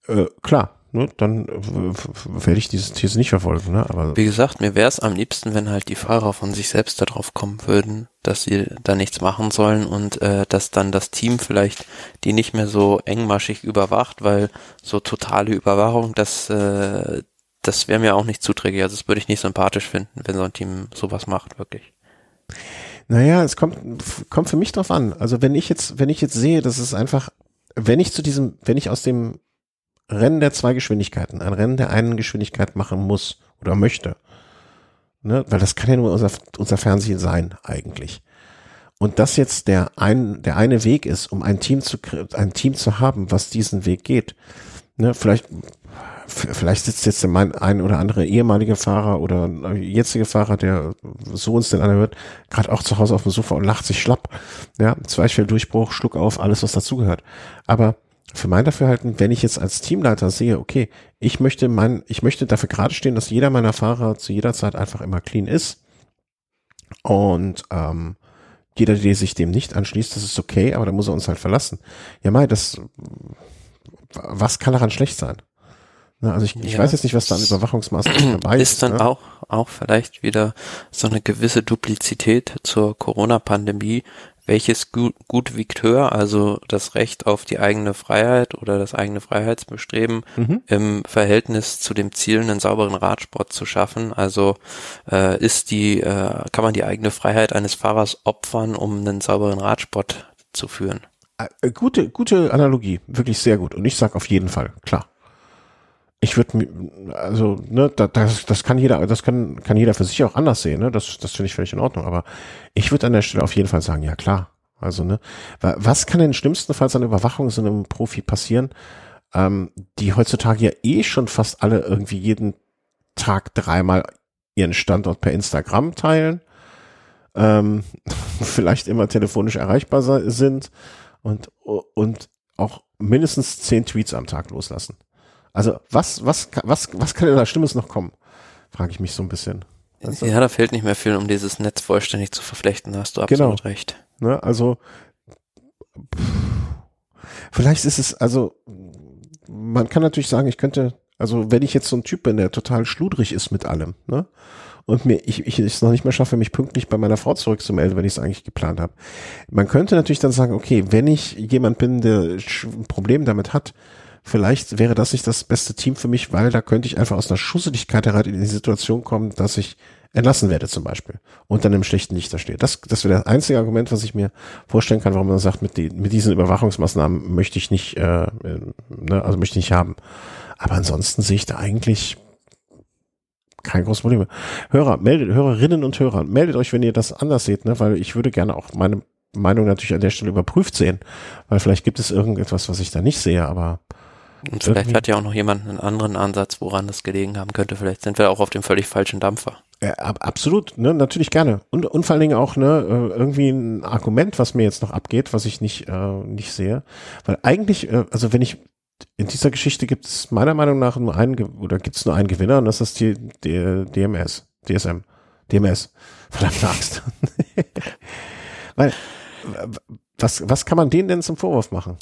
äh, klar, ne, dann werde ich dieses Tier nicht verfolgen. Ne? Aber Wie gesagt, mir wäre es am liebsten, wenn halt die Fahrer von sich selbst darauf kommen würden, dass sie da nichts machen sollen und äh, dass dann das Team vielleicht die nicht mehr so engmaschig überwacht, weil so totale Überwachung, das, äh, das wäre mir auch nicht zuträglich. Also das würde ich nicht sympathisch finden, wenn so ein Team sowas macht, wirklich. Naja, es kommt, kommt für mich drauf an. Also wenn ich jetzt, wenn ich jetzt sehe, dass es einfach, wenn ich zu diesem, wenn ich aus dem Rennen der zwei Geschwindigkeiten, ein Rennen der einen Geschwindigkeit machen muss oder möchte. Ne? Weil das kann ja nur unser, unser Fernsehen sein, eigentlich. Und das jetzt der ein, der eine Weg ist, um ein Team zu, ein Team zu haben, was diesen Weg geht. Ne? Vielleicht, vielleicht sitzt jetzt mein ein oder andere ehemalige Fahrer oder jetzige Fahrer, der so uns denn anhört, gerade auch zu Hause auf dem Sofa und lacht sich schlapp. Ja, Zweifeldurchbruch, Schluck auf, alles was dazugehört. Aber für mein Dafürhalten, wenn ich jetzt als Teamleiter sehe, okay, ich möchte mein, ich möchte dafür gerade stehen, dass jeder meiner Fahrer zu jeder Zeit einfach immer clean ist. Und ähm, jeder, der sich dem nicht anschließt, das ist okay, aber dann muss er uns halt verlassen. Ja, Mai, das was kann daran schlecht sein? Ne, also ich, ich ja, weiß jetzt nicht, was da an Überwachungsmaßnahmen dabei ist. Ist dann ne? auch, auch vielleicht wieder so eine gewisse Duplizität zur Corona-Pandemie, welches gut, gut wiegt höher, also das Recht auf die eigene Freiheit oder das eigene Freiheitsbestreben mhm. im Verhältnis zu dem Ziel, einen sauberen Radsport zu schaffen. Also äh, ist die, äh, kann man die eigene Freiheit eines Fahrers opfern, um einen sauberen Radsport zu führen? Äh, gute, gute Analogie, wirklich sehr gut. Und ich sag auf jeden Fall, klar. Ich würde, also, ne, das, das kann jeder, das kann, kann jeder für sich auch anders sehen, ne? Das, das finde ich völlig in Ordnung. Aber ich würde an der Stelle auf jeden Fall sagen, ja klar. Also, ne, was kann denn schlimmstenfalls an Überwachung so einem Profi passieren, ähm, die heutzutage ja eh schon fast alle irgendwie jeden Tag dreimal ihren Standort per Instagram teilen, ähm, vielleicht immer telefonisch erreichbar sind und, und auch mindestens zehn Tweets am Tag loslassen. Also was, was, was, was kann denn da Schlimmes noch kommen? Frage ich mich so ein bisschen. Du? Ja, da fehlt nicht mehr viel, um dieses Netz vollständig zu verflechten, da hast du absolut genau. recht. Ne, also vielleicht ist es, also man kann natürlich sagen, ich könnte, also wenn ich jetzt so ein Typ bin, der total schludrig ist mit allem, ne? Und mir, ich, ich es noch nicht mehr schaffe, mich pünktlich bei meiner Frau zurückzumelden, wenn ich es eigentlich geplant habe. Man könnte natürlich dann sagen, okay, wenn ich jemand bin, der ein Problem damit hat, vielleicht wäre das nicht das beste Team für mich, weil da könnte ich einfach aus einer Schusseligkeit heraus in die Situation kommen, dass ich entlassen werde zum Beispiel und dann im schlechten Licht da stehe. Das, das wäre das einzige Argument, was ich mir vorstellen kann, warum man sagt, mit, die, mit diesen Überwachungsmaßnahmen möchte ich nicht, äh, ne, also möchte ich nicht haben. Aber ansonsten sehe ich da eigentlich kein großes Problem. Hörer, meldet, Hörerinnen und Hörer, meldet euch, wenn ihr das anders seht, ne, weil ich würde gerne auch meine Meinung natürlich an der Stelle überprüft sehen, weil vielleicht gibt es irgendetwas, was ich da nicht sehe, aber und vielleicht hat ja auch noch jemand einen anderen Ansatz, woran das gelegen haben könnte. Vielleicht sind wir auch auf dem völlig falschen Dampfer. Ja, absolut, ne, natürlich gerne. Und, und vor allen Dingen auch, ne, äh, irgendwie ein Argument, was mir jetzt noch abgeht, was ich nicht, äh, nicht sehe. Weil eigentlich, äh, also wenn ich, in dieser Geschichte gibt es meiner Meinung nach nur einen, oder gibt es nur einen Gewinner und das ist die, die DMS, DSM, DMS. Verdammte Axt. Weil, was, was kann man denen denn zum Vorwurf machen?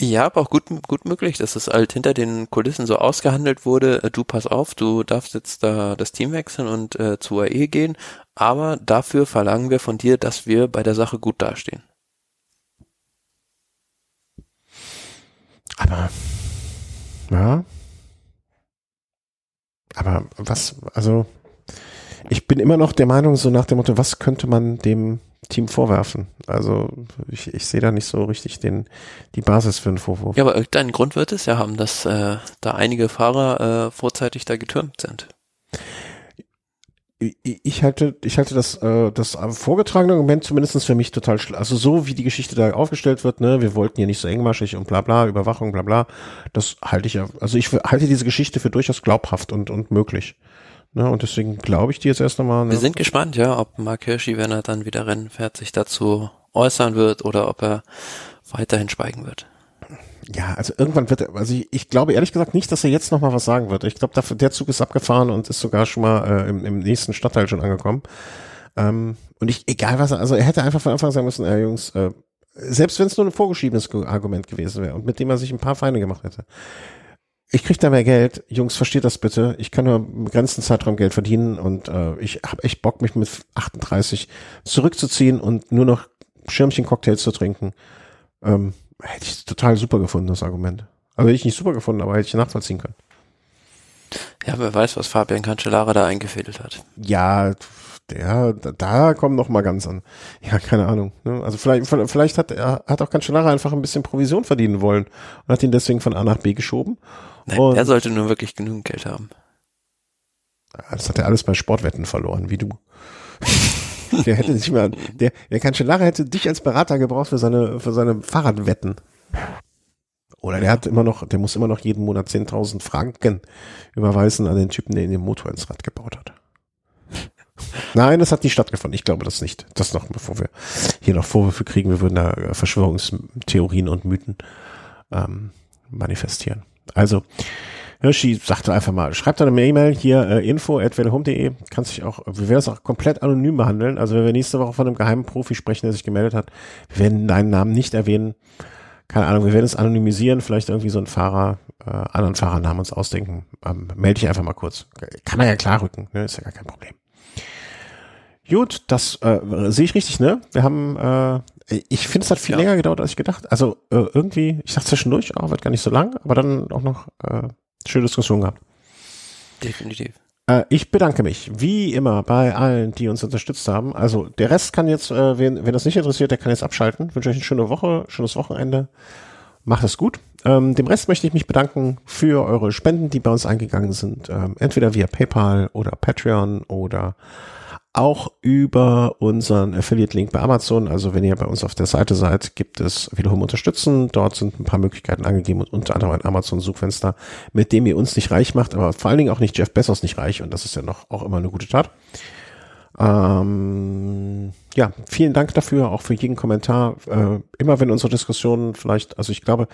Ja, aber auch gut, gut möglich, dass es halt hinter den Kulissen so ausgehandelt wurde, äh, du pass auf, du darfst jetzt da das Team wechseln und äh, zur AE gehen, aber dafür verlangen wir von dir, dass wir bei der Sache gut dastehen. Aber, ja. Aber was, also, ich bin immer noch der Meinung, so nach dem Motto, was könnte man dem Team vorwerfen. Also ich, ich sehe da nicht so richtig den, die Basis für einen Vorwurf. Ja, aber irgendeinen Grund wird es ja haben, dass äh, da einige Fahrer äh, vorzeitig da getürmt sind. Ich, ich halte, ich halte das, äh, das vorgetragene Argument zumindest für mich total schlecht. Also so wie die Geschichte da aufgestellt wird, ne, wir wollten hier nicht so engmaschig und bla bla, Überwachung, bla bla, das halte ich ja, also ich halte diese Geschichte für durchaus glaubhaft und, und möglich. Ne, und deswegen glaube ich dir jetzt erst einmal. Ne? Wir sind gespannt, ja, ob Mark Hirschi, wenn er dann wieder Rennen fährt, sich dazu äußern wird oder ob er weiterhin schweigen wird. Ja, also irgendwann wird er, also ich, ich glaube ehrlich gesagt nicht, dass er jetzt nochmal was sagen wird. Ich glaube, der Zug ist abgefahren und ist sogar schon mal äh, im, im nächsten Stadtteil schon angekommen. Ähm, und ich, egal was er, also er hätte einfach von Anfang sagen müssen, äh, Jungs, äh, selbst wenn es nur ein vorgeschriebenes Argument gewesen wäre und mit dem er sich ein paar Feinde gemacht hätte. Ich krieg da mehr Geld. Jungs, versteht das bitte. Ich kann nur im begrenzten Zeitraum Geld verdienen und äh, ich habe echt Bock, mich mit 38 zurückzuziehen und nur noch Schirmchen-Cocktails zu trinken. Ähm, hätte ich total super gefunden, das Argument. Also hätte ich nicht super gefunden, aber hätte ich nachvollziehen können. Ja, wer weiß, was Fabian Cancellara da eingefädelt hat. Ja, der, da kommen noch mal ganz an. Ja, keine Ahnung. Ne? Also vielleicht, vielleicht hat er hat auch Cancellara einfach ein bisschen Provision verdienen wollen und hat ihn deswegen von A nach B geschoben. Nein, und er sollte nur wirklich genügend Geld haben. Das hat er alles bei Sportwetten verloren, wie du. der hätte sich mal, der, der Cancellara hätte dich als Berater gebraucht für seine, für seine Fahrradwetten. Oder der hat immer noch, der muss immer noch jeden Monat 10.000 Franken überweisen an den Typen, der in den Motor ins Rad gebaut hat. Nein, das hat nicht stattgefunden. Ich glaube das nicht. Das noch, bevor wir hier noch Vorwürfe kriegen, wir würden da äh, Verschwörungstheorien und Mythen ähm, manifestieren. Also, Hirschi sagte einfach mal, schreibt eine E-Mail hier äh, info at home.de, kann sich auch, wir werden es auch komplett anonym behandeln. Also wenn wir nächste Woche von einem geheimen Profi sprechen, der sich gemeldet hat, wir werden deinen Namen nicht erwähnen. Keine Ahnung, wir werden es anonymisieren, vielleicht irgendwie so ein Fahrer, äh, anderen Fahrernamen uns ausdenken. Ähm, melde dich einfach mal kurz. Kann man ja klar rücken, ne? ist ja gar kein Problem. Gut, das äh, sehe ich richtig, ne? Wir haben, äh, ich finde, es hat viel ja. länger gedauert, als ich gedacht. Also äh, irgendwie, ich dachte zwischendurch, oh, wird gar nicht so lang, aber dann auch noch äh, schöne Diskussion gehabt. Definitiv. Äh, ich bedanke mich, wie immer, bei allen, die uns unterstützt haben. Also der Rest kann jetzt, äh, wen, wen das nicht interessiert, der kann jetzt abschalten. Ich wünsche euch eine schöne Woche, schönes Wochenende. Macht es gut. Ähm, dem Rest möchte ich mich bedanken für eure Spenden, die bei uns eingegangen sind. Ähm, entweder via PayPal oder Patreon oder auch über unseren Affiliate-Link bei Amazon. Also wenn ihr bei uns auf der Seite seid, gibt es wiederum unterstützen. Dort sind ein paar Möglichkeiten angegeben und unter anderem ein Amazon-Suchfenster, mit dem ihr uns nicht reich macht, aber vor allen Dingen auch nicht Jeff Bezos nicht reich. Und das ist ja noch auch immer eine gute Tat. Ähm, ja, vielen Dank dafür, auch für jeden Kommentar. Äh, immer wenn unsere Diskussionen vielleicht, also ich glaube,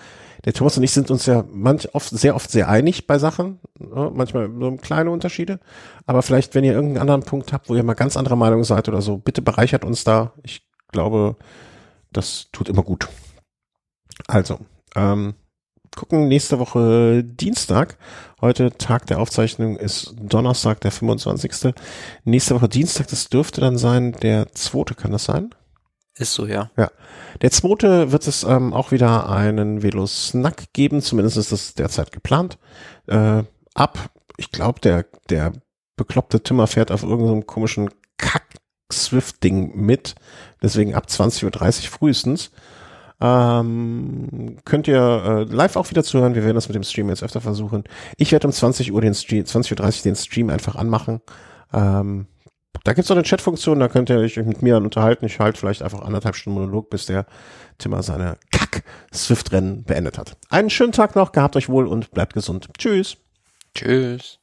der Thomas und ich sind uns ja manch oft, sehr oft sehr einig bei Sachen, ne? manchmal nur kleine Unterschiede. Aber vielleicht, wenn ihr irgendeinen anderen Punkt habt, wo ihr mal ganz anderer Meinung seid oder so, bitte bereichert uns da. Ich glaube, das tut immer gut. Also, ähm, gucken nächste Woche Dienstag. Heute Tag der Aufzeichnung ist Donnerstag, der 25. Nächste Woche Dienstag, das dürfte dann sein, der zweite, kann das sein? Ist so, ja. Ja. Der zweite wird es ähm, auch wieder einen Velo-Snack geben, zumindest ist das derzeit geplant. Äh, ab, ich glaube, der, der bekloppte Timmer fährt auf irgendeinem komischen Kack-Swift-Ding mit. Deswegen ab 20.30 Uhr frühestens. Ähm, könnt ihr äh, live auch wieder zuhören. Wir werden das mit dem Stream jetzt öfter versuchen. Ich werde um 20 Uhr den Stream, 20.30 Uhr den Stream einfach anmachen. Ähm, da gibt's noch eine Chatfunktion, da könnt ihr euch mit mir unterhalten. Ich halte vielleicht einfach anderthalb Stunden Monolog, bis der Timmer seine Kack-Swift-Rennen beendet hat. Einen schönen Tag noch, gehabt euch wohl und bleibt gesund. Tschüss. Tschüss.